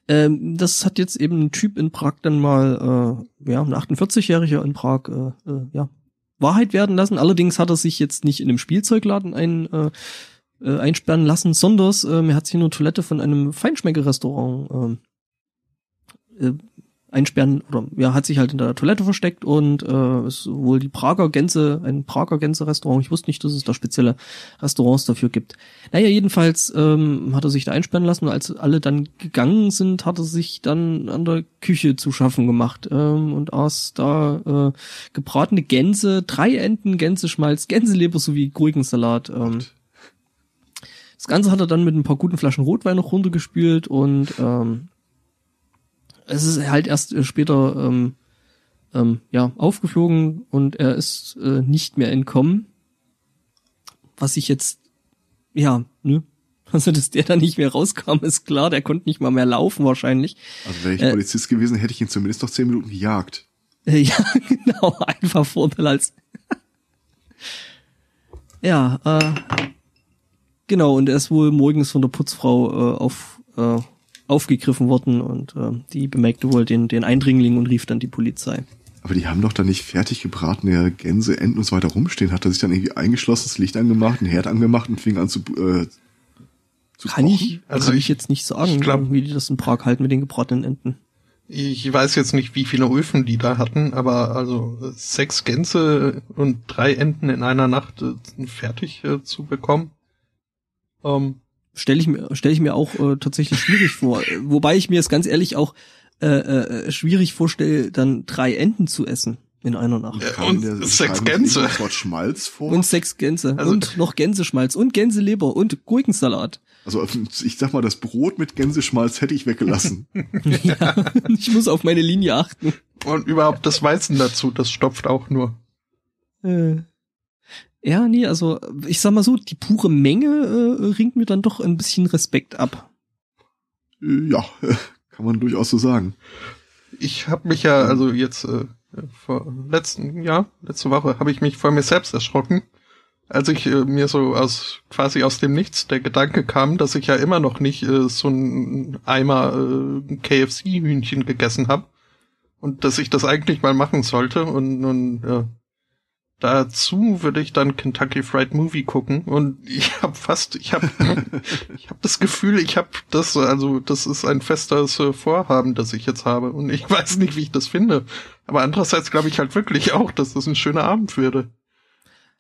Ähm, das hat jetzt eben ein Typ in Prag dann mal, äh, ja, ein 48-Jähriger in Prag, äh, äh, ja, Wahrheit werden lassen. Allerdings hat er sich jetzt nicht in einem Spielzeugladen ein, äh, äh, einsperren lassen, sondern ähm, er hat sich in eine Toilette von einem Feinschmeckerrestaurant ähm, äh, einsperren oder ja, hat sich halt in der Toilette versteckt und äh, ist wohl die Prager Gänse, ein Prager Gänse-Restaurant. Ich wusste nicht, dass es da spezielle Restaurants dafür gibt. Naja, jedenfalls ähm, hat er sich da einsperren lassen und als alle dann gegangen sind, hat er sich dann an der Küche zu schaffen gemacht ähm, und aß da äh, gebratene Gänse, drei Enten, Gänseschmalz, Gänseleber sowie Gurkensalat. Ähm, das Ganze hat er dann mit ein paar guten Flaschen Rotwein noch runtergespült und ähm, es ist halt erst äh, später ähm, ähm, ja aufgeflogen und er ist äh, nicht mehr entkommen. Was ich jetzt ja ne also dass der da nicht mehr rauskam ist klar. Der konnte nicht mal mehr laufen wahrscheinlich. Also wäre ich Äh. Polizist gewesen, hätte ich ihn zumindest noch zehn Minuten gejagt. Äh, ja genau einfach Vorteil als ja äh, genau und er ist wohl morgens von der Putzfrau äh, auf äh, aufgegriffen worden und äh, die bemerkte wohl den den Eindringling und rief dann die Polizei. Aber die haben doch da nicht fertig gebratene Gänse, Enten und so weiter rumstehen. Hat er sich dann irgendwie eingeschlossen, das Licht angemacht, einen Herd angemacht und fing an zu, äh, zu Kann kochen? ich, Also kann ich- ich jetzt nicht sagen, ich glaub- wie die das in Prag halten mit den gebratenen Enten. Ich weiß jetzt nicht, wie viele Öfen die da hatten, aber also sechs Gänse und drei Enten in einer Nacht äh, fertig äh, zu bekommen. Ähm, Stelle ich mir, stelle ich mir auch äh, tatsächlich schwierig vor. Wobei ich mir es ganz ehrlich auch äh, äh, schwierig vorstelle, dann drei Enten zu essen in einer Nacht. Äh, Kam und der sechs Gänse. Schmalz vor. Und sechs Gänse Also- und noch Gänseschmalz und Gänseleber und Gurkensalat. Also ich sag mal, das Brot mit Gänseschmalz hätte ich weggelassen. ja, ich muss auf meine Linie achten. Und überhaupt das Weißen dazu, das stopft auch nur. Äh. Ja, nee, also ich sag mal so, die pure Menge äh, ringt mir dann doch ein bisschen Respekt ab. Ja, kann man durchaus so sagen. Ich habe mich ja, also jetzt äh, vor letzten Jahr, letzte Woche, habe ich mich vor mir selbst erschrocken, als ich äh, mir so aus quasi aus dem Nichts der Gedanke kam, dass ich ja immer noch nicht äh, so ein Eimer äh, KFC-Hühnchen gegessen habe und dass ich das eigentlich mal machen sollte und nun ja, dazu würde ich dann Kentucky Fried Movie gucken und ich habe fast ich habe ich habe das Gefühl ich habe das also das ist ein festes äh, Vorhaben das ich jetzt habe und ich weiß nicht wie ich das finde. Aber andererseits glaube ich halt wirklich auch dass das ein schöner Abend würde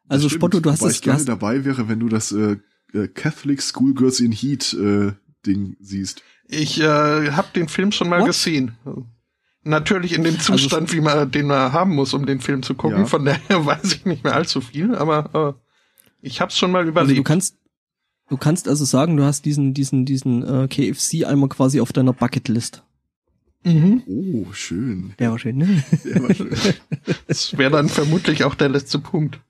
also Stimmt, Spotto du hast es ich gerne dabei wäre wenn du das äh, äh, Catholic Schoolgirls in Heat äh, Ding siehst. Ich äh, habe den Film schon mal What? gesehen Natürlich in dem also Zustand, also, wie man den man haben muss, um den Film zu gucken. Ja. Von daher weiß ich nicht mehr allzu viel, aber äh, ich hab's schon mal überlegt. Also du kannst, du kannst also sagen, du hast diesen, diesen, diesen äh, KFC einmal quasi auf deiner Bucketlist. Mhm. Oh, schön. Der war schön, ne? Der war schön. das wäre dann vermutlich auch der letzte Punkt.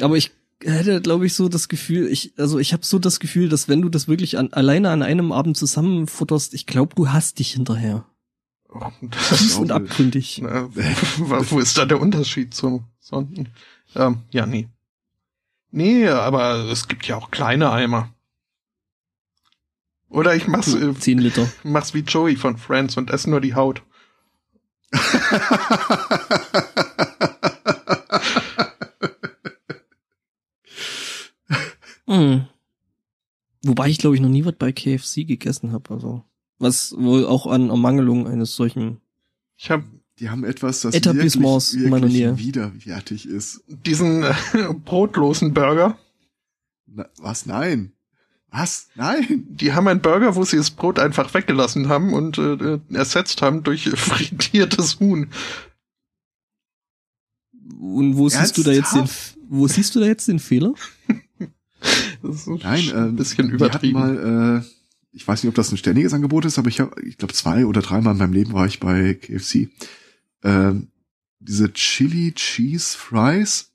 Aber ich hätte, glaube ich, so das Gefühl, ich, also ich habe so das Gefühl, dass wenn du das wirklich an, alleine an einem Abend zusammenfutterst, ich glaube, du hast dich hinterher. Tief und abgründig. Na, wo ist da der Unterschied zum Sonden? Ähm, ja, nee. Nee, aber es gibt ja auch kleine Eimer. Oder ich mach's, äh, 10 Liter. mach's wie Joey von Friends und esse nur die Haut. hm. Wobei ich glaube ich noch nie was bei KFC gegessen habe, also was wohl auch an Ermangelung eines solchen. Ich habe die haben etwas, das Etablissements wirklich, wirklich widerwärtig ist. Diesen äh, brotlosen Burger. Na, was? Nein. Was? Nein. Die haben einen Burger, wo sie das Brot einfach weggelassen haben und äh, ersetzt haben durch frittiertes Huhn. Und wo Ernsthaft? siehst du da jetzt den, wo siehst du da jetzt den Fehler? das ist Nein, äh, ein bisschen übertrieben. mal, äh, ich weiß nicht, ob das ein ständiges Angebot ist, aber ich habe, ich glaube, zwei oder dreimal in meinem Leben war ich bei KFC. Ähm, diese Chili Cheese Fries,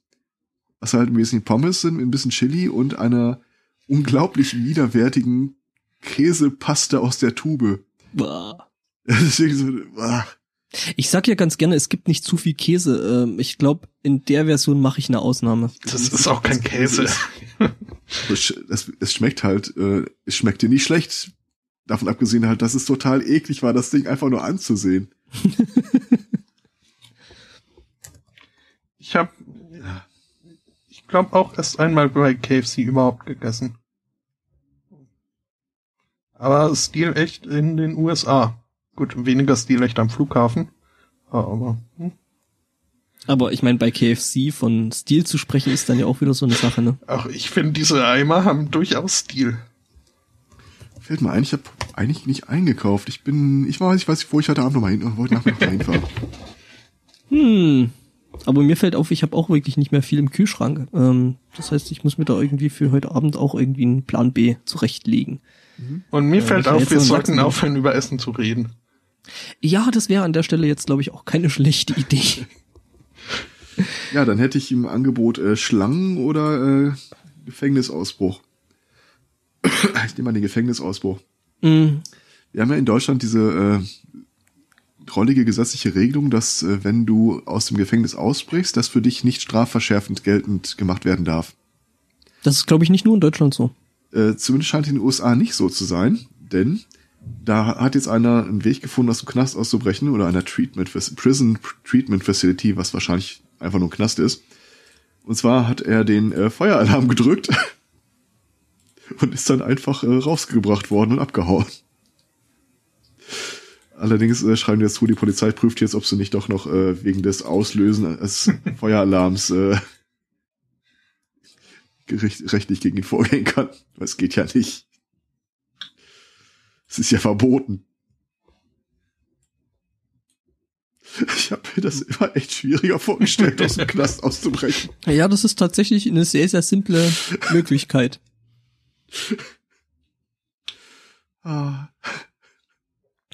was halt ein bisschen Pommes sind, mit ein bisschen Chili und einer unglaublich widerwärtigen Käsepaste aus der Tube. Bah. Deswegen so, bah. Ich sag ja ganz gerne, es gibt nicht zu viel Käse. Ähm, ich glaube, in der Version mache ich eine Ausnahme. Das ist auch kein Käse. es, es, schmeckt halt, äh, es schmeckt dir nicht schlecht. Davon abgesehen halt, dass es total eklig war, das Ding einfach nur anzusehen. ich habe, ich glaube auch erst einmal bei KFC überhaupt gegessen. Aber Stil echt in den USA. Gut, weniger Stil echt am Flughafen. Aber. Hm. Aber ich meine, bei KFC von Stil zu sprechen, ist dann ja auch wieder so eine Sache, ne? Ach, ich finde, diese Eimer haben durchaus Stil. Fällt mir ein, ich habe eigentlich nicht eingekauft. Ich bin, ich weiß, ich weiß, wo ich heute Abend nochmal hin, wollte nachher noch hinfahren. Hm. Aber mir fällt auf, ich habe auch wirklich nicht mehr viel im Kühlschrank. Ähm, das heißt, ich muss mir da irgendwie für heute Abend auch irgendwie einen Plan B zurechtlegen. Und mir äh, fällt auf, wir sollten aufhören, über Essen zu reden. Ja, das wäre an der Stelle jetzt, glaube ich, auch keine schlechte Idee. ja, dann hätte ich im Angebot äh, Schlangen oder äh, Gefängnisausbruch. ich nehme mal den Gefängnisausbruch. Mm. Wir haben ja in Deutschland diese äh, trollige gesetzliche Regelung, dass äh, wenn du aus dem Gefängnis ausbrichst, das für dich nicht strafverschärfend geltend gemacht werden darf. Das ist, glaube ich, nicht nur in Deutschland so. Äh, zumindest scheint in den USA nicht so zu sein, denn da hat jetzt einer einen Weg gefunden, aus dem Knast auszubrechen oder einer Treatment Prison Treatment Facility, was wahrscheinlich einfach nur ein Knast ist. Und zwar hat er den äh, Feueralarm gedrückt und ist dann einfach äh, rausgebracht worden und abgehauen. Allerdings äh, schreiben die jetzt zu, die Polizei prüft jetzt, ob sie nicht doch noch äh, wegen des Auslösen des Feueralarms äh, gericht, rechtlich gegen ihn vorgehen kann. Das geht ja nicht. Es ist ja verboten. Ich habe mir das immer echt schwieriger vorgestellt, aus dem Knast auszubrechen. Ja, das ist tatsächlich eine sehr, sehr simple Möglichkeit. Ah.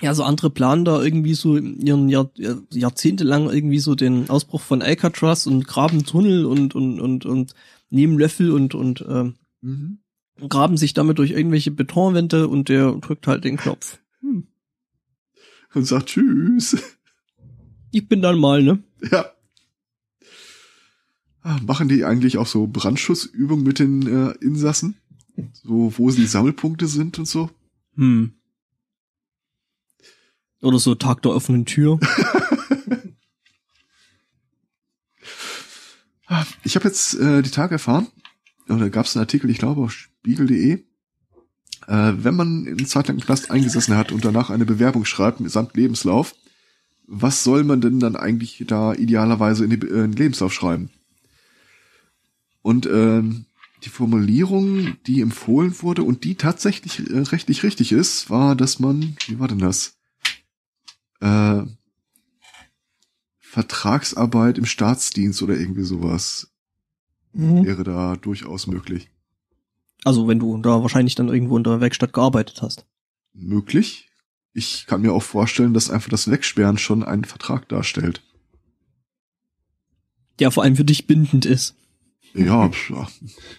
Ja, so andere planen da irgendwie so ihren Jahr, jahrzehntelang irgendwie so den Ausbruch von Alcatraz und graben Tunnel und und und und nehmen Löffel und und ähm, Mhm. graben sich damit durch irgendwelche Betonwände und der drückt halt den Knopf. Hm. Und sagt Tschüss. Ich bin dann mal, ne? Ja. Ah, Machen die eigentlich auch so Brandschutzübungen mit den äh, Insassen? So, wo die Sammelpunkte sind und so? Hm. Oder so Tag der offenen Tür. Ah, Ich habe jetzt äh, die Tage erfahren, oder gab es einen Artikel, ich glaube auf spiegel.de, äh, wenn man eine Zeit lang im Knast eingesessen hat und danach eine Bewerbung schreibt samt Lebenslauf, was soll man denn dann eigentlich da idealerweise in, die, äh, in den Lebenslauf schreiben? Und ähm, die Formulierung, die empfohlen wurde und die tatsächlich äh, rechtlich richtig ist, war, dass man, wie war denn das? Äh, Vertragsarbeit im Staatsdienst oder irgendwie sowas Mhm. wäre da durchaus möglich. Also wenn du da wahrscheinlich dann irgendwo in der Werkstatt gearbeitet hast. Möglich? Ich kann mir auch vorstellen, dass einfach das Wegsperren schon einen Vertrag darstellt. Der vor allem für dich bindend ist. Ja,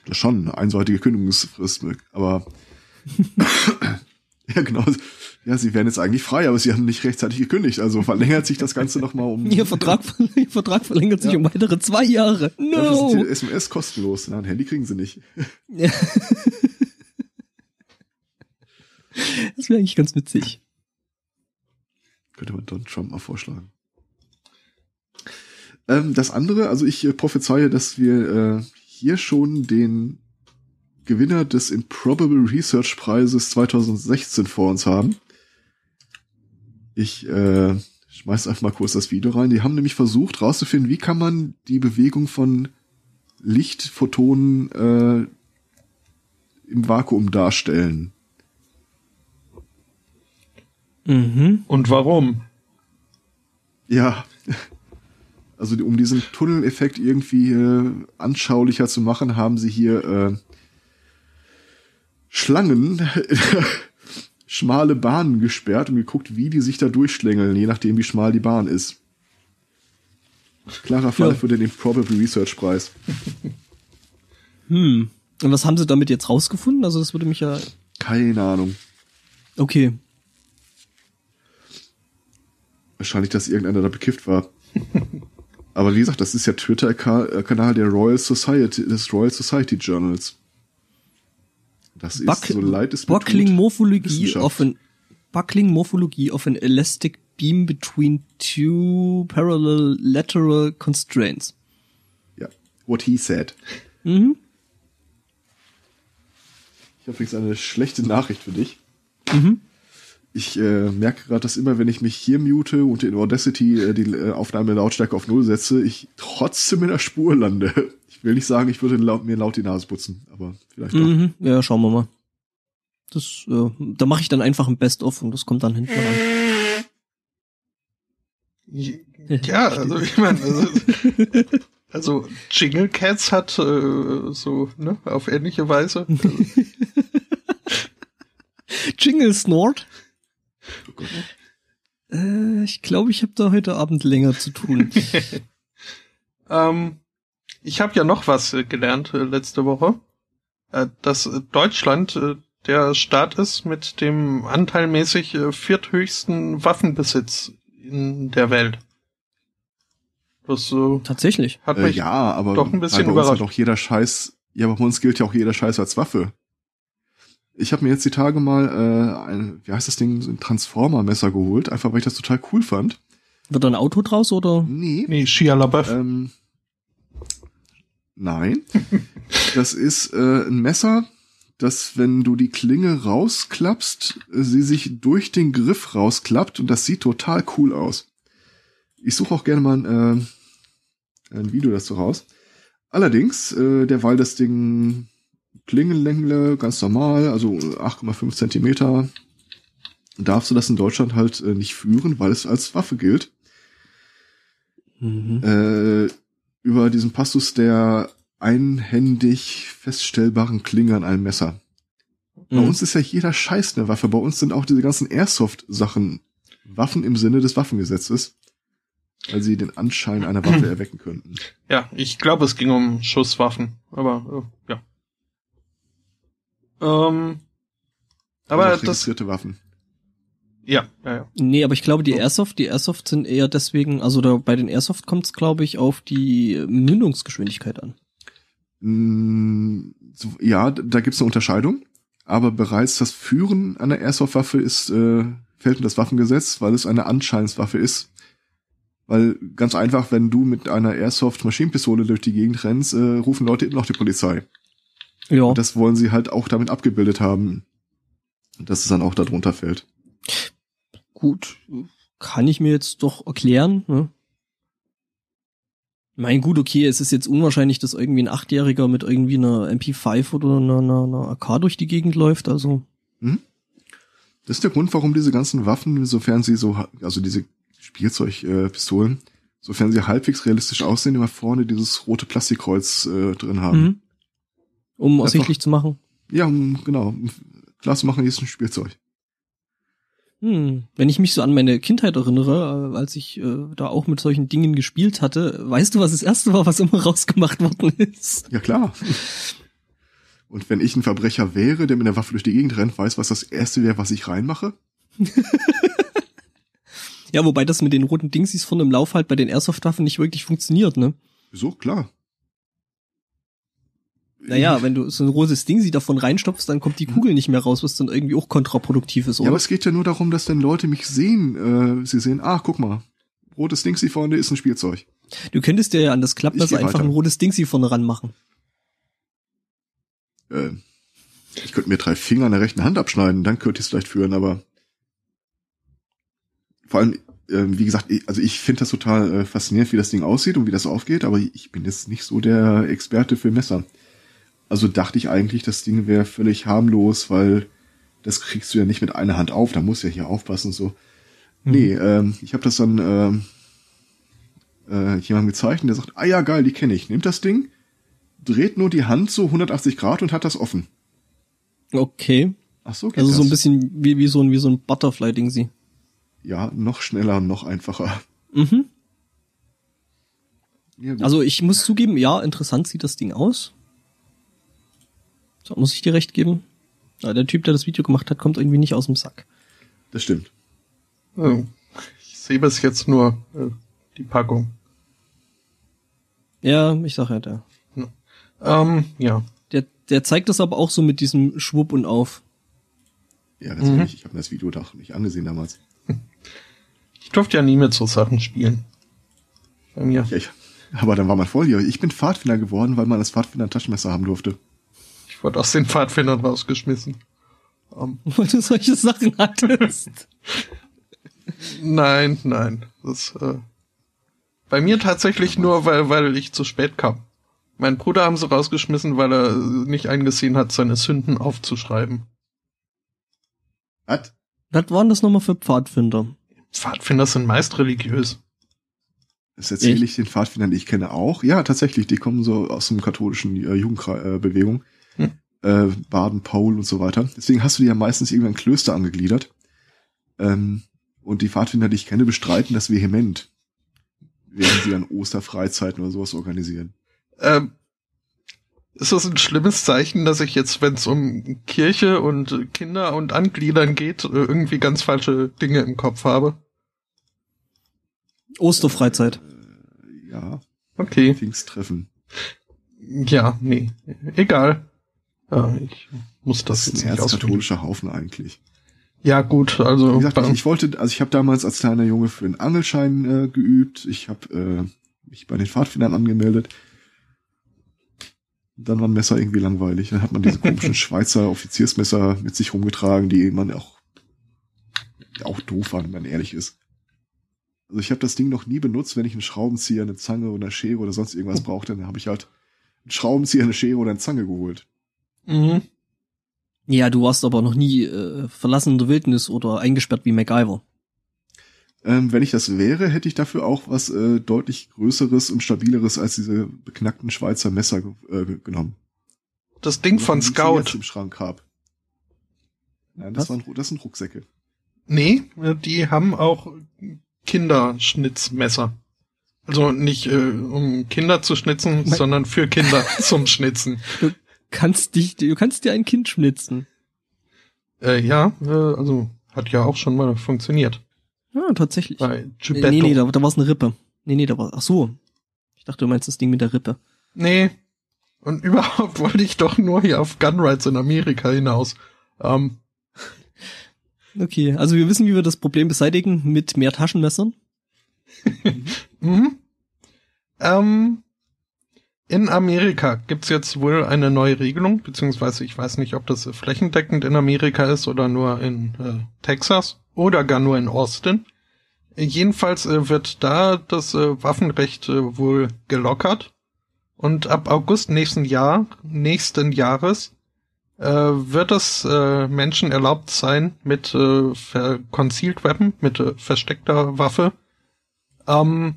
das schon, eine einseitige Kündigungsfrist, aber ja genau. Ja, sie wären jetzt eigentlich frei, aber sie haben nicht rechtzeitig gekündigt, also verlängert sich das Ganze nochmal um. Ihr Vertrag, Ihr Vertrag verlängert sich Ja. um weitere zwei Jahre. Dafür sind No! die SMS kostenlos. Na, ein Handy kriegen sie nicht. Ja. Das wäre eigentlich ganz witzig. Könnte man Donald Trump mal vorschlagen. Ähm, das andere, also ich äh, prophezeie, dass wir äh, hier schon den Gewinner des Improbable Research Preises 2016 vor uns haben. Ich äh, schmeiß einfach mal kurz das Video rein. Die haben nämlich versucht rauszufinden, wie kann man die Bewegung von Lichtphotonen äh, im Vakuum darstellen. Mhm. Und warum? Ja. Also um diesen Tunneleffekt irgendwie äh, anschaulicher zu machen, haben sie hier äh, Schlangen, schmale Bahnen gesperrt und geguckt, wie die sich da durchschlängeln, je nachdem wie schmal die Bahn ist. Klarer Fall Ja. für den Improbable Research Preis. Hm. Und was haben sie damit jetzt rausgefunden? Also das würde mich ja. Keine Ahnung. Okay. Wahrscheinlich, dass irgendeiner da bekifft war. Aber wie gesagt, das ist ja Twitter-Kanal der Royal Society, des Royal Society Journals. Das ist, Buck- so leid es Buckling Wissenschaft. of an Buckling Morphology of an elastic beam between two parallel lateral constraints. Ja, what he said. Mhm. Ich habe übrigens eine schlechte Nachricht für dich. Mhm. Ich äh, merke gerade, dass immer, wenn ich mich hier mute und in Audacity äh, die äh, Aufnahme Lautstärke auf Null setze, ich trotzdem in der Spur lande. Ich will nicht sagen, ich würde laut, mir laut die Nase putzen, aber vielleicht doch. Mhm. Ja, schauen wir mal. Das, äh, da mache ich dann einfach ein Best-of und das kommt dann hinten ran. Ja, also ich meine, also, also Jingle Cats hat äh, so, ne, auf ähnliche Weise. Jingle Snort. Oh. Äh, ich glaube, ich habe da heute Abend länger zu tun. Ähm, ich habe ja noch was äh, gelernt äh, letzte Woche, äh, dass äh, Deutschland äh, der Staat ist mit dem anteilmäßig äh, vierthöchsten Waffenbesitz in der Welt. Das äh, Tatsächlich. hat Äh, mich ja, aber doch ein bisschen bei uns hat überrascht. auch jeder Scheiß, ja, aber bei uns gilt ja auch jeder Scheiß als Waffe. Ich habe mir jetzt die Tage mal äh, ein, wie heißt das Ding, so ein Transformer-Messer geholt, einfach weil ich das total cool fand. Wird da ein Auto draus oder? Nee, Nee, Shia LaBeouf. Ähm, nein. das ist äh, ein Messer, das, wenn du die Klinge rausklappst, sie sich durch den Griff rausklappt und das sieht total cool aus. Ich suche auch gerne mal ein, äh, ein Video dazu raus. Allerdings, äh, derweil das Ding Klingenlänge ganz normal, also 8,5 Zentimeter, darfst du das in Deutschland halt äh, nicht führen, weil es als Waffe gilt Mhm. äh, über diesen Passus der einhändig feststellbaren Klinge an einem Messer. Bei Mhm. uns ist ja jeder Scheiß eine Waffe. Bei uns sind auch diese ganzen Airsoft-Sachen Waffen im Sinne des Waffengesetzes, weil sie den Anschein einer Waffe erwecken könnten. Ja, ich glaube, es ging um Schusswaffen, aber äh, ja. Ähm, aber Also das, registrierte Waffen. ja, ja, ja. Nee, aber ich glaube, die So. Airsoft, die Airsoft sind eher deswegen, also da, bei den Airsoft kommt es, glaube ich, auf die Mündungsgeschwindigkeit an. Mm, so, ja, da gibt's eine Unterscheidung, aber bereits das Führen einer Airsoft-Waffe ist äh, fällt in das Waffengesetz, weil es eine Anscheinswaffe ist. Weil ganz einfach, wenn du mit einer Airsoft-Maschinenpistole durch die Gegend rennst, äh, rufen Leute immer noch die Polizei. Ja. Und das wollen sie halt auch damit abgebildet haben, dass es dann auch darunter fällt. Gut, kann ich mir jetzt doch erklären. Ne? Mein gut, okay, es ist jetzt unwahrscheinlich, dass irgendwie ein Achtjähriger mit irgendwie einer MP5 oder einer, einer, einer AK durch die Gegend läuft. Also Das ist der Grund, warum diese ganzen Waffen, sofern sie so, also diese Spielzeugpistolen, äh, sofern sie halbwegs realistisch aussehen, immer vorne dieses rote Plastikkreuz äh, drin haben. mhm. Um ersichtlich zu machen. Ja, genau. Klar zu machen, ist ein Spielzeug. Hm. Wenn ich mich so an meine Kindheit erinnere, äh, als ich äh, da auch mit solchen Dingen gespielt hatte, weißt du, was das erste war, was immer rausgemacht worden ist? Ja, klar. Und wenn ich ein Verbrecher wäre, der mit einer Waffe durch die Gegend rennt, weiß, was das erste wäre, was ich reinmache? Ja, wobei das mit den roten Dingsies von im Lauf halt bei den Airsoft-Waffen nicht wirklich funktioniert, ne? So, klar. Naja, wenn du so ein rotes Ding sie davon reinstopfst, dann kommt die Kugel nicht mehr raus, was dann irgendwie auch kontraproduktiv ist, Ja, oder? aber es geht ja nur darum, dass wenn Leute mich sehen, äh, sie sehen, ach, guck mal, rotes Ding, sie vorne ist ein Spielzeug. du könntest dir ja an das Klappmesser einfach weiter. ein rotes Ding sie vorne ranmachen. Äh, ich könnte mir drei Finger an der rechten Hand abschneiden, dann könnte ich es vielleicht führen, aber vor allem, äh, wie gesagt, ich, also ich finde das total äh, faszinierend, wie das Ding aussieht und wie das aufgeht, aber ich bin jetzt nicht so der Experte für Messer. Also dachte ich eigentlich, das Ding wäre völlig harmlos, weil das kriegst du ja nicht mit einer Hand auf, da musst du ja hier aufpassen und so. Nee, ähm, ich habe das dann ähm, äh, jemandem gezeigt und der sagt, ah ja, geil, die kenne ich. Nimmt das Ding, dreht nur die Hand so 180 Grad und hat das offen. Okay. Ach so, geht Also das? so ein bisschen wie, wie so ein, wie so ein Butterfly-Ding sie. Ja, noch schneller und noch einfacher. Mhm. Ja. Also ich muss zugeben, ja, interessant sieht das Ding aus. So, muss ich dir recht geben. Ja, der Typ, der das Video gemacht hat, kommt irgendwie nicht aus dem Sack. das stimmt. Also, ich sehe bis jetzt nur äh, die Packung. Ja, ich sag ja, der. Ähm, ja. Der, der zeigt das aber auch so mit diesem Schwupp und auf. Ja, ganz Mhm. ich habe mir das Video doch nicht angesehen damals. Ich durfte ja nie mit so Sachen spielen. Bei mir. Ja, ich, aber dann war man voll hier. Ich bin Pfadfinder geworden, weil man als Pfadfinder ein Taschenmesser haben durfte. Ich wurde aus den Pfadfindern rausgeschmissen. Ähm, Weil du solche Sachen hattest. nein, nein. Das, äh, bei mir tatsächlich nur, weil, weil ich zu spät kam. Mein Bruder haben sie rausgeschmissen, weil er nicht eingesehen hat, seine Sünden aufzuschreiben. Was? Was waren das nochmal für Pfadfinder? Pfadfinder sind meist religiös. Das erzähle Echt? ich den Pfadfindern, die ich kenne, auch. Ja, tatsächlich, die kommen so aus dem katholischen äh, Jugendbewegung. Äh, Baden, Paul und so weiter. Deswegen hast du die ja meistens irgendwann Klöster angegliedert. Ähm, und die Pfadfinder, die ich kenne, bestreiten das vehement. Während sie dann Osterfreizeiten oder sowas organisieren. Ähm, ist das ein schlimmes Zeichen, dass ich jetzt, wenn es um Kirche und äh, Kinder und Angliedern geht, äh, irgendwie ganz falsche Dinge im Kopf habe? Osterfreizeit. Ja, Okay. Pfingsttreffen. Ja, nee. Egal. Ja, ich muss das, Das ist jetzt ein erzkatholischer Haufen eigentlich. Ja, gut, also Wie gesagt, bei- ich, ich wollte, also ich habe damals als kleiner Junge für einen Angelschein äh, geübt. Ich habe äh, mich bei den Pfadfindern angemeldet. Dann war ein Messer irgendwie langweilig. Dann hat man diese komischen Schweizer Offiziersmesser mit sich rumgetragen, die man auch auch doof waren, wenn man ehrlich ist. Also ich habe das Ding noch nie benutzt, wenn ich einen Schraubenzieher, eine Zange oder eine Schere oder sonst irgendwas brauchte, dann habe ich halt einen Schraubenzieher, eine Schere oder eine Zange geholt. Mhm. Ja, du warst aber noch nie äh, verlassen in der Wildnis oder eingesperrt wie MacGyver. Ähm, wenn ich das wäre, hätte ich dafür auch was äh, deutlich Größeres und Stabileres als diese beknackten Schweizer Messer äh, genommen. das Ding von Was ich Scout. jetzt im Schrank hab. Nein, das, waren, das sind Rucksäcke. Nee, äh, die haben auch Kinderschnitzmesser. Also nicht äh, um Kinder zu schnitzen, mein sondern für Kinder zum Schnitzen. Kannst dich, du kannst dir ein Kind schnitzen. Äh, ja, äh, also hat ja auch schon mal funktioniert. Ja, tatsächlich. Bei Gepetto. Nee, nee, da, da war es eine Rippe. Nee, nee, da war, ach so. Ich dachte, du meinst das Ding mit der Rippe. Nee. Und überhaupt wollte ich doch nur hier auf Gunrights in Amerika hinaus. Ähm. Okay, also wir wissen, wie wir das Problem beseitigen mit mehr Taschenmessern. mhm. ähm, in Amerika gibt's jetzt wohl eine neue Regelung, beziehungsweise ich weiß nicht, ob das flächendeckend in Amerika ist oder nur in äh, Texas oder gar nur in Austin. Jedenfalls äh, wird da das äh, Waffenrecht äh, wohl gelockert und ab August nächsten Jahr, nächsten Jahres äh, wird es äh, Menschen erlaubt sein, mit äh, Concealed Weapon, mit äh, versteckter Waffe, ähm,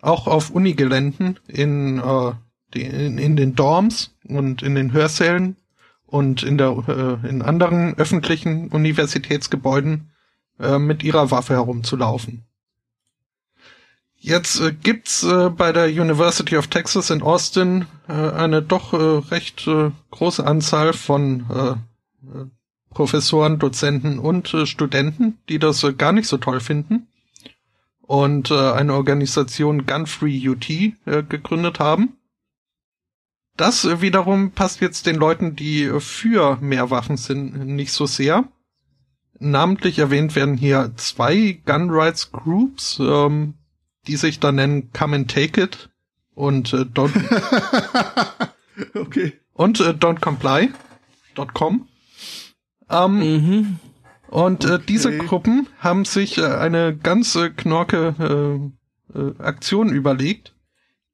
auch auf Unigeländen in, äh, in, in den Dorms und in den Hörsälen und in der äh, in anderen öffentlichen Universitätsgebäuden äh, mit ihrer Waffe herumzulaufen. Jetzt äh, gibt's äh, bei der University of Texas in Austin äh, eine doch äh, recht äh, große Anzahl von äh, äh Professoren, Dozenten und äh, Studenten, die das äh, gar nicht so toll finden und äh, eine Organisation Gun Free UT äh, gegründet haben. Das äh, wiederum passt jetzt den Leuten, die für mehr Waffen sind, nicht so sehr. Namentlich erwähnt werden hier zwei Gun Rights Groups, ähm, die sich da nennen Come and Take It und äh, Don't okay. und äh, Don't Comply.com. Ähm, mhm. Und äh, okay. diese Gruppen haben sich äh, eine ganze Knorke äh, äh, Aktion überlegt,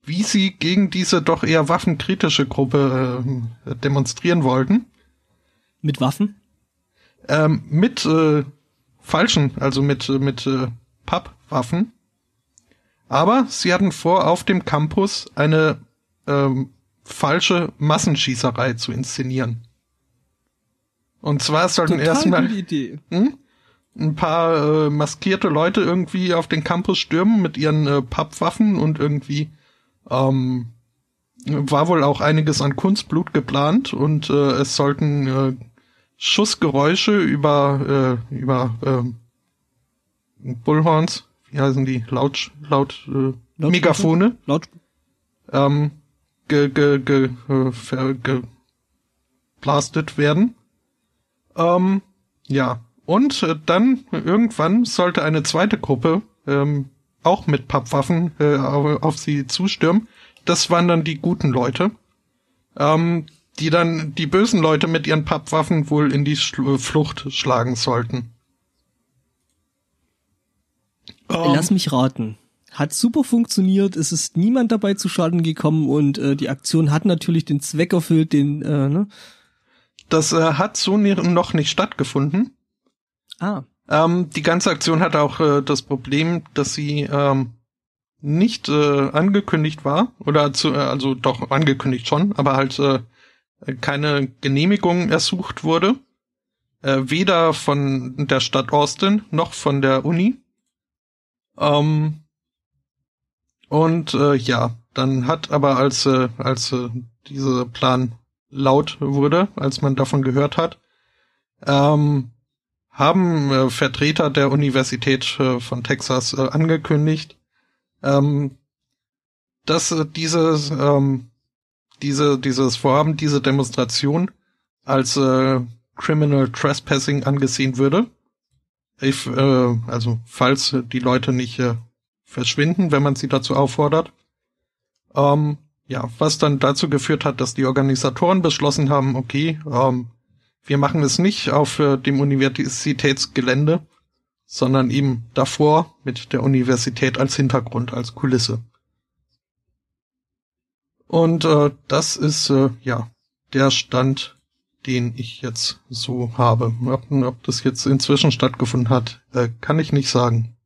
wie sie gegen diese doch eher waffenkritische Gruppe äh, demonstrieren wollten. Mit Waffen? Ähm, mit äh, falschen, also mit mit äh, Pappwaffen. Aber sie hatten vor, auf dem Campus eine ähm, falsche Massenschießerei zu inszenieren. Und zwar sollten erstmal hm, ein paar äh, maskierte Leute irgendwie auf den Campus stürmen mit ihren äh, Pappwaffen und irgendwie ähm, war wohl auch einiges an Kunstblut geplant und äh, es sollten äh, Schussgeräusche über äh, über äh, Bullhorns wie heißen die, laut, laut, äh, laut Megafone, laut, ähm, ge, ge, ge, äh, ver, ge, blastet werden. Ähm, ja. Und äh, dann irgendwann sollte eine zweite Gruppe ähm, auch mit Pappwaffen äh, auf, sie zustürmen. Das waren dann die guten Leute, ähm, die dann die bösen Leute mit ihren Pappwaffen wohl in die Schl Flucht schlagen sollten. Um, Lass mich raten. Hat super funktioniert, es ist niemand dabei zu Schaden gekommen und äh, die Aktion hat natürlich den Zweck erfüllt, den, äh, ne? Das äh, hat so noch nicht stattgefunden. Ah. Ähm, die ganze Aktion hat auch äh, das Problem, dass sie ähm, nicht äh, angekündigt war oder zu, äh, also doch angekündigt schon, aber halt äh, keine Genehmigung ersucht wurde, äh, weder von der Stadt Austin noch von der Uni. Ähm, und äh, ja, dann hat aber als äh, als äh, dieser Plan laut wurde, als man davon gehört hat, ähm, haben äh, Vertreter der Universität äh, von Texas äh, angekündigt, ähm, dass äh, dieses ähm, diese dieses Vorhaben, diese Demonstration als äh, Criminal Trespassing angesehen würde if, äh, also falls die Leute nicht äh, verschwinden, wenn man sie dazu auffordert. Ähm, ja, was dann dazu geführt hat, dass die Organisatoren beschlossen haben, okay, ähm, wir machen es nicht auf äh, dem Universitätsgelände, sondern eben davor mit der Universität als Hintergrund, als Kulisse. Und äh, das ist äh, ja der Stand den ich jetzt so habe. Ob, ob das jetzt inzwischen stattgefunden hat, äh, kann ich nicht sagen.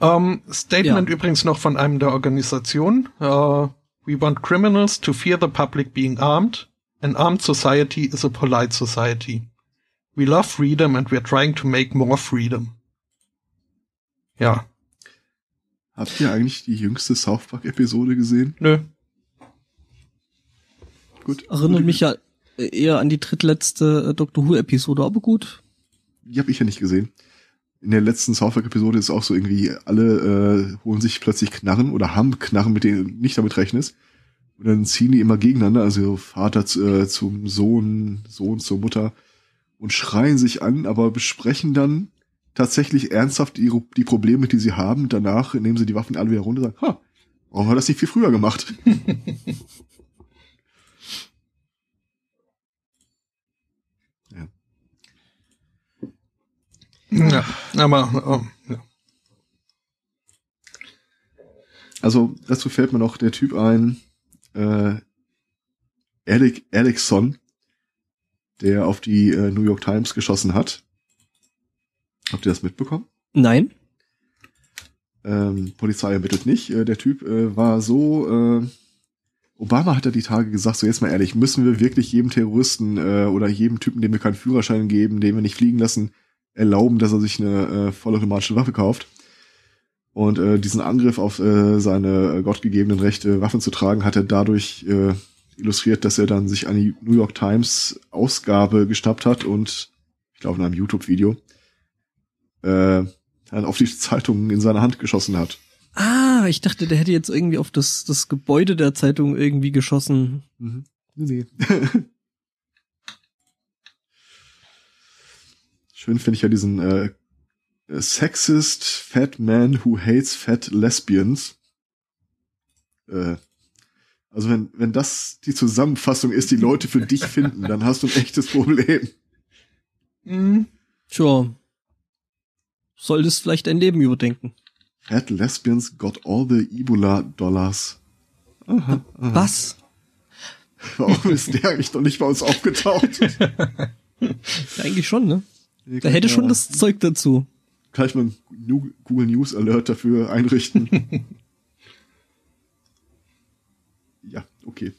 Ähm, Statement ja. übrigens noch von einem der Organisationen. Uh, we want criminals to fear the public being armed. An armed society is a polite society. We love freedom and we're trying to make more freedom. Ja. Habt ihr eigentlich die jüngste South Park-Episode gesehen? Nö. Gut. Erinnert mich ja eher an die drittletzte äh, Doctor Who-Episode, aber gut. Die habe ich ja nicht gesehen. In der letzten South Park-Episode ist auch so irgendwie, alle äh, holen sich plötzlich Knarren oder haben Knarren, mit denen nicht damit rechnest. Und dann ziehen die immer gegeneinander, also Vater zu, äh, zum Sohn, Sohn zur Mutter und schreien sich an, aber besprechen dann tatsächlich ernsthaft die, die Probleme, die sie haben. Danach nehmen sie die Waffen alle wieder runter und sagen, ha, warum haben wir das nicht viel früher gemacht? Ja, aber oh, ja. Also dazu fällt mir noch der Typ ein, äh, Alec, Alexson, der auf die äh, New York Times geschossen hat. Habt ihr das mitbekommen? Nein. Ähm, Polizei ermittelt nicht. Äh, der Typ äh, war so. Äh, Obama hat ja die Tage gesagt, so jetzt mal ehrlich, müssen wir wirklich jedem Terroristen äh, oder jedem Typen, dem wir keinen Führerschein geben, den wir nicht fliegen lassen, erlauben, dass er sich eine äh, vollautomatische Waffe kauft? Und äh, diesen Angriff auf äh, seine gottgegebenen Rechte, Waffen zu tragen, hat er dadurch äh, illustriert, dass er dann sich an die New York Times Ausgabe geschnappt hat und ich glaube in einem YouTube-Video äh, dann auf die Zeitung in seine Hand geschossen hat. Ah, ich dachte, der hätte jetzt irgendwie auf das, das Gebäude der Zeitung irgendwie geschossen. Mhm. Nee. Schön finde ich ja diesen äh, Sexist Fat Man Who Hates Fat Lesbians. Äh, also wenn, wenn das die Zusammenfassung ist, die Leute für dich finden, dann hast du ein echtes Problem. Mhm. Tja. Solltest vielleicht dein Leben überdenken. Fat Lesbians got all the Ebola Dollars. Aha, aha. Was? Warum ist der eigentlich noch nicht bei uns aufgetaucht? Eigentlich schon, ne? Da hätte schon das Zeug dazu. Kann ich mal einen Google News Alert dafür einrichten? ja, okay.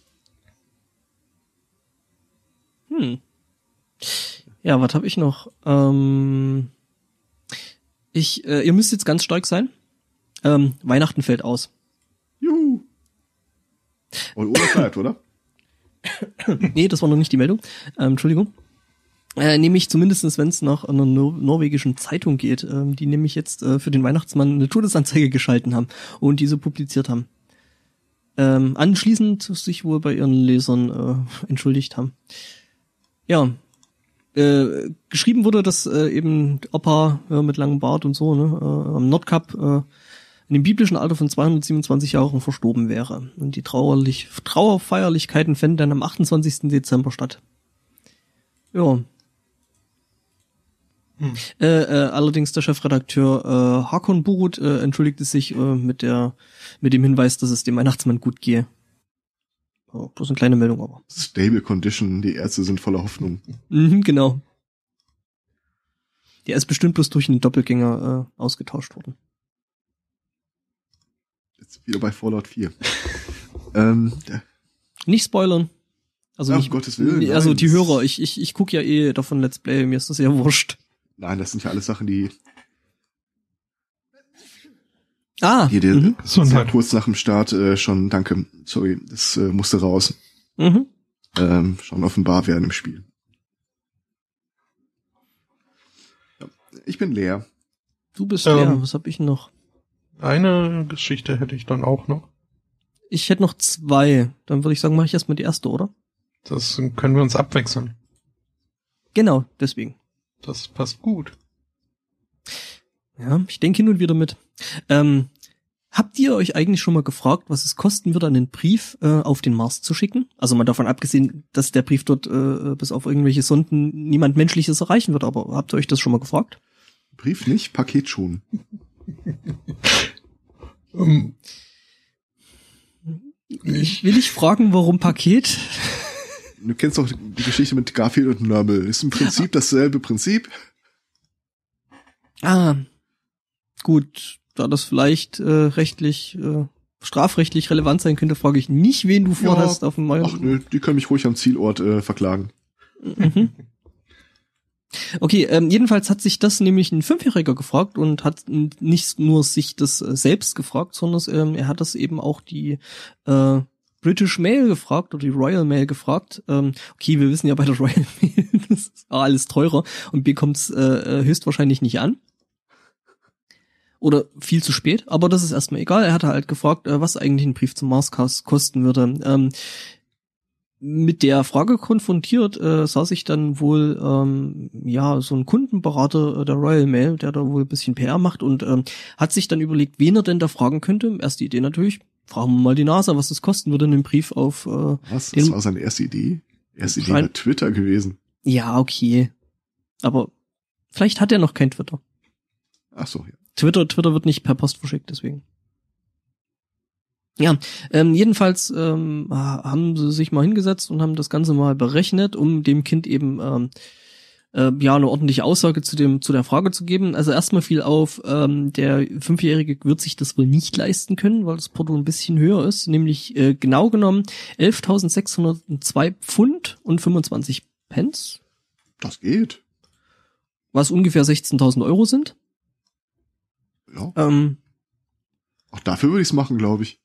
Hm. Ja, was habe ich noch? Ähm, ich, äh, ihr müsst jetzt ganz stark sein. Ähm, Weihnachten fällt aus. Juhu. Und ohne bleibt, oder? nee, das war noch nicht die Meldung. Ähm, Entschuldigung. Äh, nämlich zumindestens, wenn es nach einer Nor norwegischen Zeitung geht, ähm, die nämlich jetzt äh, für den Weihnachtsmann eine Todesanzeige geschalten haben und diese publiziert haben. Ähm, anschließend sich wohl bei ihren Lesern äh, entschuldigt haben. Ja. Äh, geschrieben wurde, dass äh, eben Opa äh, mit langem Bart und so ne, äh, am Nordkap äh, in dem biblischen Alter von 227 Jahren verstorben wäre. Und die Trauerlich Trauerfeierlichkeiten fänden dann am 28. Dezember statt. Ja. Hm. Äh, äh, allerdings der Chefredakteur äh, Hakon Burut äh, entschuldigte sich äh, mit der mit dem Hinweis, dass es dem Weihnachtsmann gut gehe. Ja, bloß eine kleine Meldung aber. Stable Condition, die Ärzte sind voller Hoffnung. Mhm, genau. Der ist bestimmt bloß durch einen Doppelgänger äh, ausgetauscht worden. Jetzt wieder bei Fallout 4. ähm, Nicht spoilern. Also Ach, nicht, um Gottes Willen, also nein, die Hörer, ich, ich, ich gucke ja eh davon Let's Play, mir ist das ja wurscht. Nein, das sind ja alles Sachen, die Ah, hier der, mhm, sehr kurz nach dem Start äh, schon, danke, sorry, das äh, musste raus, mhm. ähm, schon offenbar werden im Spiel. Ja, ich bin leer. Du bist Ähm. leer, was hab ich noch? Eine Geschichte hätte ich dann auch noch. Ich hätte noch zwei. Dann würde ich sagen, mache ich erstmal die erste, oder? Das können wir uns abwechseln. Genau, deswegen. Das passt gut. Ja, ich denke hin und wieder mit. Ähm, habt ihr euch eigentlich schon mal gefragt, was es kosten würde, einen Brief äh, auf den Mars zu schicken? Also mal davon abgesehen, dass der Brief dort äh, bis auf irgendwelche Sonden niemand Menschliches erreichen wird, aber habt ihr euch das schon mal gefragt? Brief nicht, Paket schon. Ähm, Ich will ich fragen, warum Paket? Du kennst doch die Geschichte mit Garfield und Nörmel. Ist im Prinzip dasselbe Prinzip. Ah, gut, da das vielleicht äh, rechtlich äh, strafrechtlich relevant sein könnte, frage ich nicht, wen du vorhast Ja, auf dem Mail. Ach nö, die können mich ruhig am Zielort äh, verklagen. Mhm. Okay, ähm, jedenfalls hat sich das nämlich ein Fünfjähriger gefragt und hat nicht nur sich das äh, selbst gefragt, sondern ähm, er hat das eben auch die äh, British Mail gefragt oder die Royal Mail gefragt. Ähm, okay, wir wissen ja bei der Royal Mail, das ist alles teurer und bekommt es äh, äh, höchstwahrscheinlich nicht an. Oder viel zu spät, aber das ist erstmal egal. Er hatte halt gefragt, äh, was eigentlich ein Brief zum Mars kos- kosten würde. Ähm, mit der Frage konfrontiert, äh, saß ich dann wohl ähm, ja so ein Kundenberater äh, der Royal Mail, der da wohl ein bisschen PR macht und ähm, hat sich dann überlegt, wen er denn da fragen könnte. Erste Idee natürlich, fragen wir mal die NASA, was das kosten würde, einen Brief auf äh, Was? Das war seine erste Idee? Erste Idee war Twitter gewesen. ja, okay. Aber vielleicht hat er noch kein Twitter. Ach so, ja. Twitter, Twitter wird nicht per Post verschickt, deswegen. Ja, ähm, jedenfalls ähm, haben sie sich mal hingesetzt und haben das Ganze mal berechnet, um dem Kind eben ähm, äh, ja eine ordentliche Aussage zu dem zu der Frage zu geben. Also erstmal fiel auf, ähm, der Fünfjährige wird sich das wohl nicht leisten können, weil das Porto ein bisschen höher ist, nämlich äh, genau genommen 11.602 Pfund und 25 Pence, Das geht. was ungefähr 16.000 Euro sind. Ja. Ähm, Auch dafür würde ich es machen, glaube ich.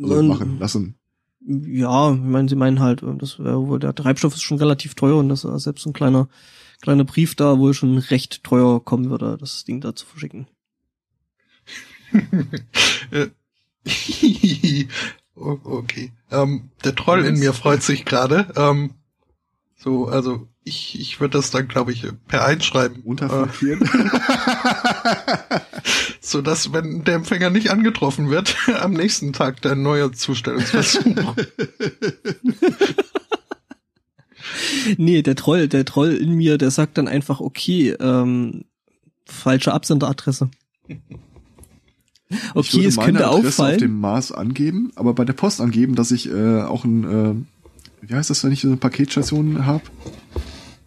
Also und- machen lassen. Ja, ich meine, sie meinen halt, das wäre wohl, der Treibstoff ist schon relativ teuer und dass äh, selbst ein kleiner, kleiner Brief da wohl schon recht teuer kommen würde, das Ding da zu verschicken. Äh, okay. Ähm, der Troll in mir freut sich gerade. Ähm, so, also ich, ich würde das dann, glaube ich, per einschreiben. Äh, Unterfrankieren. so dass, wenn der Empfänger nicht angetroffen wird, am nächsten Tag der neue Zustellungsversuch. Nee, der Troll, der Troll in mir, der sagt dann einfach, okay, ähm, falsche Absenderadresse. Ich Okay, würde es meine könnte Adresse auf auffallen. dem Mars angeben, aber bei der Post angeben, dass ich äh, auch ein, äh, wie heißt das, wenn ich so eine Paketstation habe?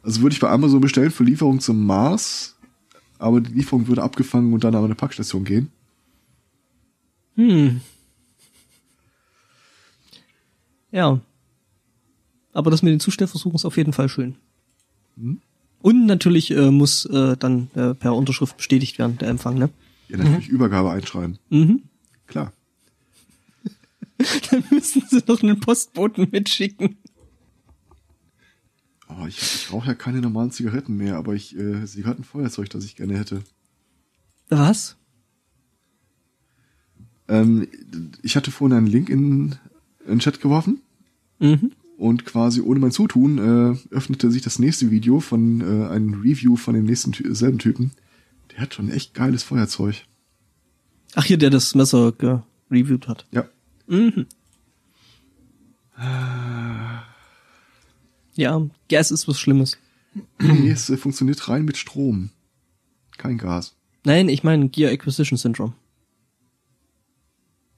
Also würde ich bei Amazon bestellen für Lieferung zum Mars, aber die Lieferung würde abgefangen und dann an eine Packstation gehen. Hm. Ja. Aber das mit den Zustellversuchen ist auf jeden Fall schön. Hm? Und natürlich äh, muss äh, dann äh, per Unterschrift bestätigt werden, der Empfang, ne? Ja, natürlich Übergabe einschreiben. Mhm. Klar. Dann müssen sie noch einen Postboten mitschicken. Oh, ich, ich rauche ja keine normalen Zigaretten mehr, aber ich äh, Zigarettenfeuerzeug, das ich gerne hätte. Was? Ähm, ich hatte vorhin einen Link in, in den Chat geworfen Mhm. und quasi ohne mein Zutun äh, öffnete sich das nächste Video von äh, einem Review von dem nächsten selben Typen. Der hat schon echt geiles Feuerzeug. Ach, hier, der das Messer gereviewt hat. Ja. Mhm. Ja, Gas ist was Schlimmes. nee, es äh, funktioniert rein mit Strom. Kein Gas. Nein, ich meine Gear Acquisition Syndrome.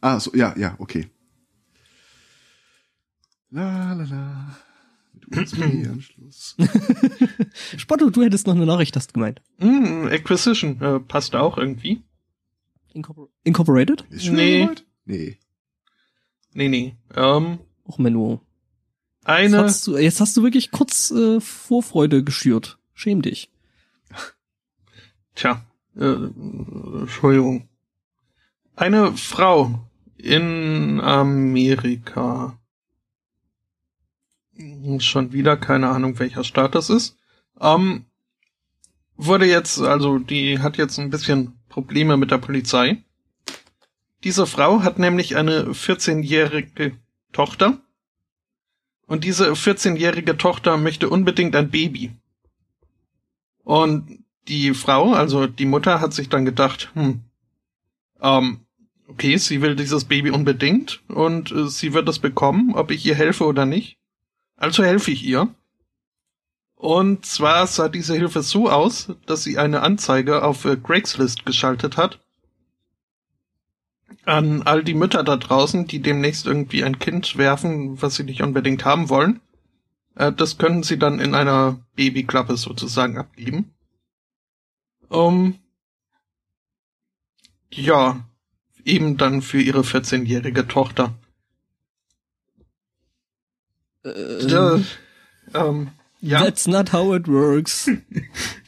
Ah, so, ja, ja, okay. La la la. Mit USB-Anschluss. Spotto, du hättest noch eine Nachricht, hast gemeint. Hm, Acquisition äh, passt auch irgendwie. Incorpor Incorporated? Ist schon Nee. Nee. Nee, nee. Ähm, Och, Menno. Jetzt eine. hast, du, jetzt hast du wirklich kurz äh, Vorfreude geschürt. Schäm dich. Tja, äh, Entschuldigung. Eine Frau in Amerika. Schon wieder keine Ahnung, welcher Staat das ist. Ähm, wurde jetzt, also die hat jetzt ein bisschen Probleme mit der Polizei. Diese Frau hat nämlich eine 14-jährige Tochter. Und diese 14-jährige Tochter möchte unbedingt ein Baby. Und die Frau, also die Mutter, hat sich dann gedacht, hm, ähm, okay, sie will dieses Baby unbedingt und äh, sie wird es bekommen, ob ich ihr helfe oder nicht. Also helfe ich ihr. Und zwar sah diese Hilfe so aus, dass sie eine Anzeige auf äh, Craigslist geschaltet hat. An all die Mütter da draußen, die demnächst irgendwie ein Kind werfen, was sie nicht unbedingt haben wollen. Äh, das können sie dann in einer Babyklappe sozusagen abgeben. Um, ja, eben dann für ihre 14-jährige Tochter. Äh, Ja, ähm, ja. That's not how it works.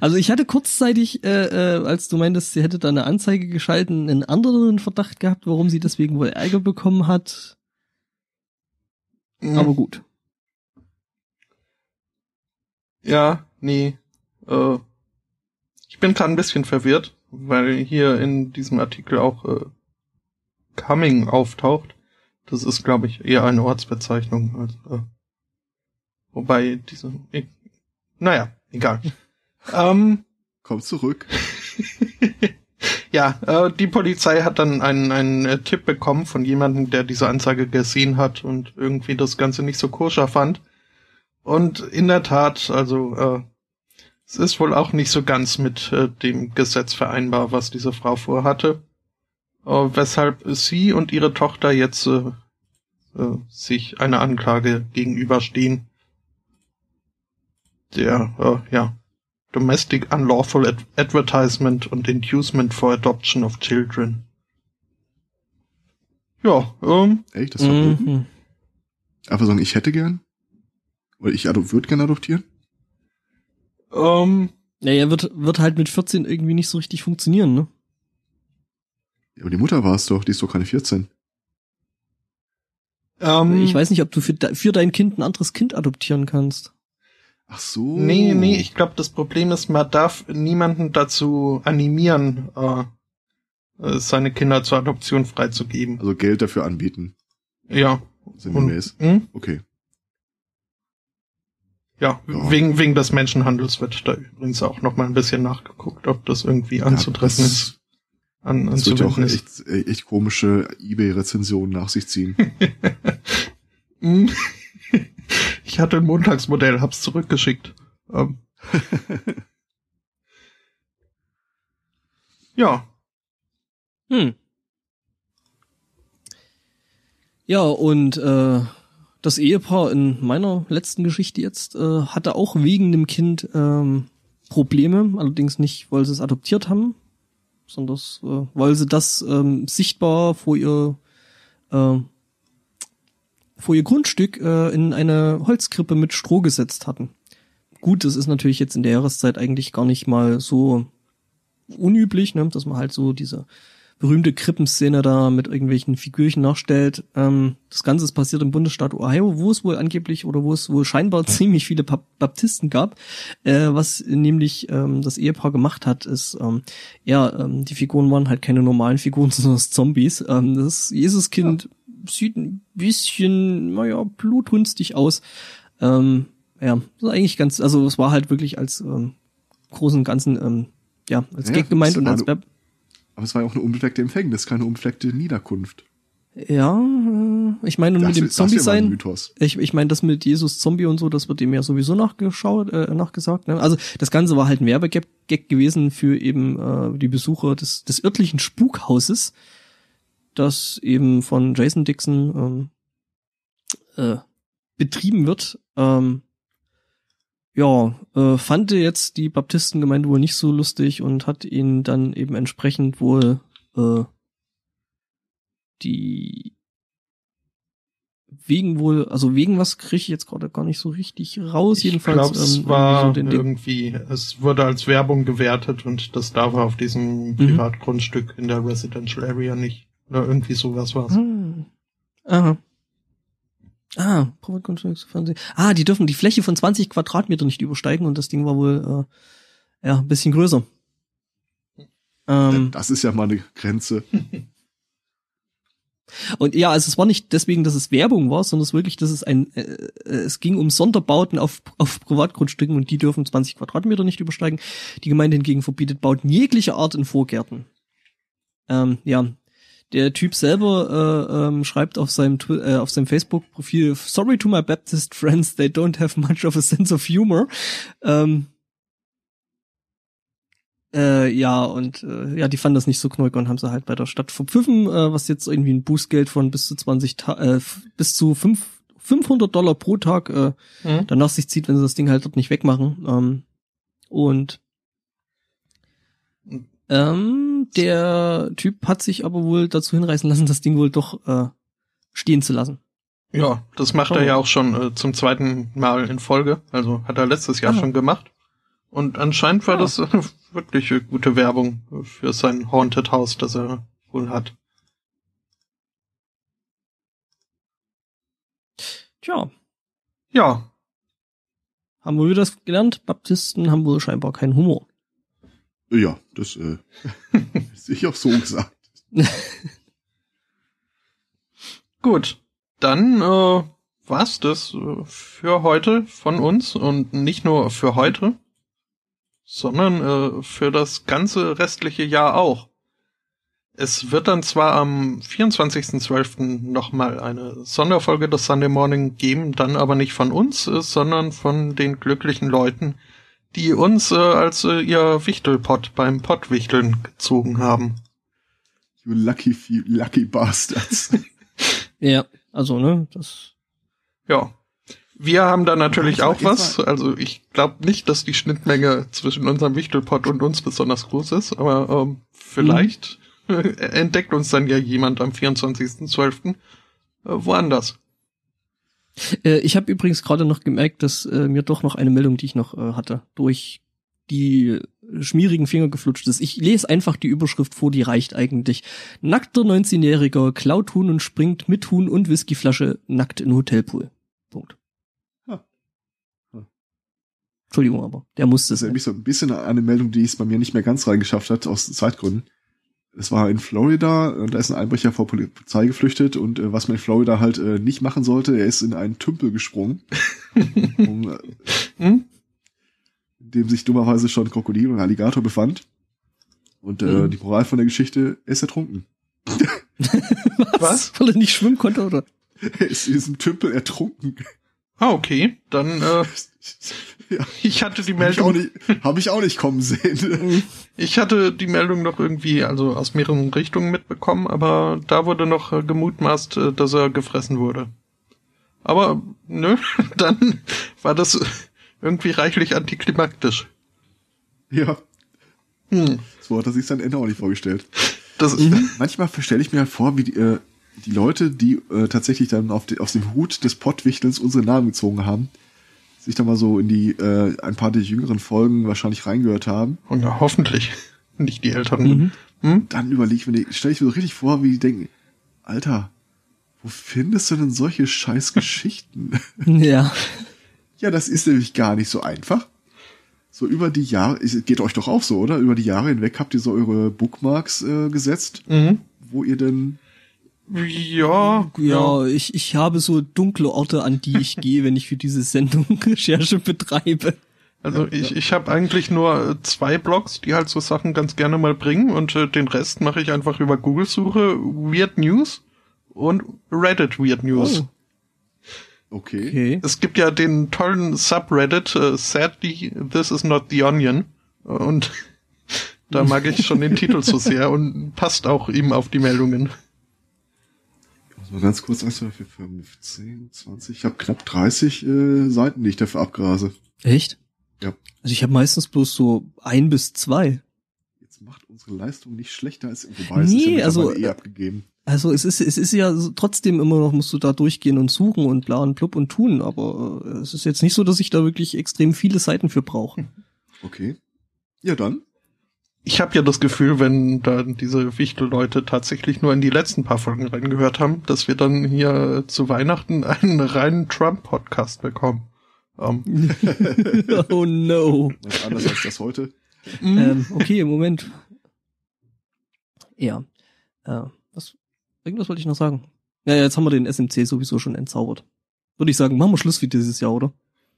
Also ich hatte kurzzeitig, äh, äh, als du meintest, sie hätte da eine Anzeige geschalten, einen anderen Verdacht gehabt, warum sie deswegen wohl Ärger bekommen hat. Mhm. Aber gut. Ja, nee. Äh, ich bin gerade ein bisschen verwirrt, weil hier in diesem Artikel auch äh, Coming auftaucht. Das ist, glaube ich, eher eine Ortsbezeichnung. Als, äh, wobei diese... Ich, naja, egal. Ähm, Komm zurück. ja, äh, die Polizei hat dann einen, einen äh, Tipp bekommen von jemandem, der diese Anzeige gesehen hat und irgendwie das Ganze nicht so koscher fand. Und in der Tat, also äh, es ist wohl auch nicht so ganz mit äh, dem Gesetz vereinbar, was diese Frau vorhatte. Äh, weshalb sie und ihre Tochter jetzt äh, äh, sich einer Anklage gegenüberstehen. Der, äh, ja, Domestic Unlawful Ad Advertisement und Inducement for Adoption of Children. Ja, ähm, Echt, das verboten? Mhm. Einfach sagen, ich hätte gern. Oder ich würde gern adoptieren. ähm, Naja, wird, wird halt mit 14 irgendwie nicht so richtig funktionieren, ne? Ja, aber die Mutter war es doch, die ist doch keine 14. ähm, Ich weiß nicht, ob du für, für dein Kind ein anderes Kind adoptieren kannst. Ach so. Nee, nee, ich glaube, das Problem ist, man darf niemanden dazu animieren, äh, äh, seine Kinder zur Adoption freizugeben. Also Geld dafür anbieten. Ja. Sinngemäß. hm? Okay. Ja, Ja. wegen, wegen des Menschenhandels wird da übrigens auch noch mal ein bisschen nachgeguckt, ob das irgendwie anzutreffen ja, ist. An, Das, das wird ja auch echt, äh, echt komische Ebay-Rezensionen nach sich ziehen. Ich hatte ein Montagsmodell, hab's zurückgeschickt. Ähm. ja, Hm. Ja, und äh, das Ehepaar in meiner letzten Geschichte jetzt äh, hatte auch wegen dem Kind ähm, Probleme, allerdings nicht, weil sie es adoptiert haben, sondern das, äh, weil sie das ähm, sichtbar vor ihr äh, vor ihr Grundstück äh, in eine Holzkrippe mit Stroh gesetzt hatten. Gut, das ist natürlich jetzt in der Jahreszeit eigentlich gar nicht mal so unüblich, ne, dass man halt so diese berühmte Krippenszene da mit irgendwelchen Figürchen nachstellt. Ähm, das Ganze ist passiert im Bundesstaat Ohio, wo es wohl angeblich oder wo es wohl scheinbar ziemlich viele Bap Baptisten gab. Äh, was nämlich ähm, das Ehepaar gemacht hat, ist, ähm, ja, ähm, die Figuren waren halt keine normalen Figuren, sondern Zombies. Ähm, das Jesuskind sieht ein bisschen, naja, blutrünstig aus. Ähm, ja, das ist eigentlich ganz, also es war halt wirklich als ähm, großen Ganzen, ähm, ja, als Ja, Gag gemeint das und als Web. Aber es war ja auch eine unbefleckte Empfängnis, keine unbefleckte Niederkunft. Ja, äh, ich meine, und mit dem das Zombie sein, ich, ich meine, das mit Jesus Zombie und so, das wird dem ja sowieso nachgeschaut, äh, nachgesagt. Ne? Also das Ganze war halt ein Werbegag Gag gewesen für eben äh, die Besucher des, des örtlichen Spukhauses, das eben von Jason Dixon ähm, äh, betrieben wird. Ähm, ja, äh, fand jetzt die Baptistengemeinde wohl nicht so lustig und hat ihnen dann eben entsprechend wohl äh, die wegen wohl, also wegen was kriege ich jetzt gerade gar nicht so richtig raus. ich Jedenfalls glaube, es ähm, war irgendwie so irgendwie, es wurde als Werbung gewertet und das darf auf diesem Privatgrundstück in der Residential Area nicht. Oder irgendwie sowas war's. Ah. Aha. Ah. Ah, die dürfen die Fläche von 20 Quadratmeter nicht übersteigen und das Ding war wohl äh, ja ein bisschen größer. Ähm, Das ist ja mal eine Grenze. Und ja, also es war nicht deswegen, dass es Werbung war, sondern es wirklich, dass es ein, äh, äh, es ging um Sonderbauten auf, auf Privatgrundstücken und die dürfen 20 Quadratmeter nicht übersteigen. Die Gemeinde hingegen verbietet Bauten jeglicher Art in Vorgärten. Ähm, ja, der Typ selber äh, ähm, schreibt auf seinem Twi- äh, auf seinem Facebook-Profil: Sorry to my Baptist friends, they don't have much of a sense of humor. Ähm, äh, ja, und äh, ja, die fanden das nicht so knurrig und haben sie halt bei der Stadt verpfiffen, äh, was jetzt irgendwie ein Bußgeld von bis zu 20 Ta äh, bis zu 5, 500 Dollar pro Tag äh, Hm? danach sich zieht, wenn sie das Ding halt dort nicht wegmachen. Ähm, und ähm, der Typ hat sich aber wohl dazu hinreißen lassen, das Ding wohl doch äh, stehen zu lassen. Ja, das macht Oh. er ja auch schon äh, zum zweiten Mal in Folge. Also hat er letztes Jahr Ah. schon gemacht. Und anscheinend war Ah. das äh, wirklich äh, gute Werbung für sein Haunted House, das er wohl hat. Tja, Ja, haben wir wieder das gelernt. Baptisten haben wohl scheinbar keinen Humor. Ja, das äh, sehe ich auch so gesagt. gut. Dann äh, war's das äh, für heute von uns und nicht nur für heute, sondern äh, für das ganze restliche Jahr auch. Es wird dann zwar am 24.12. nochmal eine Sonderfolge des Sunday Morning geben, dann aber nicht von uns, äh, sondern von den glücklichen Leuten, die uns äh, als äh, ihr Wichtelpott beim Pottwichteln gezogen haben. You lucky, few, lucky bastards. Ja, also, ne, das. Ja. Wir haben da natürlich mal- auch was. Also ich glaube nicht, dass die Schnittmenge zwischen unserem Wichtelpott und uns besonders groß ist, aber ähm, vielleicht entdeckt uns dann ja jemand am 24.12. Äh, woanders. Äh, ich habe übrigens gerade noch gemerkt, dass äh, mir doch noch eine Meldung, die ich noch äh, hatte, durch die schmierigen Finger geflutscht ist. Ich lese einfach die Überschrift vor, die reicht eigentlich. Nackter 19-Jähriger klaut Huhn und springt mit Huhn und Whiskyflasche nackt in Hotelpool. Punkt. Ja. Ja. Entschuldigung, aber der musste Das es. erinnert mich so ein bisschen eine Meldung, die es bei mir nicht mehr ganz reingeschafft hat, aus Zeitgründen. Es war in Florida, und da ist ein Einbrecher vor Polizei geflüchtet und äh, was man in Florida halt äh, nicht machen sollte, er ist in einen Tümpel gesprungen, um, äh, Hm? in dem sich dummerweise schon Krokodil und Alligator befand. Und äh, Mhm. die Moral von der Geschichte, er ist ertrunken. Was? Weil er nicht schwimmen konnte, oder? Er ist in diesem Tümpel ertrunken. Ah, okay. Dann, äh, ja, ich hatte die habe ich, Meldung, nicht- hab ich auch nicht kommen sehen. ich hatte die Meldung noch irgendwie, also aus mehreren Richtungen mitbekommen, aber da wurde noch äh, gemutmaßt, äh, dass er gefressen wurde. Aber, nö, dann war das irgendwie reichlich antiklimaktisch. ja, Hm. so hat er sich sein Ende auch nicht vorgestellt. Das, Manchmal stelle ich mir halt vor, wie die, äh, die Leute, die äh, tatsächlich dann auf, die, auf dem Hut des Pottwichtelns unsere Namen gezogen haben, sich da mal so in die äh, ein paar der jüngeren Folgen wahrscheinlich reingehört haben. Und ja, hoffentlich. Nicht die Älteren. Mhm. Hm? Dann überlege ich mir, stelle ich mir so richtig vor, wie die denken, Alter, wo findest du denn solche scheiß Geschichten? Ja. ja, das ist nämlich gar nicht so einfach. So über die Jahre, es geht euch doch auch so, oder? Über die Jahre hinweg habt ihr so eure Bookmarks äh, gesetzt, Mhm. wo ihr denn Ja, Ja, ich, ich habe so dunkle Orte, an die ich gehe, wenn ich für diese Sendung Recherche betreibe. Also ich, ich habe eigentlich nur äh, zwei Blogs, die halt so Sachen ganz gerne mal bringen und äh, den Rest mache ich einfach über Google-Suche Weird News und Reddit Weird News. Oh, okay. okay. Es gibt ja den tollen Subreddit äh, Sadly This is not the Onion und da mag ich schon den Titel so sehr und passt auch ihm auf die Meldungen. Also mal ganz kurz, 1, 2, 3, 4, 5, 10, 20, ich habe knapp 30 äh, Seiten, die ich dafür abgrase. Echt? Ja. Also ich habe meistens bloß so ein bis zwei. Jetzt macht unsere Leistung nicht schlechter als wobei es ist Nee, ja also, eh abgegeben. Also es ist, es ist ja trotzdem immer noch, musst du da durchgehen und suchen und bla und blub und tun, aber äh, es ist jetzt nicht so, dass ich da wirklich extrem viele Seiten für brauche. Okay. Ja, dann. Ich habe ja das Gefühl, wenn da diese Wichtel-Leute tatsächlich nur in die letzten paar Folgen reingehört haben, dass wir dann hier zu Weihnachten einen reinen Trump-Podcast bekommen. Ähm, oh no. Was anders als das heute. mm, ähm, okay, Moment. Ja. Äh, was, irgendwas wollte ich noch sagen. Ja, ja, jetzt haben wir den SMC sowieso schon entzaubert. Würde ich sagen, machen wir Schluss für dieses Jahr, oder?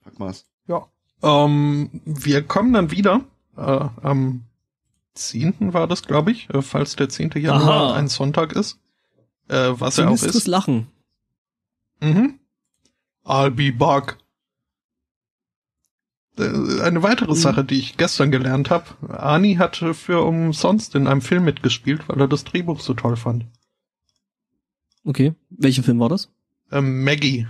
Pack mal's. ja. Ähm, wir kommen dann wieder äh, am 10. war das, glaube ich, äh, falls der 10. Januar Aha. ein Sonntag ist. Äh, was er auch ist. Lachen. Mhm. I'll be back. Äh, Eine weitere Mhm. Sache, die ich gestern gelernt habe. Ani hat für umsonst in einem Film mitgespielt, weil er das Drehbuch so toll fand. Okay. Welcher Film war das? Ähm, Maggie.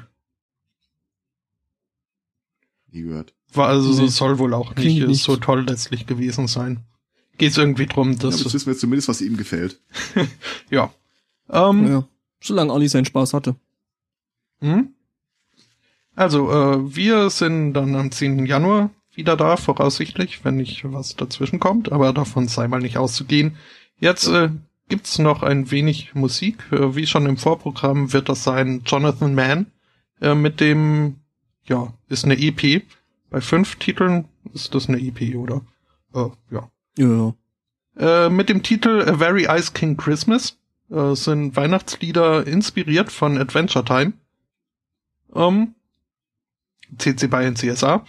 Nie gehört. War also Nee. soll wohl auch nicht äh, nicht. so toll letztlich gewesen sein. Geht es irgendwie drum, Ja, dass aber jetzt wissen wir zumindest, was ihm gefällt. ja. Ähm, Ja. Solange Olli seinen Spaß hatte. hm? Also, äh, wir sind dann am 10. Januar wieder da, voraussichtlich, wenn nicht was dazwischen kommt, aber davon sei mal nicht auszugehen. Jetzt äh, gibt's noch ein wenig Musik. Äh, wie schon im Vorprogramm wird das sein Jonathan Mann äh, mit dem, ja, ist eine EP. Bei fünf Titeln ist das eine EP, oder? Äh, ja. Ja. Äh, mit dem Titel A Very Ice King Christmas äh, sind Weihnachtslieder inspiriert von Adventure Time. Ähm, CC BY NCSA.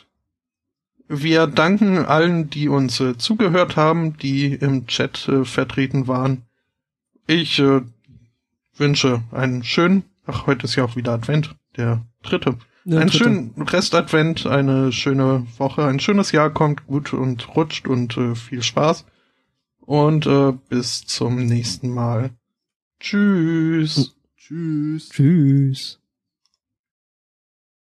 Wir danken allen, die uns äh, zugehört haben, die im Chat äh, vertreten waren. Ich äh, wünsche einen schönen, ach, heute ist ja auch wieder Advent, der dritte. Der einen schönen Restadvent, eine schöne Woche, ein schönes Jahr kommt gut und rutscht und äh, viel Spaß. Und äh, bis zum nächsten Mal. Tschüss. Tschüss. Tschüss.